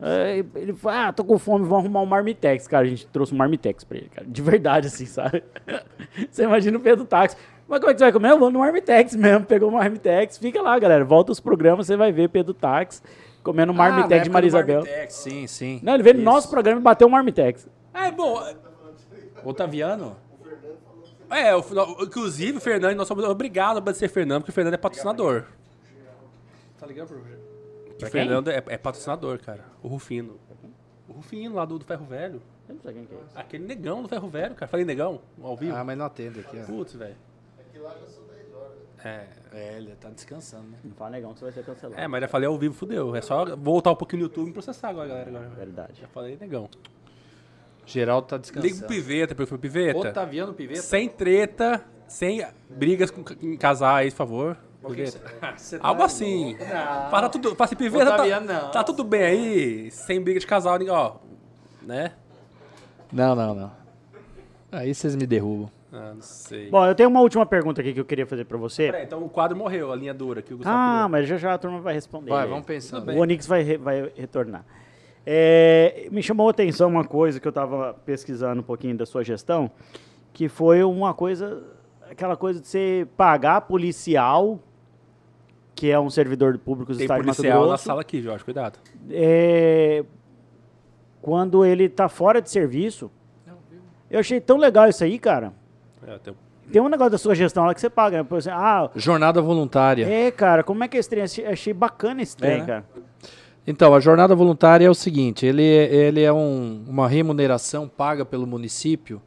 [SPEAKER 1] eh, ele falou, ah, tô com fome, vamos arrumar um Marmitex. Cara, a gente trouxe um Marmitex pra ele, cara. De verdade, assim, sabe? Você imagina o Pedro Táxi. Mas como é que você vai comer? Eu vou no Marmitex mesmo. Pegou o Marmitex. Fica lá, galera. Volta os programas, você vai ver Pedro Táxi comendo um
[SPEAKER 3] Ah,
[SPEAKER 1] Marmitex de
[SPEAKER 3] época
[SPEAKER 1] Maria
[SPEAKER 3] do
[SPEAKER 1] Isabel.
[SPEAKER 3] Marmitex, Sim, sim.
[SPEAKER 1] Não, ele veio no nosso programa e bateu o Marmitex.
[SPEAKER 2] É, bom,
[SPEAKER 3] Otaviano?
[SPEAKER 2] é, o, o- inclusive o Fernando, nós somos obrigados a ser Fernando, porque o Fernando é patrocinador. Tá ligado pro O? Fernando é, é patrocinador, cara. O Rufino. O Rufino lá do, do Ferro Velho.
[SPEAKER 1] Eu não sei quem que é esse.
[SPEAKER 2] Aquele negão do Ferro Velho, cara. Falei negão, ao vivo.
[SPEAKER 3] Ah, mas não atende aqui. ó.
[SPEAKER 2] Putz, velho. É,
[SPEAKER 3] É, ele tá descansando, né?
[SPEAKER 1] Não fala negão que você vai ser cancelado.
[SPEAKER 2] é, mas já falei ao vivo, fudeu. É só voltar um pouquinho no YouTube e processar agora, galera. Agora.
[SPEAKER 1] Verdade.
[SPEAKER 2] Já falei negão.
[SPEAKER 3] Geraldo tá
[SPEAKER 2] Liga pro
[SPEAKER 3] descansando.
[SPEAKER 2] Piveta, perfil Piveta.
[SPEAKER 3] Otaviano Piveta?
[SPEAKER 2] Sem treta, sem brigas com, com casais, por favor. Piveta.
[SPEAKER 3] Você tá
[SPEAKER 2] Algo assim. Para tudo, para se Piveta,
[SPEAKER 3] Otaviano,
[SPEAKER 2] tá,
[SPEAKER 3] não.
[SPEAKER 2] tá tudo bem aí, sem briga de casal, ó. Né?
[SPEAKER 3] Não, não, não. Aí vocês me derrubam.
[SPEAKER 2] Ah, não sei.
[SPEAKER 1] Bom, eu tenho uma última pergunta aqui que eu queria fazer pra você.
[SPEAKER 2] Peraí, então o quadro morreu, a linha dura que o Gustavo
[SPEAKER 1] Ah,
[SPEAKER 2] criou.
[SPEAKER 1] mas já já a turma vai responder.
[SPEAKER 3] Vai, vamos pensando.
[SPEAKER 1] O Onix vai, re- vai retornar. É, me chamou a atenção uma coisa que eu estava pesquisando um pouquinho da sua gestão, que foi uma coisa, aquela coisa de você pagar policial, que é um servidor público do
[SPEAKER 2] Tem
[SPEAKER 1] Estado de Mato
[SPEAKER 2] policial na
[SPEAKER 1] Grosso,
[SPEAKER 2] sala aqui, Jorge, cuidado.
[SPEAKER 1] é, quando ele tá fora de serviço. Eu achei tão legal isso aí, cara.
[SPEAKER 2] É, tem-
[SPEAKER 1] Tem um negócio da sua gestão lá que você paga, né? Por exemplo, ah,
[SPEAKER 3] Jornada voluntária.
[SPEAKER 1] é, cara, como é que é esse trem? Achei, achei bacana esse trem,
[SPEAKER 3] né?
[SPEAKER 1] cara.
[SPEAKER 3] Então, a jornada voluntária é o seguinte: ele, ele é um- uma remuneração paga pelo município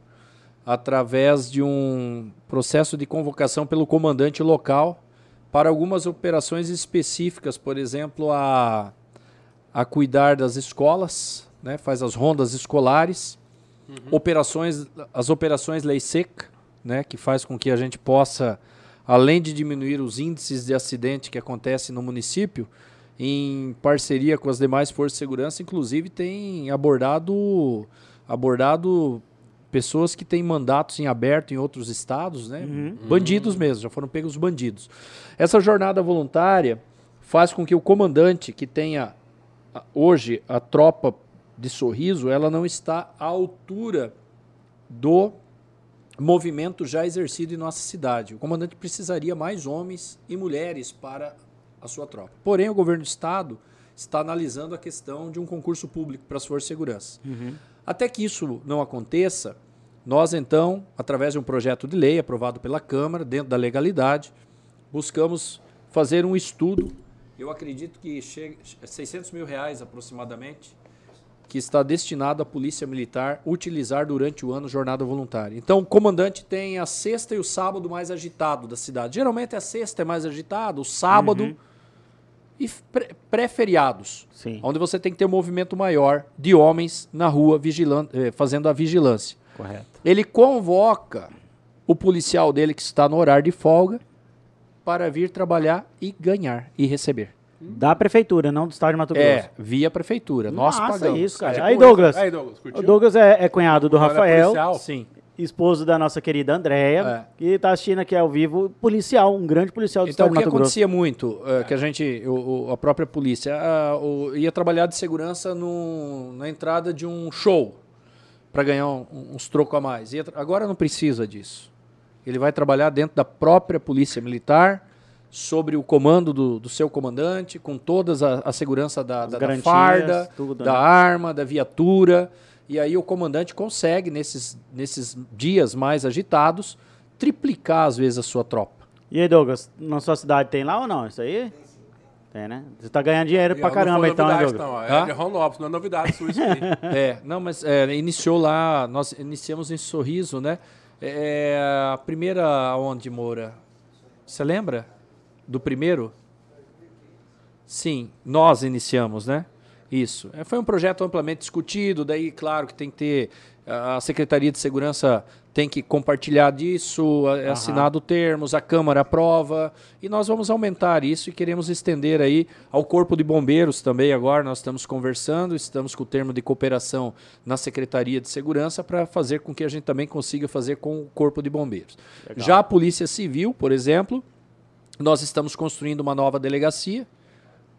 [SPEAKER 3] através de um processo de convocação pelo comandante local para algumas operações específicas, por exemplo, a, a cuidar das escolas, né, faz as rondas escolares, operações, as operações lei seca, né, que faz com que a gente possa, além de diminuir os índices de acidente que acontecem no município, em parceria com as demais forças de segurança, inclusive tem abordado abordado pessoas que têm mandatos em aberto em outros estados, né? Bandidos mesmo, já foram pegos bandidos. Essa jornada voluntária faz com que o comandante que tenha hoje a tropa de sorriso, ela não está à altura do movimento já exercido em nossa cidade. O comandante precisaria mais homens e mulheres para a sua tropa. Porém, o governo do estado está analisando a questão de um concurso público para as forças de segurança. Até que isso não aconteça, nós então, através de um projeto de lei aprovado pela Câmara, dentro da legalidade, buscamos fazer um estudo. Eu acredito que chega a 600 mil reais aproximadamente, que está destinado à Polícia Militar utilizar durante o ano jornada voluntária. Então, o comandante tem a sexta e o sábado mais agitado da cidade. Geralmente a sexta é mais agitada, o sábado e pré- pré-feriados, onde você tem que ter um movimento maior de homens na rua eh, fazendo a vigilância.
[SPEAKER 1] Correto.
[SPEAKER 3] Ele convoca o policial dele que está no horário de folga para vir trabalhar e ganhar e receber.
[SPEAKER 1] Da prefeitura, não do estado de Mato Grosso.
[SPEAKER 3] É, via prefeitura. Nós
[SPEAKER 1] Massa
[SPEAKER 3] pagamos.
[SPEAKER 1] isso, cara.
[SPEAKER 2] É
[SPEAKER 1] Aí. Douglas.
[SPEAKER 2] Aí, Douglas, curtiu?
[SPEAKER 1] O Douglas é, é cunhado do
[SPEAKER 2] Agora é
[SPEAKER 1] Rafael,
[SPEAKER 2] policial?
[SPEAKER 3] Sim.
[SPEAKER 1] esposo da nossa querida Andréia,
[SPEAKER 3] É.
[SPEAKER 1] que tá assistindo aqui ao vivo, policial, um grande policial do
[SPEAKER 3] Então,
[SPEAKER 1] estado
[SPEAKER 3] o
[SPEAKER 1] de
[SPEAKER 3] que
[SPEAKER 1] Mato Grosso.
[SPEAKER 3] acontecia muito, eh, que a gente, o- o- a própria polícia, ah, o- ia trabalhar de segurança no- na entrada de um show, para ganhar um- uns trocos a mais. Ia agora não precisa disso. Ele vai trabalhar dentro da própria polícia militar, sobre o comando do, do seu comandante, com todas a, a segurança da, da, da farda,
[SPEAKER 1] tudo,
[SPEAKER 3] da
[SPEAKER 1] né?
[SPEAKER 3] arma, da viatura. E aí o comandante consegue, nesses, nesses dias mais agitados, triplicar às vezes a sua tropa.
[SPEAKER 1] E aí, Douglas, na sua cidade tem lá ou não? Isso aí? Tem, né? Você tá ganhando dinheiro pra
[SPEAKER 2] Não
[SPEAKER 1] caramba, então, né,
[SPEAKER 2] novidade,
[SPEAKER 1] Douglas?
[SPEAKER 2] não. É de Ron Lopes, não é novidade sua isso aí.
[SPEAKER 3] É, não, mas é, iniciou lá, nós iniciamos em Sorriso, né? É, a primeira onde, Moura? Você lembra do primeiro? Sim, nós iniciamos, né? Isso. É, foi um projeto amplamente discutido, daí, claro, que tem que ter. A Secretaria de Segurança tem que compartilhar disso, é assinado termos, a Câmara aprova, e nós vamos aumentar isso e queremos estender aí ao Corpo de Bombeiros também agora, nós estamos conversando, estamos com o termo de cooperação na Secretaria de Segurança para fazer com que a gente também consiga fazer com o Corpo de Bombeiros. Legal. Já a Polícia Civil, por exemplo, nós estamos construindo uma nova delegacia,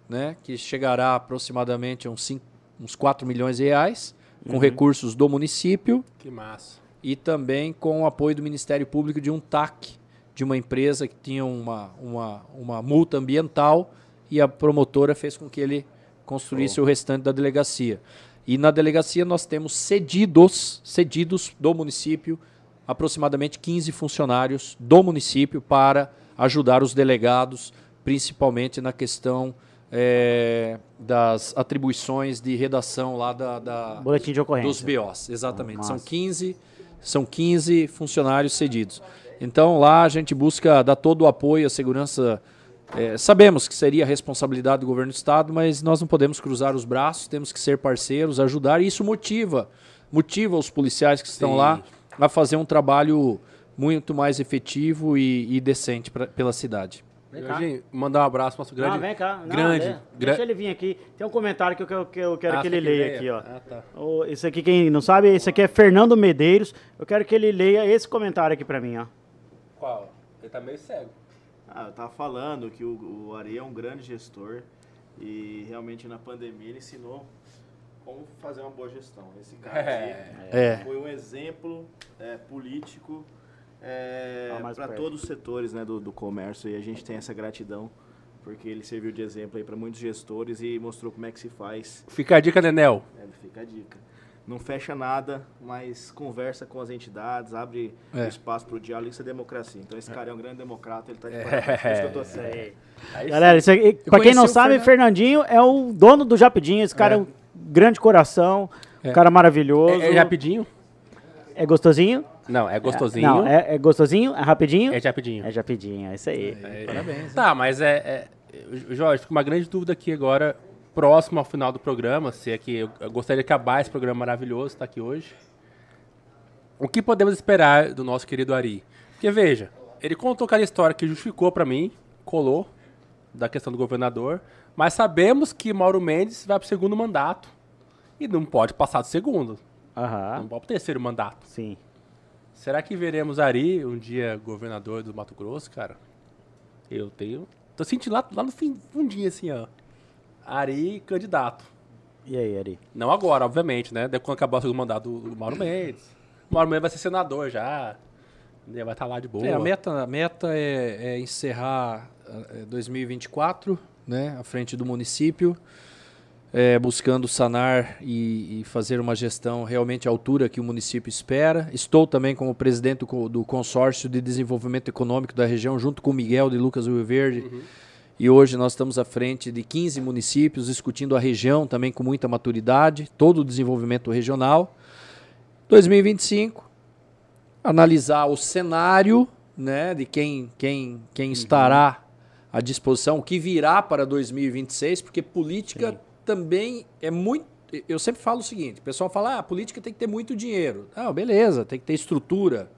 [SPEAKER 3] né, que chegará aproximadamente a uns, 5, uns 4 milhões de reais, com uhum. recursos do município.
[SPEAKER 2] Que massa
[SPEAKER 3] e também com o apoio do Ministério Público de um TAC, de uma empresa que tinha uma, uma, uma multa ambiental e a promotora fez com que ele construísse oh. o restante da delegacia. E na delegacia nós temos cedidos, cedidos do município, aproximadamente 15 funcionários do município para ajudar os delegados, principalmente na questão é, das atribuições de redação lá da, da
[SPEAKER 1] Boletim de ocorrência.
[SPEAKER 3] dos BOs. Exatamente. São 15 são 15 funcionários cedidos. Então lá a gente busca dar todo o apoio à segurança. É, sabemos que seria a responsabilidade do governo do estado, mas nós não podemos cruzar os braços, temos que ser parceiros, ajudar, e isso motiva, motiva os policiais que estão Sim. lá a fazer um trabalho muito mais efetivo e, e decente pra, pela cidade.
[SPEAKER 2] Vem mandar um abraço para nosso grande.
[SPEAKER 1] Não, vem cá. Não,
[SPEAKER 2] grande.
[SPEAKER 1] Deixa, deixa ele vir aqui. Tem um comentário que eu, que eu quero ah, que ele leia, leia, aqui, ó. Ah, tá. O, esse aqui, quem não sabe, esse aqui é Fernando Medeiros. Eu quero que ele leia esse comentário aqui para mim, ó.
[SPEAKER 2] Qual? Ele tá meio cego.
[SPEAKER 4] Ah, eu tava falando que o, o Ari é um grande gestor e realmente na pandemia ele ensinou como fazer uma boa gestão. Esse cara é. é. foi um exemplo é, político é, para todos os setores né, do, do comércio e a gente tem essa gratidão porque ele serviu de exemplo aí para muitos gestores e mostrou como é que se faz.
[SPEAKER 2] Fica a dica, Nenel.
[SPEAKER 4] É, fica a dica. Não fecha nada, mas conversa com as entidades, abre é. espaço para o diálogo, isso é democracia. Então esse cara é um grande democrata, ele está de é. parabéns, é. isso que eu tô assim.
[SPEAKER 1] É. Galera, para quem não sabe, Fernandinho é o dono do Japidinho, esse cara é, é um grande coração, um cara maravilhoso.
[SPEAKER 2] É, é Japidinho?
[SPEAKER 1] É gostosinho?
[SPEAKER 2] Não, é gostosinho.
[SPEAKER 1] Não, é, é gostosinho? É rapidinho?
[SPEAKER 2] É rapidinho.
[SPEAKER 1] É rapidinho, é isso aí.
[SPEAKER 2] É, parabéns. Tá, mas é, é, Jorge, fica uma grande dúvida aqui agora, próximo ao final do programa, se é que eu, gostaria de acabar esse programa maravilhoso, está aqui hoje. O que podemos esperar do nosso querido Ari? Porque veja, ele contou aquela história que justificou para mim, colou, da questão do governador, mas sabemos que Mauro Mendes vai para o segundo mandato e não pode passar do segundo.
[SPEAKER 1] Uhum.
[SPEAKER 2] Não pode pro terceiro mandato.
[SPEAKER 1] Sim.
[SPEAKER 2] Será que veremos Ari um dia governador do Mato Grosso, cara? Eu tenho. Tô sentindo lá, lá no fim, fundinho assim, ó. Ari candidato.
[SPEAKER 1] E aí, Ari?
[SPEAKER 2] Não agora, obviamente, né? Depois quando acabar o segundo mandato do, do Mauro Mendes. O Mauro Mendes vai ser senador já. Vai estar tá lá de boa.
[SPEAKER 3] É, a meta, a meta é, é encerrar 2024, é, né? À frente do município é, buscando sanar e, e, fazer uma gestão realmente à altura que o município espera. Estou também como presidente do, do consórcio de desenvolvimento econômico da região, junto com o Miguel de Lucas Rio Verde. Uhum. E hoje nós estamos à frente de 15 municípios, discutindo a região também com muita maturidade, todo o desenvolvimento regional. 2025, analisar o cenário né, de quem, quem, quem uhum. estará à disposição, o que virá para 2026, porque política Sim também é muito. Eu sempre falo o seguinte: o pessoal fala, ah, a política tem que ter muito dinheiro. Ah, beleza, tem que ter estrutura.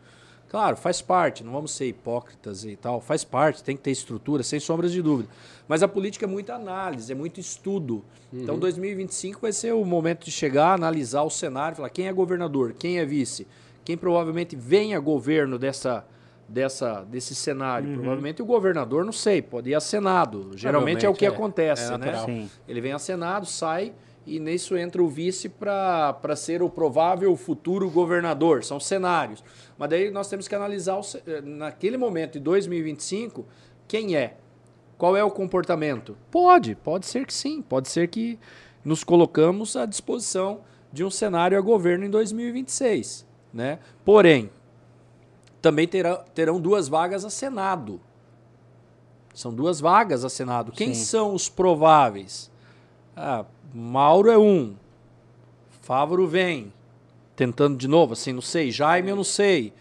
[SPEAKER 3] Claro, faz parte, não vamos ser hipócritas e tal, faz parte, tem que ter estrutura, sem sombras de dúvida. Mas a política é muita análise, é muito estudo. Uhum. Então 2025 vai ser o momento de chegar, analisar o cenário, falar quem é governador, quem é vice, quem provavelmente vem a governo dessa, dessa, desse cenário. Uhum. Provavelmente o governador, não sei, pode ir a Senado. Geralmente é o que é, acontece, é né? Sim. Ele vem a Senado, sai e nisso entra o vice para ser o provável futuro governador. São cenários. Mas daí nós temos que analisar, o, eh, naquele momento, de 2025, quem é? Qual é o comportamento? Pode, pode ser que sim. Pode ser que nos colocamos à disposição de um cenário a governo em 2026. Né? Porém, também terá, terão duas vagas a Senado. São duas vagas a Senado. Quem Sim. são os prováveis? Ah, Mauro é um. Fávoro vem. Tentando de novo, assim, não sei. Jaime, eu não sei.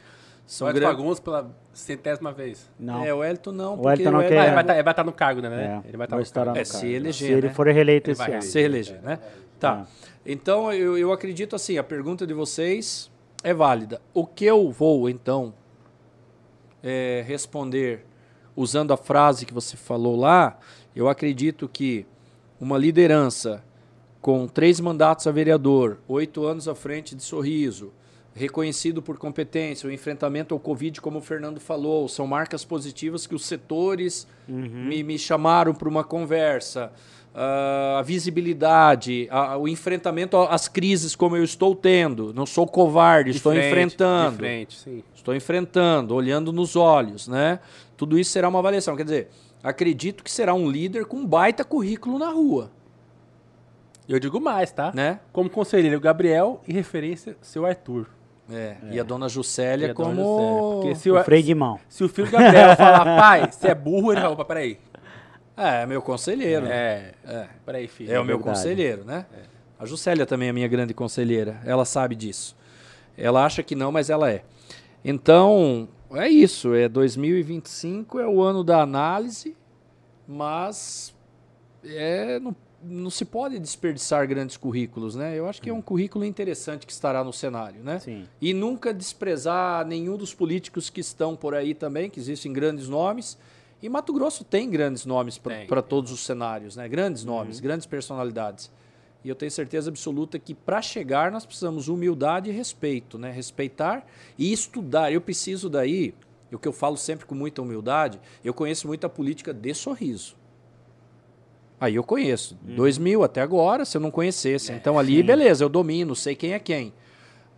[SPEAKER 2] São Elton Fagundes pela centésima vez.
[SPEAKER 3] Não. É, o Elton não.
[SPEAKER 1] O Elton não
[SPEAKER 2] quer...
[SPEAKER 1] Ele
[SPEAKER 2] vai, estar, vai estar no cargo, né? É, ele vai estar no cargo.
[SPEAKER 3] É, se eleger,
[SPEAKER 1] Se ele
[SPEAKER 3] né?
[SPEAKER 1] for reeleito esse ano.
[SPEAKER 3] Se eleger, né? Tá. É. Então, eu, eu acredito assim, a pergunta de vocês é válida. O que eu vou, então, é, responder usando a frase que você falou lá, eu acredito que uma liderança com três mandatos a vereador, oito anos à frente de Sorriso, reconhecido por competência, o enfrentamento ao Covid, como o Fernando falou, são marcas positivas que os setores uhum. me, me chamaram para uma conversa. A visibilidade, a, o enfrentamento às crises como eu estou tendo. Não sou covarde, de estou frente, enfrentando. Frente, estou enfrentando, olhando nos olhos, né? Tudo isso será uma avaliação. Quer dizer, acredito que será um líder com um baita currículo na rua.
[SPEAKER 2] Eu digo mais, tá? Né? Como conselheiro Gabriel e referência seu Arthur.
[SPEAKER 3] É, é. E a dona Juscelia como... Juscelia.
[SPEAKER 1] Porque se o, o freio de mão.
[SPEAKER 2] Se o filho Gabriel falar, pai, você é burro, ele fala, opa, peraí.
[SPEAKER 3] É, é meu conselheiro.
[SPEAKER 2] É, é. Peraí, filho.
[SPEAKER 3] É, é o meu conselheiro, né? É. A Juscelia também é minha grande conselheira. Ela sabe disso. Ela acha que não, mas ela é. Então, é isso. É 2025 é o ano da análise, mas é, não não se pode desperdiçar grandes currículos, né? Eu acho que é um currículo interessante que estará no cenário, né? Sim. E nunca desprezar nenhum dos políticos que estão por aí também, que existem grandes nomes. E Mato Grosso tem grandes nomes para todos os cenários, né? Grandes uhum. nomes, uhum. grandes personalidades. E eu tenho certeza absoluta que para chegar nós precisamos humildade e respeito, né? Respeitar e estudar. Eu preciso daí, o que eu falo sempre com muita humildade, eu conheço muita política de sorriso. Aí eu conheço. Uhum. 2000 até agora, se eu não conhecesse. É, então ali, beleza, eu domino, sei quem é quem.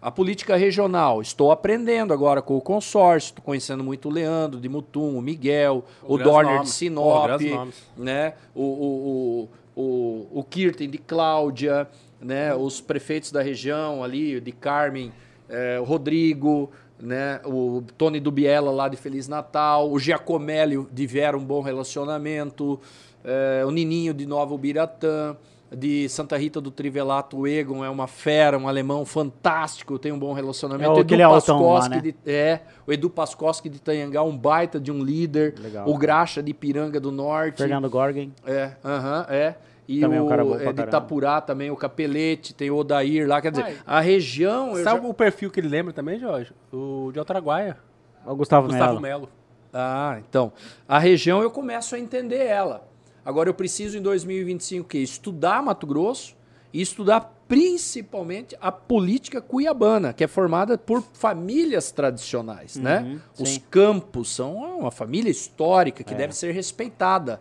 [SPEAKER 3] A política regional, estou aprendendo agora com o consórcio, estou conhecendo muito o Leandro de Mutum, o Miguel, o, o Dorner nomes. de Sinop, oh, né? o, o, o, o, o Kirten de Cláudia, né? os prefeitos da região ali, de Carmen, é, o Rodrigo, né? o Tony Dubiela lá de Feliz Natal, o Giacomelli de Vera, um bom relacionamento é, o Nininho de Nova Ubiratã, de Santa Rita do Trivelato, o Egon é uma fera, um alemão fantástico, tem um bom relacionamento.
[SPEAKER 1] É, Edu Pascoski
[SPEAKER 3] lá, né? de, é, o Edu Pascoski de Tanhangá, um baita de um líder. Legal, o Graxa de Piranga do Norte.
[SPEAKER 1] Fernando Gorgen.
[SPEAKER 3] É, aham, uh -huh, é. E também o, é um cara bom é, de Itapurá também, o Capelete, tem o Odair lá. Quer dizer, Ai, a região.
[SPEAKER 2] Sabe já... o perfil que ele lembra também, Jorge? O de Altraguaia.
[SPEAKER 1] O Gustavo, Gustavo Melo. Melo.
[SPEAKER 3] Ah, então. A região eu começo a entender ela. Agora eu preciso em 2025 que estudar Mato Grosso e estudar principalmente a política cuiabana, que é formada por famílias tradicionais, né? uhum, né? Sim. Os campos são uma família histórica que é. deve ser respeitada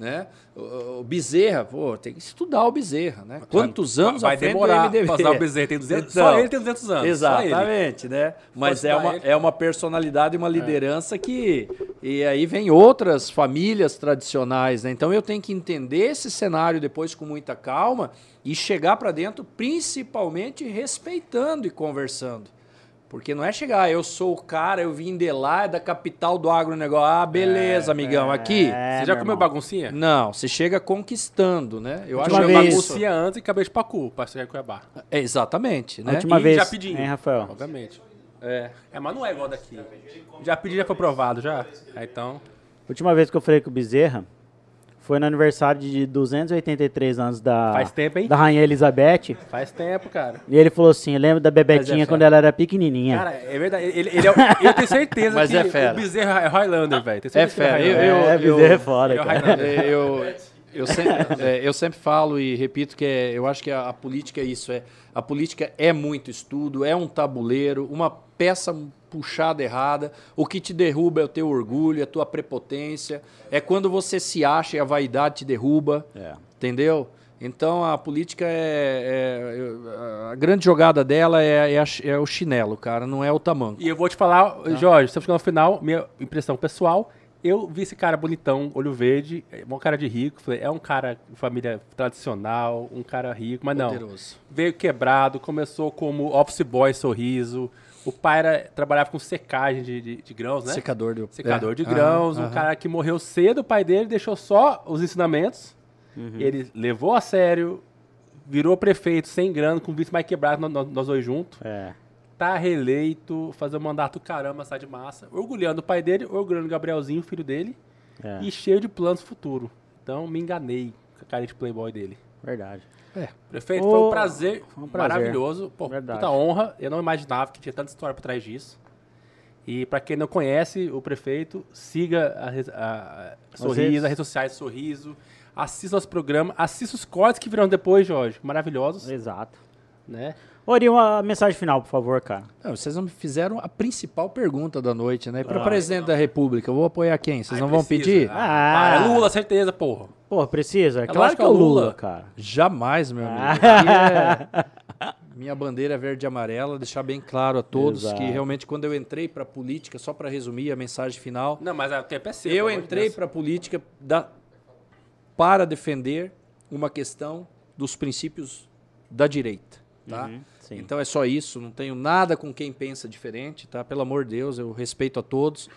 [SPEAKER 3] né? O, Bezerra, pô, tem que estudar o Bezerra, né? Quantos anos
[SPEAKER 2] vai demorar para passar o Bezerra? Tem 200, então, só ele tem 200 anos.
[SPEAKER 3] Exatamente, né? Mas é uma, é uma personalidade, uma liderança é. que... E aí vem outras famílias tradicionais, né? Então eu tenho que entender esse cenário depois com muita calma e chegar para dentro principalmente respeitando e conversando. Porque não é chegar, ah, eu sou o cara, eu vim de lá, é da capital do agronegócio. Ah, beleza, é, amigão, é, aqui.
[SPEAKER 2] você já comeu irmão. baguncinha?
[SPEAKER 3] Não, você chega conquistando, né?
[SPEAKER 2] Eu acho que vez... baguncinha antes e cabeça de pacu, para chegar em Cuiabá.
[SPEAKER 3] É, exatamente, né?
[SPEAKER 1] A última e vez,
[SPEAKER 2] já pedi.
[SPEAKER 1] Hein, Rafael?
[SPEAKER 2] Obviamente. É. é, mas não é igual daqui. Já pedi, já foi aprovado, já. É, então...
[SPEAKER 1] Última vez que eu falei com o Bezerra, foi no aniversário de 283 anos da,
[SPEAKER 2] Faz tempo, hein?
[SPEAKER 1] da Rainha Elizabeth.
[SPEAKER 2] Faz tempo, cara.
[SPEAKER 1] E ele falou assim: lembra da Bebetinha é quando ela era pequenininha.
[SPEAKER 2] Cara, é verdade. Ele, ele é, eu tenho certeza
[SPEAKER 3] Mas
[SPEAKER 2] que
[SPEAKER 3] é fera.
[SPEAKER 2] o Bezerra é Highlander, velho.
[SPEAKER 3] É fera.
[SPEAKER 1] Eu, eu, é, Bezerra é foda,
[SPEAKER 3] eu,
[SPEAKER 1] cara.
[SPEAKER 3] Eu, eu, sempre, é, eu sempre falo e repito que é, eu acho que a, a política é isso. É, a política é muito estudo, é um tabuleiro, uma peça puxada errada. O que te derruba é o teu orgulho, é a tua prepotência. É quando você se acha e a vaidade te derruba. É. Entendeu? Então a política é, é, A grande jogada dela é, é, a, é, o chinelo, cara, não é o tamanho.
[SPEAKER 2] E eu vou te falar, tá? Jorge, você no final, minha impressão pessoal. Eu vi esse cara bonitão, olho verde, é um cara de rico. Falei, é um cara de família tradicional, um cara rico, mas Poderoso. não. Veio quebrado, começou como office boy sorriso, o pai era, trabalhava com secagem de, de, de grãos, né?
[SPEAKER 3] Secador, de,
[SPEAKER 2] Secador é. de grãos. Um uhum. cara que morreu cedo, o pai dele deixou só os ensinamentos. Uhum. Ele levou a sério, virou prefeito sem grana, com o vice mais quebrado, nós, nós dois juntos. É. Tá reeleito, fazer um mandato caramba, sai de massa. Orgulhando o pai dele, orgulhando o Gabrielzinho, filho dele. É. E cheio de planos futuro. Então me enganei com a cara de playboy dele.
[SPEAKER 1] Verdade.
[SPEAKER 2] É. Prefeito,
[SPEAKER 1] Ô,
[SPEAKER 2] foi um prazer,
[SPEAKER 1] foi um prazer.
[SPEAKER 2] maravilhoso. Pô,
[SPEAKER 1] Verdade.
[SPEAKER 2] puta honra. Eu não imaginava que tinha tanta história por trás disso. E pra quem não conhece o prefeito, siga a, a- a Sorriso,
[SPEAKER 1] redes.
[SPEAKER 2] as redes sociais Sorriso. Assista nosso programa, assista os cortes que virão depois, Jorge. Maravilhosos,
[SPEAKER 1] Exato.
[SPEAKER 2] né?
[SPEAKER 1] Ori, uma mensagem final, por favor, cara.
[SPEAKER 3] Não, vocês não me fizeram a principal pergunta da noite, né? Para
[SPEAKER 1] Ah.
[SPEAKER 3] presidente da República, eu vou apoiar quem? Vocês
[SPEAKER 2] Ai,
[SPEAKER 3] não vão
[SPEAKER 2] precisa.
[SPEAKER 3] pedir?
[SPEAKER 2] Ah,
[SPEAKER 1] Ah.
[SPEAKER 2] é Lula, certeza, porra.
[SPEAKER 1] Pô, precisa? claro
[SPEAKER 2] lógico
[SPEAKER 1] que é o
[SPEAKER 2] que é o
[SPEAKER 1] Lula,
[SPEAKER 2] Lula.
[SPEAKER 1] cara.
[SPEAKER 3] Jamais, meu amigo.
[SPEAKER 1] Ah.
[SPEAKER 3] Aqui é- Minha bandeira é verde e amarela, deixar bem claro a todos
[SPEAKER 1] Exato.
[SPEAKER 3] que realmente quando eu entrei para política, só para resumir a mensagem final,
[SPEAKER 2] Não, mas o tempo é seu.
[SPEAKER 3] eu entrei para a política da- para defender uma questão dos princípios da direita, tá?
[SPEAKER 1] Uhum, sim.
[SPEAKER 3] Então é só isso, não tenho nada com quem pensa diferente, tá? Pelo amor de Deus, eu respeito a todos,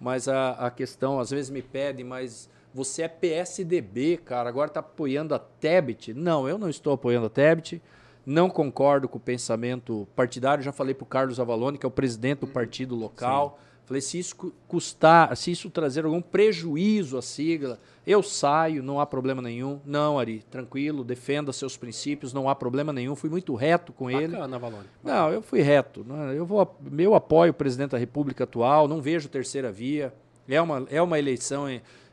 [SPEAKER 3] mas a, a questão, às vezes me pedem, mas você é PSDB, cara, agora tá apoiando a Tebet. Não, eu não estou apoiando a Tebet, não concordo com o pensamento partidário, já falei pro Carlos Avalone, que é o presidente do partido local, falei, se isso cu- custar, se isso trazer algum prejuízo à sigla, eu saio, não há problema nenhum. Não, Ari, tranquilo, defenda seus princípios, não há problema nenhum, fui muito reto com ele.
[SPEAKER 2] Bacana, Valone.
[SPEAKER 3] Não, eu fui reto. né? Eu vou, meu apoio o presidente da República atual, não vejo terceira via. É uma, é uma eleição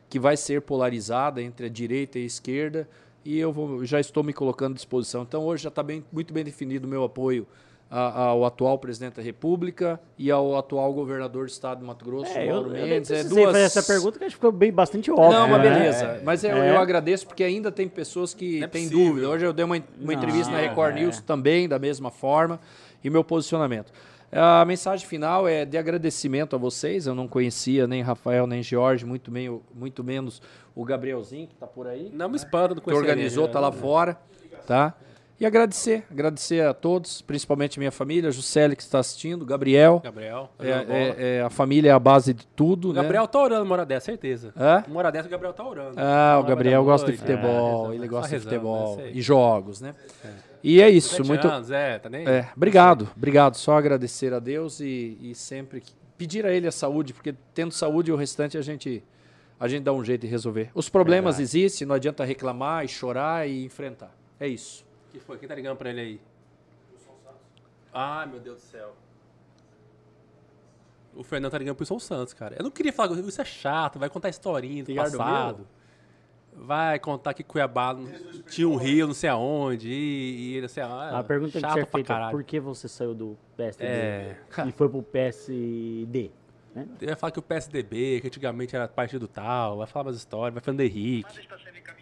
[SPEAKER 3] que vai ser polarizada entre a direita e a esquerda e eu vou- já estou me colocando à disposição. Então hoje já está bem, muito bem definido o meu apoio a- ao atual presidente da República e ao atual governador do estado do Mato Grosso,
[SPEAKER 1] É, eu,
[SPEAKER 3] Mauro
[SPEAKER 1] eu nem
[SPEAKER 3] Mendes. É
[SPEAKER 1] precisei
[SPEAKER 3] duas...
[SPEAKER 1] fazer essa pergunta, que acho que ficou bem, bastante óbvio.
[SPEAKER 3] Não, mas
[SPEAKER 1] né?
[SPEAKER 3] beleza. Mas eu,
[SPEAKER 1] É.
[SPEAKER 3] eu agradeço porque ainda tem pessoas que
[SPEAKER 2] Não é
[SPEAKER 3] têm
[SPEAKER 2] possível.
[SPEAKER 3] dúvida. Hoje eu dei uma, uma
[SPEAKER 1] Não,
[SPEAKER 3] entrevista na Record
[SPEAKER 1] é.
[SPEAKER 3] News também, da mesma forma, e meu posicionamento. A mensagem final é de agradecimento a vocês. Eu não conhecia nem Rafael, nem Jorge, muito, meio, muito menos o Gabrielzinho, que está por aí,
[SPEAKER 2] Não me espanta do
[SPEAKER 3] que organizou, está lá fora. Tá? E agradecer, agradecer a todos, principalmente minha família, a Juscelia que está assistindo, Gabriel.
[SPEAKER 2] Gabriel.
[SPEAKER 3] É, é- é- a família é a base de tudo,
[SPEAKER 2] o
[SPEAKER 3] né?
[SPEAKER 2] Gabriel tá orando uma hora dessa, certeza.
[SPEAKER 3] Hã?
[SPEAKER 2] Uma hora dessa o Gabriel tá orando.
[SPEAKER 3] Ah, o Gabriel gosta de futebol,
[SPEAKER 2] é,
[SPEAKER 3] ele
[SPEAKER 2] só
[SPEAKER 3] gosta de futebol
[SPEAKER 2] né?
[SPEAKER 3] E jogos, né? E é isso, muito.
[SPEAKER 2] anos, é, tá nem
[SPEAKER 3] É, obrigado, obrigado. Só agradecer a Deus e, e sempre pedir a Ele a saúde, porque tendo saúde o restante a gente a gente dá um jeito de resolver. Os problemas existem, não adianta reclamar e chorar e enfrentar. É isso.
[SPEAKER 2] Que foi? Quem tá ligando pra ele aí? Ai, meu Deus do céu. O Fernando tá ligando pro Wilson Santos, cara. Eu não queria falar, com isso é chato, vai contar historinha do
[SPEAKER 3] Ligaram do
[SPEAKER 2] passado. Vai contar que Cuiabá não- tinha um rio, não sei aonde, e, e não sei aonde.
[SPEAKER 1] A pergunta tem que
[SPEAKER 2] chato
[SPEAKER 1] ser
[SPEAKER 2] pra
[SPEAKER 1] feita,
[SPEAKER 2] caralho.
[SPEAKER 1] por que você saiu do PSD
[SPEAKER 2] É.
[SPEAKER 1] e foi pro PSD? Né?
[SPEAKER 2] Ele vai falar que o PSDB, que antigamente era partido tal, vai falar umas histórias, vai Fernando Henrique.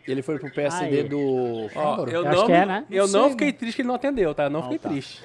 [SPEAKER 3] Ele foi pro PSD
[SPEAKER 1] Ai.
[SPEAKER 3] do
[SPEAKER 2] Ó, eu não,
[SPEAKER 1] que é, né?
[SPEAKER 2] eu
[SPEAKER 3] Não
[SPEAKER 2] não fiquei
[SPEAKER 3] né?
[SPEAKER 2] triste que ele não atendeu, tá? Eu não fiquei
[SPEAKER 1] tá.
[SPEAKER 2] triste.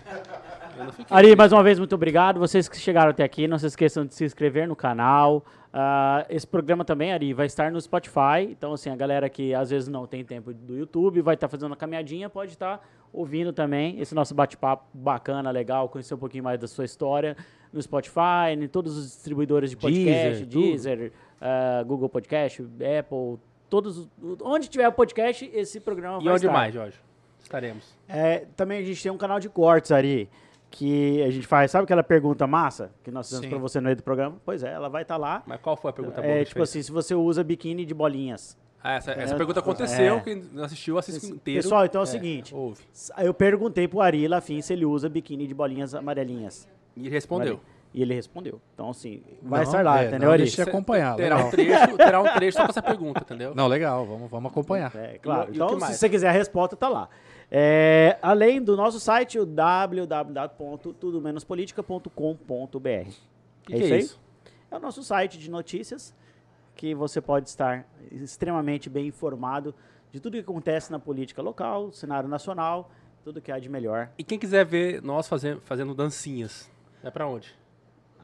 [SPEAKER 2] Não
[SPEAKER 1] Ari,
[SPEAKER 2] triste.
[SPEAKER 1] mais uma vez, muito obrigado. Vocês que chegaram até aqui, não se esqueçam de se inscrever no canal. Ah, esse programa também, Ari, vai estar no Spotify. Então, assim, a galera que às vezes não tem tempo do YouTube, vai estar fazendo uma caminhadinha, pode estar ouvindo também esse nosso bate-papo bacana, legal, conhecer um pouquinho mais da sua história no Spotify, em todos os distribuidores de podcast,
[SPEAKER 2] Deezer.
[SPEAKER 1] Deezer, ah, Google Podcast, Apple, todos. os- Onde tiver podcast, esse programa
[SPEAKER 2] E
[SPEAKER 1] vai
[SPEAKER 2] onde
[SPEAKER 1] estar.
[SPEAKER 2] mais, Jorge? Estaremos.
[SPEAKER 1] É, também a gente tem um canal de cortes, Ari, que a gente faz, sabe aquela pergunta massa que nós fizemos pra você no meio do programa? Pois é, ela vai estar lá.
[SPEAKER 2] Mas qual foi a pergunta boa?
[SPEAKER 1] É,
[SPEAKER 2] a gente
[SPEAKER 1] tipo
[SPEAKER 2] fez?
[SPEAKER 1] assim, se você usa biquíni de bolinhas.
[SPEAKER 2] Ah, essa, essa
[SPEAKER 1] é,
[SPEAKER 2] pergunta aconteceu,
[SPEAKER 1] é.
[SPEAKER 2] quem não assistiu, assiste inteiro.
[SPEAKER 1] Pessoal, então é o seguinte,
[SPEAKER 2] Ouve.
[SPEAKER 1] eu perguntei pro Ari Lafim se ele usa biquíni de bolinhas amarelinhas.
[SPEAKER 2] E ele respondeu.
[SPEAKER 1] E ele respondeu. Então, assim, vai
[SPEAKER 3] Não,
[SPEAKER 1] estar lá,
[SPEAKER 3] é,
[SPEAKER 1] entendeu,
[SPEAKER 3] não, deixa eu acompanhar.
[SPEAKER 2] Terá
[SPEAKER 3] legal.
[SPEAKER 2] um, trecho, terá um trecho só com essa pergunta, entendeu?
[SPEAKER 3] Não, legal, vamos, vamos acompanhar.
[SPEAKER 1] É, claro.
[SPEAKER 2] E e
[SPEAKER 1] então, se você quiser a resposta, tá lá. É, além do nosso site, o www.tudomenospolitica.com.br. é
[SPEAKER 2] que
[SPEAKER 1] isso
[SPEAKER 2] é
[SPEAKER 1] aí?
[SPEAKER 2] isso?
[SPEAKER 1] É o nosso site de notícias que você pode estar extremamente bem informado de tudo que acontece na política local, cenário nacional, tudo que há de melhor.
[SPEAKER 2] E quem quiser ver nós fazendo, fazendo dancinhas, é pra onde?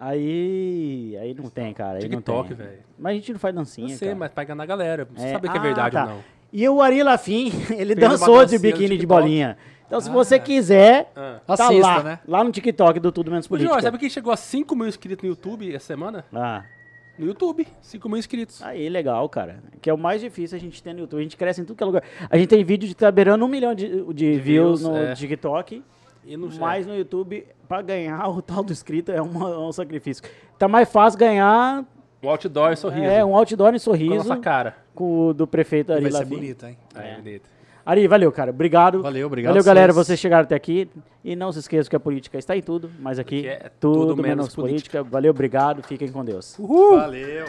[SPEAKER 1] Aí, aí não tem, cara. Aí
[SPEAKER 2] TikTok,
[SPEAKER 1] não
[SPEAKER 2] velho.
[SPEAKER 1] Mas a gente não faz dancinha,
[SPEAKER 2] Não sei,
[SPEAKER 1] cara.
[SPEAKER 2] mas pra enganar a galera. Você
[SPEAKER 1] É,
[SPEAKER 2] saber que é
[SPEAKER 1] ah,
[SPEAKER 2] verdade
[SPEAKER 1] tá.
[SPEAKER 2] ou não.
[SPEAKER 1] E o Ari Lafim, ele
[SPEAKER 2] Fez
[SPEAKER 1] dançou de biquíni de bolinha. Então, se você quiser,
[SPEAKER 2] Ah.
[SPEAKER 1] tá
[SPEAKER 3] Assista,
[SPEAKER 1] lá,
[SPEAKER 3] né?
[SPEAKER 1] lá no TikTok do Tudo Menos
[SPEAKER 2] Ô,
[SPEAKER 1] Política.
[SPEAKER 2] Jorge, sabe quem chegou a 5 mil inscritos no YouTube essa semana?
[SPEAKER 1] Ah,
[SPEAKER 2] No YouTube, 5 mil inscritos.
[SPEAKER 1] aí, legal, cara. Que é o mais difícil a gente ter no YouTube. A gente cresce em tudo que é lugar. A gente tem vídeo de tá beirando um milhão de, de, views,
[SPEAKER 2] views,
[SPEAKER 1] no
[SPEAKER 2] é.
[SPEAKER 1] TikTok.
[SPEAKER 2] E no
[SPEAKER 1] Mas no YouTube, pra ganhar o tal do inscrito é, uma- é um sacrifício. Tá mais fácil ganhar
[SPEAKER 2] um outdoor e sorriso.
[SPEAKER 1] é, um outdoor em
[SPEAKER 2] com a
[SPEAKER 1] sorriso
[SPEAKER 2] nossa cara.
[SPEAKER 1] com o do prefeito Ari
[SPEAKER 3] Vai ser
[SPEAKER 1] Lafim.
[SPEAKER 3] bonito, hein?
[SPEAKER 2] É, bonito.
[SPEAKER 1] Ari, valeu, cara. Obrigado.
[SPEAKER 3] Valeu, obrigado.
[SPEAKER 1] Valeu, galera. Vocês chegaram até aqui. E não se esqueçam que a política está em tudo, mas
[SPEAKER 2] aqui, é
[SPEAKER 1] tudo,
[SPEAKER 2] tudo
[SPEAKER 1] menos,
[SPEAKER 2] menos
[SPEAKER 1] política. Valeu, obrigado. Fiquem com Deus.
[SPEAKER 3] Valeu.